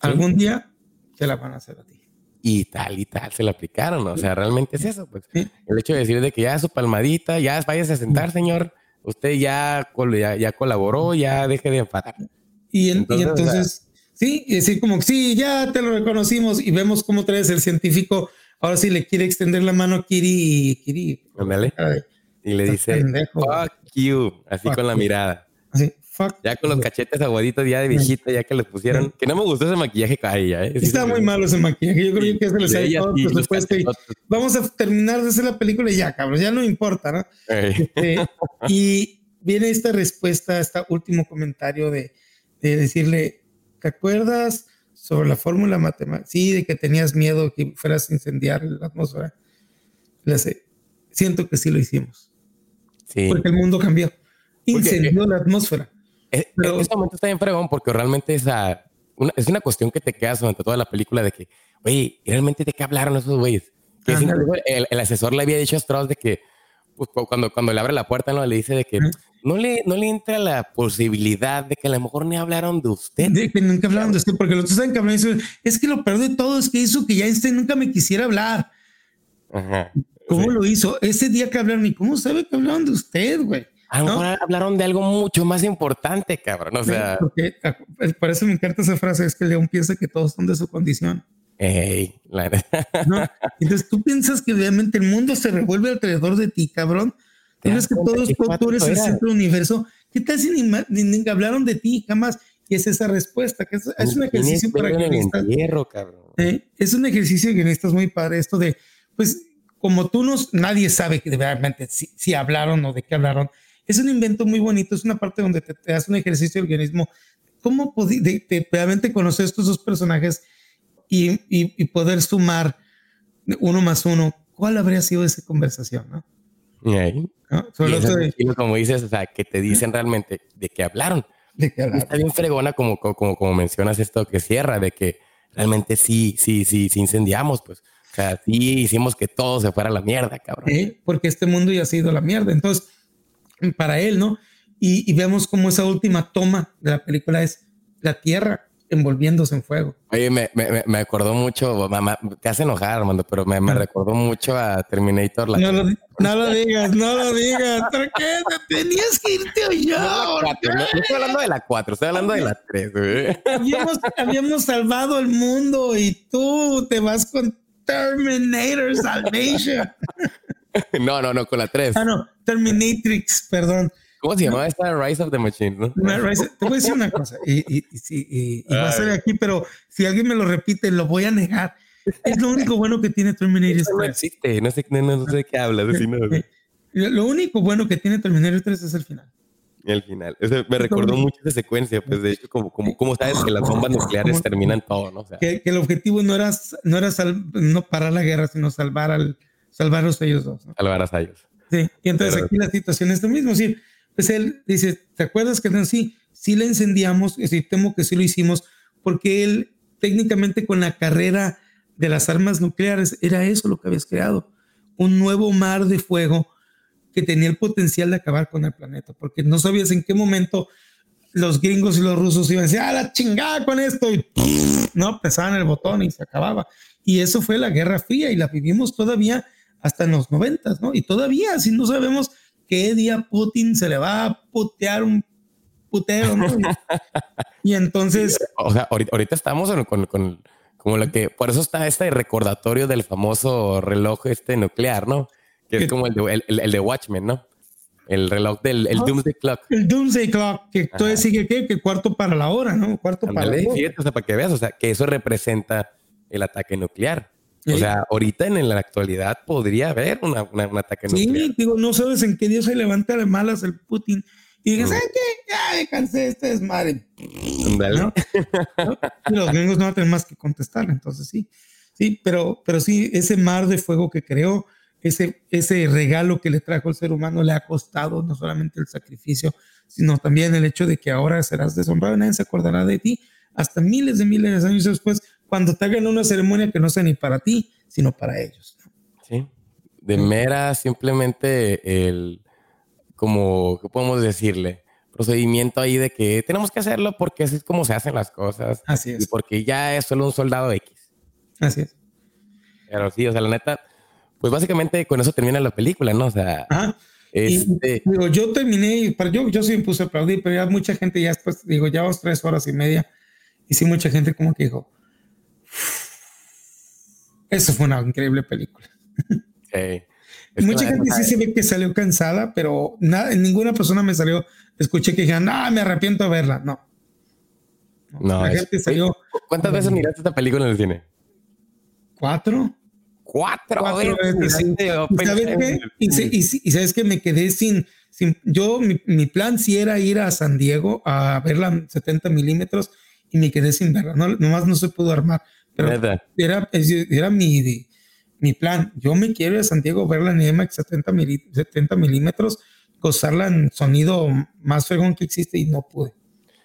Algún día te la van a hacer a ti. Y tal y tal, se la aplicaron, o sea, realmente es eso, pues. El hecho de decir de que ya su palmadita, ya váyase a sentar, señor, usted ya, ya, colaboró, ya deje de enfadar. Y, entonces, sí, y decir como, sí, ya te lo reconocimos y vemos cómo traes el científico, ahora sí le quiere extender la mano a Kiri y Kiri. Y le dice, fuck you, así con la mirada. Así, fuck. Ya con los cachetes aguaditos ya de viejita, ya que le pusieron. Que no me gustó ese maquillaje a ella, ¿eh? Está muy malo ese maquillaje. Yo creo que se les ha ido Vamos a terminar de hacer la película y ya, cabrón. Ya no importa, ¿no? Este, <laughs> y viene esta respuesta, este último comentario de, de decirle, ¿te acuerdas sobre la fórmula matemática? Sí, de que tenías miedo que fueras a incendiar la atmósfera. Le hace, siento que sí lo hicimos. Porque el mundo cambió. Incendió la atmósfera. En este momento está bien fregón porque realmente esa, una, es una cuestión que te quedas durante toda la película de que, oye, ¿realmente de qué hablaron esos güeyes? el, el, asesor le había dicho a Strauss de que pues, cuando, cuando le abre la puerta, ¿no? le dice de que no, le, no le entra la posibilidad de que a lo mejor ni hablaron de usted. De que nunca hablaron de usted, porque los otros saben que hablaron. Es que lo peor de todo es que hizo que ya este nunca me quisiera hablar. Ajá. ¿Cómo lo hizo? Ese día que hablaron, ¿y cómo sabe que hablaron de usted, güey? A lo mejor hablaron de algo mucho más importante, cabrón. O sea, ah, por eso me encanta esa frase, es que león piensa que todos son de su condición. Ey, la... ¿No? <laughs> Entonces tú piensas que obviamente el mundo se revuelve alrededor de ti, cabrón. Tú que todos, tú eres el centro del universo. ¿Qué tal si ni, hablaron de ti jamás? Y es esa respuesta, que es, un ejercicio para guionistas. ¿Eh? Es un ejercicio necesitas muy padre, esto de, pues, como tú no, nadie sabe que realmente si, si, hablaron o de qué hablaron. Es un invento muy bonito, es una parte donde te, te das un ejercicio del guionismo. ¿Cómo de, de, realmente conocer estos dos personajes y, y, y, poder sumar uno más uno? ¿Cuál habría sido esa conversación? ¿no? Y ahí, como dices, o sea, que te dicen realmente de qué hablaron. De qué hablaron. Está bien fregona como, como, como mencionas esto que cierra, de que realmente sí, sí, sí, sí incendiamos, pues o sea, sí hicimos que todo se fuera a la mierda, cabrón. Porque este mundo ya ha sido la mierda. Entonces, para él, ¿no? Y, vemos como esa última toma de la película es la tierra envolviéndose en fuego. Oye, me, me, me acordó mucho, mamá, te hace enojar, Armando, pero me, me recordó mucho a Terminator. no, lo, no, lo, digas, no lo digas. ¿Por qué? Tenías que irte yo. No, estoy hablando de la 4, estoy hablando de la 3. Habíamos, habíamos salvado el mundo y tú te vas con Terminator Salvation. <laughs> no, no, no, con la 3. Ah, no, Terminatrix, perdón. ¿Cómo se llamaba esta Rise of the Machine? ¿no? Rise, te voy a decir una cosa, y, y, y, y va a ser aquí, pero si alguien me lo repite, lo voy a negar. Es lo único bueno que tiene Terminator 3. No existe, no sé, no, no sé qué hablas. Lo único bueno que tiene Terminator 3 es el final el final. me recordó mucho esa secuencia, pues de hecho, como, como, como sabes que las bombas nucleares terminan todo, ¿no? que, el objetivo no era, no era no parar la guerra, sino salvar al, salvarlos ellos dos. ¿no? Salvar a ellos. Sí, y entonces aquí la situación es lo mismo, sí. Pues él dice, ¿te acuerdas que no? Sí, sí le incendiamos, es decir, temo que sí lo hicimos, porque él técnicamente con la carrera de las armas nucleares era eso lo que habías creado, un nuevo mar de fuego que tenía el potencial de acabar con el planeta, porque no sabías en qué momento los gringos y los rusos iban a decir, ah, la chingada con esto, y no, pesaban el botón y se acababa. Y eso fue la Guerra Fría y la vivimos todavía hasta en los noventas, ¿no? Y todavía, si no sabemos qué día Putin se le va a putear un puteo, ¿no? Y, entonces... <laughs> O sea, ahorita, estamos con, con, como lo que, por eso está este recordatorio del famoso reloj este nuclear, ¿no? Que es como el de, el, de Watchmen, ¿no? El reloj del el Doomsday Clock. El Doomsday Clock, que todavía sigue ¿qué? que cuarto para la hora, ¿no? Cuarto para la hora. o sea, para que veas, o sea, que eso representa el ataque nuclear. O sea, ahorita en la actualidad podría haber una, un ataque nuclear. Sí, digo, no sabes en qué día se levanta de malas el Putin y dices, ¿sabes qué? Ya me cansé de este desmadre. ¿No? los gringos no van a tener más que contestar, entonces sí. Sí, pero, pero sí, ese mar de fuego que creó, ese, ese regalo que le trajo el ser humano le ha costado no solamente el sacrificio, sino también el hecho de que ahora serás deshonrado, nadie se acordará de ti hasta miles de miles de años después, cuando te hagan una ceremonia que no sea ni para ti, sino para ellos. Sí, de mera simplemente el como, ¿qué podemos decirle? Procedimiento ahí de que tenemos que hacerlo porque así es como se hacen las cosas. Así es. Y porque ya es solo un soldado X. Así es. Pero sí, o sea, la neta, pues básicamente con eso termina la película, ¿no? O sea, este... digo, yo terminé, pero yo, yo sí me puse a aplaudir, pero ya mucha gente ya después, digo, ya dos, tres horas y media, y sí mucha gente como que dijo, eso fue una increíble película. Sí. Mucha gente sí se ve que salió cansada, pero nada, ninguna persona me salió, escuché que dijeron, no, me arrepiento de verla. No. No, la gente salió. ¿Cuántas veces miraste esta película en el cine? Cuatro. Cuatro, veces. ¿Y, sabes qué? Y, sabes que me quedé sin, sin yo, mi, plan sí era ir a San Diego a verla 70 milímetros y me quedé sin verla. No, nomás no se pudo armar. Pero era, era mi, mi plan. Yo me quiero ir a Santiago verla en IMAX 70, 70 milímetros, gozarla en sonido más fregón que existe y no pude.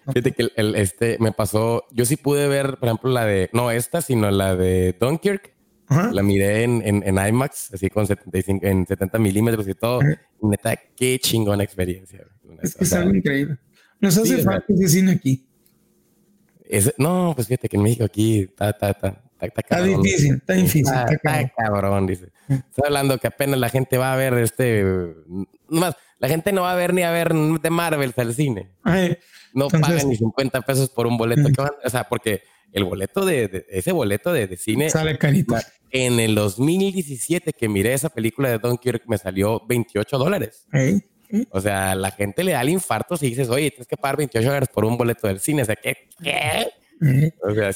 Fíjate que el, este me pasó, yo sí pude ver, por ejemplo, la de, no esta, sino la de Dunkirk. La miré en, en, IMAX, así con 75, en 70 milímetros y todo. Neta, qué chingona experiencia. Es que es algo increíble. Nos hace falta ese cine aquí. No, pues fíjate que en México aquí está, está, está, Está, difícil, está difícil. Está, cabrón. dice. Estoy hablando que apenas la gente va a ver este. Más, la gente no va a ver ni a ver de Marvel al cine. no pagan ni 50 pesos por un boleto. o sea, porque el boleto de, ese boleto de, cine. Sale carito. En el 2017 que miré esa película de Dunkirk me salió 28 dólares. O sea, la gente le da el infarto si dices, oye, tienes que pagar 28 dólares por un boleto del cine. O sea, ¿qué? ¿Qué?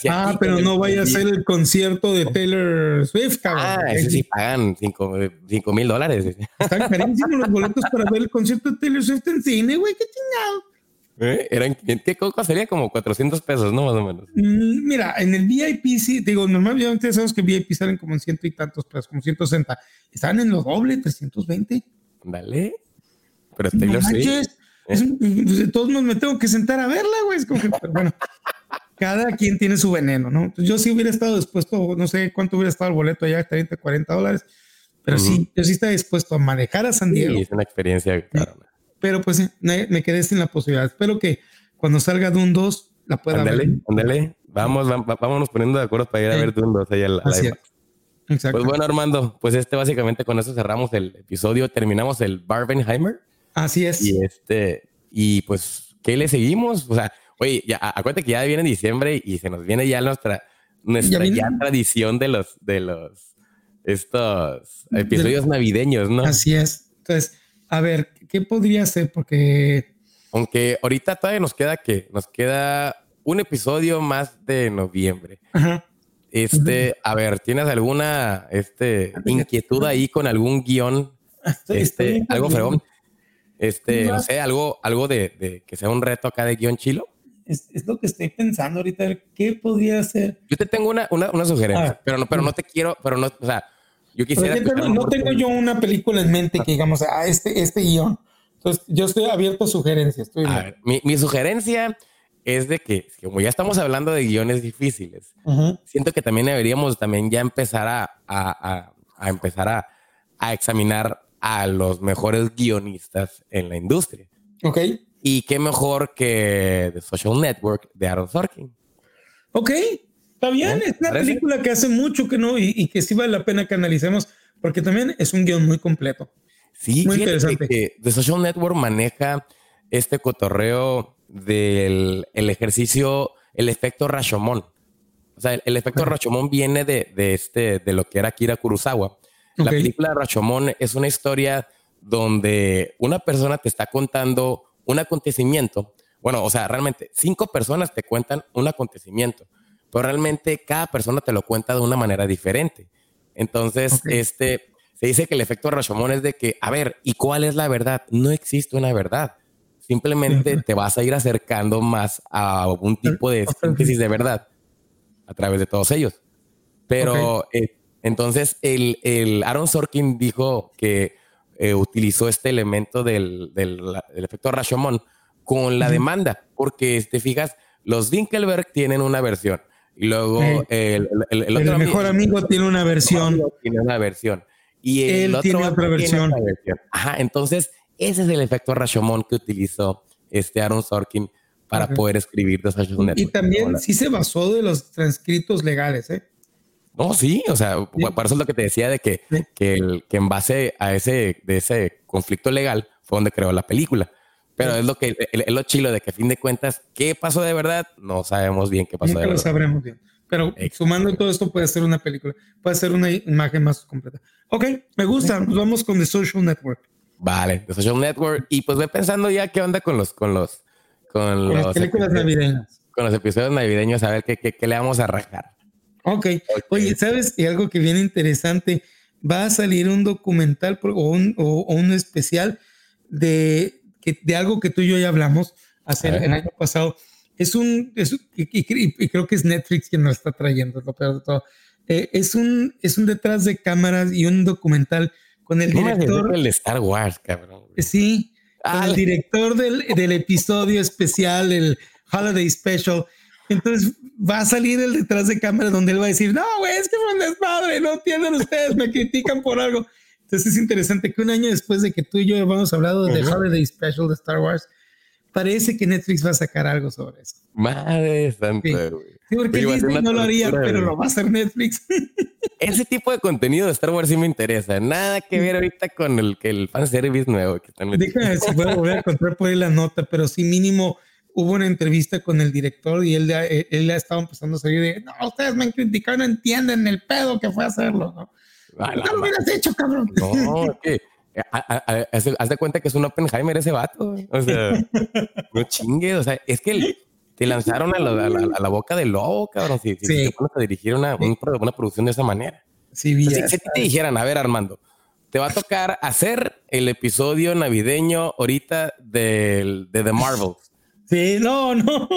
ah, pero no vaya a ser el concierto de Taylor Swift, cabrón. Ah, ese sí pagan 5 mil dólares. Están carísimos los boletos para ver el concierto de Taylor Swift en cine, güey, qué chingado. ¿Eh? Eran, ¿Qué coco sería? Como 400 pesos, ¿no? Más o menos. Mm, mira, en el VIP sí, digo, normalmente sabemos que VIP salen como en ciento y tantos pesos, como 160. Estaban en lo doble, 320. Dale. Pero Taylor Swift. Pues, de todos modos me tengo que sentar a verla, güey. Es como que, bueno <laughs> cada quien tiene su veneno, ¿no? Entonces, yo sí hubiera estado dispuesto, no sé cuánto hubiera estado el boleto allá, 30, 40 dólares, pero sí, yo sí estaba dispuesto a manejar a San Diego. Sí, es una experiencia, claro. Pero pues me, me, quedé sin la posibilidad. Espero que cuando salga Dune 2 la pueda ver. Ándale, vamos, vámonos poniendo de acuerdo para ir a ver Dune 2 allá la Exacto. Pues bueno, Armando, pues este básicamente con eso cerramos el episodio, terminamos el Barbenheimer. Así es. Y este, y pues, ¿qué le seguimos? O sea, Oye, ya, acuérdate que ya viene diciembre y se nos viene ya nuestra, nuestra ya, tradición de los, de los, estos episodios navideños, ¿no? Así es. Entonces, a ver, ¿qué podría ser? Porque... Aunque ahorita todavía nos queda que nos queda un episodio más de noviembre. Ajá. Este, a ver, ¿tienes alguna este, inquietud ahí con algún guion? este, algo fregón. Este, no sé, algo, algo de, de, que sea un reto acá de guion chilo es, es, lo que estoy pensando ahorita, ¿qué podría hacer? Yo te tengo una, una, una sugerencia, ah, pero no, pero no te quiero, pero no, o sea, yo quisiera... no tengo yo una película en mente que digamos, ah, este, este guion. Entonces, yo estoy abierto a sugerencias. Estoy a ver, mi, mi, sugerencia es de que, como ya estamos hablando de guiones difíciles, siento que también deberíamos también ya empezar a, a, a, a empezar a, a examinar a los mejores guionistas en la industria. Ok. Y qué mejor que The Social Network de Aaron Sorkin. Ok, está bien. Es una película que hace mucho que no y, que sí vale la pena que analicemos porque también es un guion muy completo. Sí, muy interesante. Que The Social Network maneja este cotorreo del el ejercicio, el efecto Rashomon. O sea, el, efecto Rashomon viene de, de, este, de lo que era Kira Kurosawa. La película Rashomon es una historia donde una persona te está contando un acontecimiento, bueno, o sea, realmente cinco personas te cuentan un acontecimiento, pero realmente cada persona te lo cuenta de una manera diferente. Entonces, este, se dice que el efecto Rashomon es de que, a ver, ¿y cuál es la verdad? No existe una verdad. Simplemente te vas a ir acercando más a algún tipo de síntesis de verdad a través de todos ellos. Pero eh, entonces el, el Aaron Sorkin dijo que eh, utilizó este elemento del, del, efecto Rashomon con la demanda, porque te fijas, los Dinkelberg tienen una versión y luego el, el, mejor amigo tiene una versión. Tiene una versión. Y el Él otro tiene otra versión. Ajá, entonces Ese es el efecto Rashomon que utilizó este Aaron Sorkin para poder escribir The Social Network. Y también sí se basó de los transcritos legales, ¿eh? No, sí, o sea, por eso es lo que te decía de que, que, el, que en base a ese, de ese conflicto legal fue donde creó la película. Pero es lo que es lo chilo de que a fin de cuentas, ¿qué pasó de verdad? No sabemos bien qué pasó Nunca de verdad. lo sabremos bien. Pero sumando todo esto puede ser una película, puede ser una imagen más completa. Ok, me gusta. Nos vamos con The Social Network. Vale, The Social Network. Y pues ve pensando ya qué onda con los, con los, con, las películas navideñas. Con los episodios navideños, a ver qué, qué, qué le vamos a rajar. Ok. Oye, ¿sabes? Y algo que viene interesante, va a salir un documental o un, o, un especial de, de algo que tú y yo ya hablamos hace el año pasado. Es un, es, y, creo que es Netflix quien nos está trayendo, lo peor de todo. Eh, es, un, es un detrás de cámaras y un documental con el director. El Star Wars, cabrón. Sí, con el director del, del episodio especial, el Holiday Special. Entonces va a salir el detrás de cámara donde él va a decir, no, güey, es que fue un desmadre, no entienden ustedes, me critican por algo. Entonces es interesante que un año después de que tú y yo hemos hablado de Holiday Special de Star Wars, parece que Netflix va a sacar algo sobre eso. Madre santa, güey. Sí. porque Disney no lo haría, pero lo va a hacer Netflix. Ese tipo de contenido de Star Wars sí me interesa. Nada que ver ahorita con el que el fanservice nuevo que están metiendo. Déjame si puedo volver a encontrar por ahí la nota, pero sí mínimo hubo una entrevista con el director y él, él, él ha estado empezando a salir de, no, ustedes me han criticado, no entienden el pedo que fue hacerlo, ¿no? no lo hubieras hecho, cabrón. No, que haz de cuenta que es un Oppenheimer ese vato. O sea, <laughs> no chingue. O sea, es que te lanzaron a la, a, la, boca del lobo, cabrón. Si, sí. te pones a dirigir una, una, producción de esa manera. Sí, bien. Si, te dijeran, a ver, Armando, te va a tocar hacer el episodio navideño ahorita del, de The Marvels. Sí, no, no.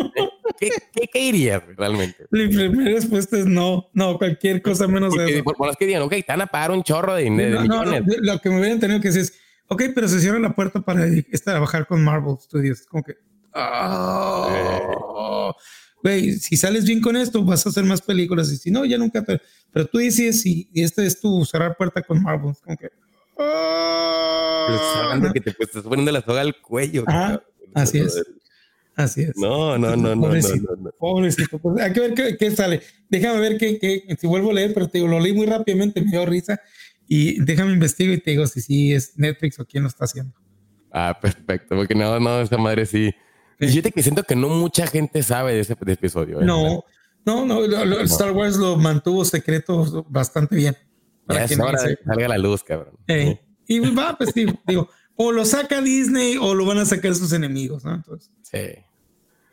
¿Qué, qué, qué irías realmente? Mi primera respuesta es no, no, cualquier cosa menos Porque, eso. Por, por, los que digan, ok, van a pagar un chorro de, de, no, millones. No, lo que me hubieran tenido que decir es, ok, pero se cierra la puerta para trabajar con Marvel Studios. Como que, oh, güey, si sales bien con esto, vas a hacer más películas. Y si no, ya nunca te. Pero tú dices, y, y este es tu cerrar puerta con Marvel. Como que, oh, pero que te pues, estás poniendo la soga al cuello. Ajá, así es. Así es. No, no, no, no. Pobrecito. no, no. Pobrecito. Pues hay que ver qué, qué, sale. Déjame ver qué, qué, si vuelvo a leer, pero te digo, lo leí muy rápidamente, me dio risa. Y déjame investigo y te digo si sí es Netflix o quién lo está haciendo. Ah, perfecto. Porque no, no, esa madre sí. Yo te siento que no mucha gente sabe de ese de episodio. ¿eh? No, no, no, lo, lo, Star Wars lo mantuvo secreto bastante bien. Para ya es hora de que salga la luz, cabrón. Eh, y va, pues sí, digo, o lo saca Disney o lo van a sacar sus enemigos, ¿no? Entonces. Sí.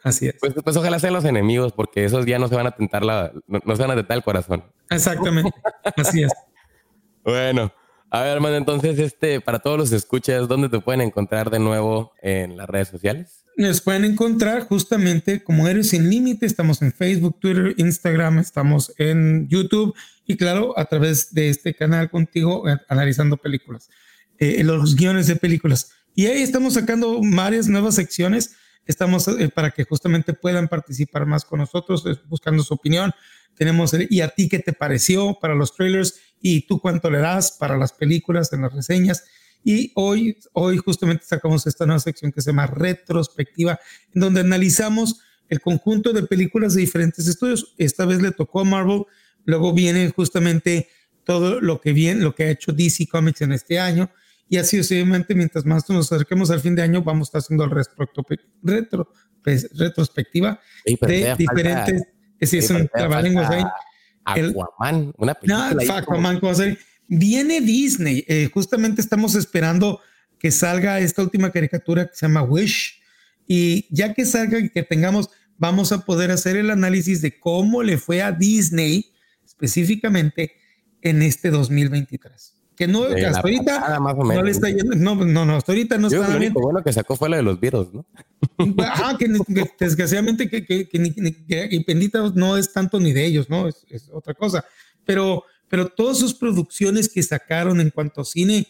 Así es. Pues, pues, ojalá sean los enemigos, porque esos ya no se van a tentar la, no, no se van a tentar el corazón. Exactamente. Así es. <laughs> bueno, a ver, hermano, entonces, este, para todos los escuchas, ¿dónde te pueden encontrar de nuevo en las redes sociales? Nos pueden encontrar justamente como Héroes Sin Límite. Estamos en Facebook, Twitter, Instagram, estamos en YouTube y, claro, a través de este canal contigo, eh, analizando películas, eh, los guiones de películas. Y ahí estamos sacando varias nuevas secciones estamos eh, para que justamente puedan participar más con nosotros, buscando su opinión. Tenemos el, y a ti qué te pareció para los trailers y tú cuánto le das para las películas en las reseñas. Y hoy, hoy justamente sacamos esta nueva sección que se llama retrospectiva, en donde analizamos el conjunto de películas de diferentes estudios. Esta vez le tocó a Marvel, luego viene justamente todo lo que viene, lo que ha hecho DC Comics en este año y así sucesivamente, mientras más nos acerquemos al fin de año, vamos a estar haciendo el retro, pues, retrospectiva de diferentes. Sí, es un trabalenguas ahí. Aquaman, una película. No, Aquaman, como Viene Disney. Eh, justamente estamos esperando que salga esta última caricatura que se llama Wish. Y ya que salga y que tengamos, vamos a poder hacer el análisis de cómo le fue a Disney específicamente en este 2023 que no, que hasta ahorita pasada, más o menos. no le está yendo, no, no, no, hasta ahorita no Yo está lo bien. único bueno que sacó fue la de los virus, ¿no? Ajá, que, que desgraciadamente que, que, que, Bendita no es tanto ni de ellos, ¿no? Es, es, otra cosa. Pero, pero todas sus producciones que sacaron en cuanto a cine,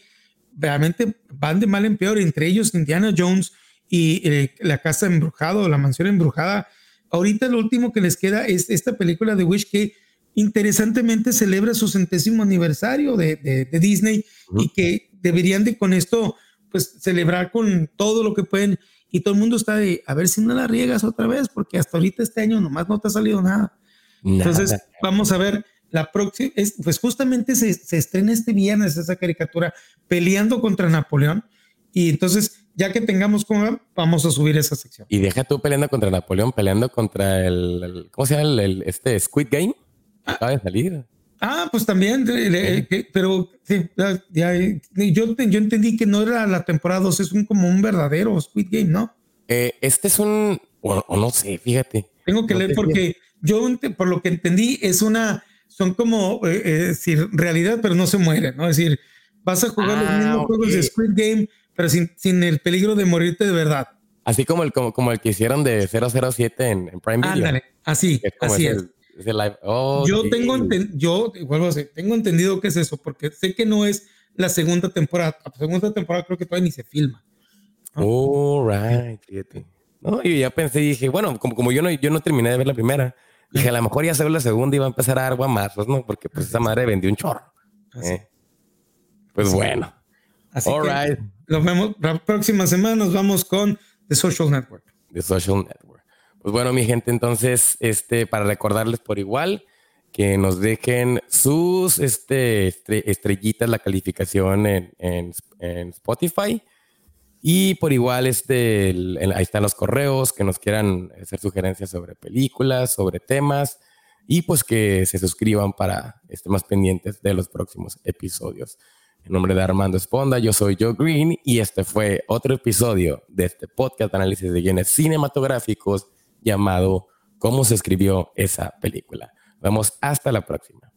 realmente van de mal en peor, entre ellos Indiana Jones y eh, La Casa Embrujada o La Mansión Embrujada. Ahorita lo último que les queda es esta película de Wish que interesantemente celebra su centésimo aniversario de, de, de Disney uh -huh. y que deberían de con esto pues celebrar con todo lo que pueden y todo el mundo está de a ver si no la riegas otra vez, porque hasta ahorita este año nomás no te ha salido nada. Entonces, vamos a ver la próxima, pues justamente se, se, estrena este viernes esa caricatura peleando contra Napoleón. Y entonces, ya que tengamos como, vamos a subir esa sección. Y deja tú peleando contra Napoleón, peleando contra el, ¿cómo se llama? El, este Squid Game. Ah. Acaba de salir. Ah, pues también, pero yo, yo entendí que no era la temporada 2, es un, como un verdadero Squid Game, ¿no? Eh, este es un, o, no sé, fíjate. Tengo que leer porque yo, por lo que entendí, es una, son como, eh, eh, decir, realidad, pero no se muere, ¿no? Es decir, vas a jugar los ah, mismos juegos de Squid Game, pero sin, sin el peligro de morirte de verdad. Así como el, como, como el que hicieron de 007 en, en Prime Video. Ándale, así, así es. Oh, yo tengo, yo vuelvo a decir, tengo entendido que es eso, porque sé que no es la segunda temporada. La segunda temporada creo que todavía ni se filma. Oh, right, fíjate. No, y ya pensé y dije, bueno, como, como yo no, yo no terminé de ver la primera, dije, a lo mejor ya se ve la segunda y va a empezar a dar guamazos, ¿no? Porque pues esa madre vendió un chorro. ¿eh? Pues bueno. Así All right. Nos vemos la próxima semana. Nos vamos con The Social Network. The Social Network. Pues bueno, mi gente, entonces, este, para recordarles por igual que nos dejen sus este, estrellitas, la calificación en, en, Spotify. Y por igual, este, ahí están los correos, que nos quieran hacer sugerencias sobre películas, sobre temas, y pues que se suscriban para estar más pendientes de los próximos episodios. En nombre de Armando Esponda, yo soy Joe Green y este fue otro episodio de este podcast de análisis de guiones cinematográficos llamado ¿Cómo se escribió esa película? Vamos hasta la próxima.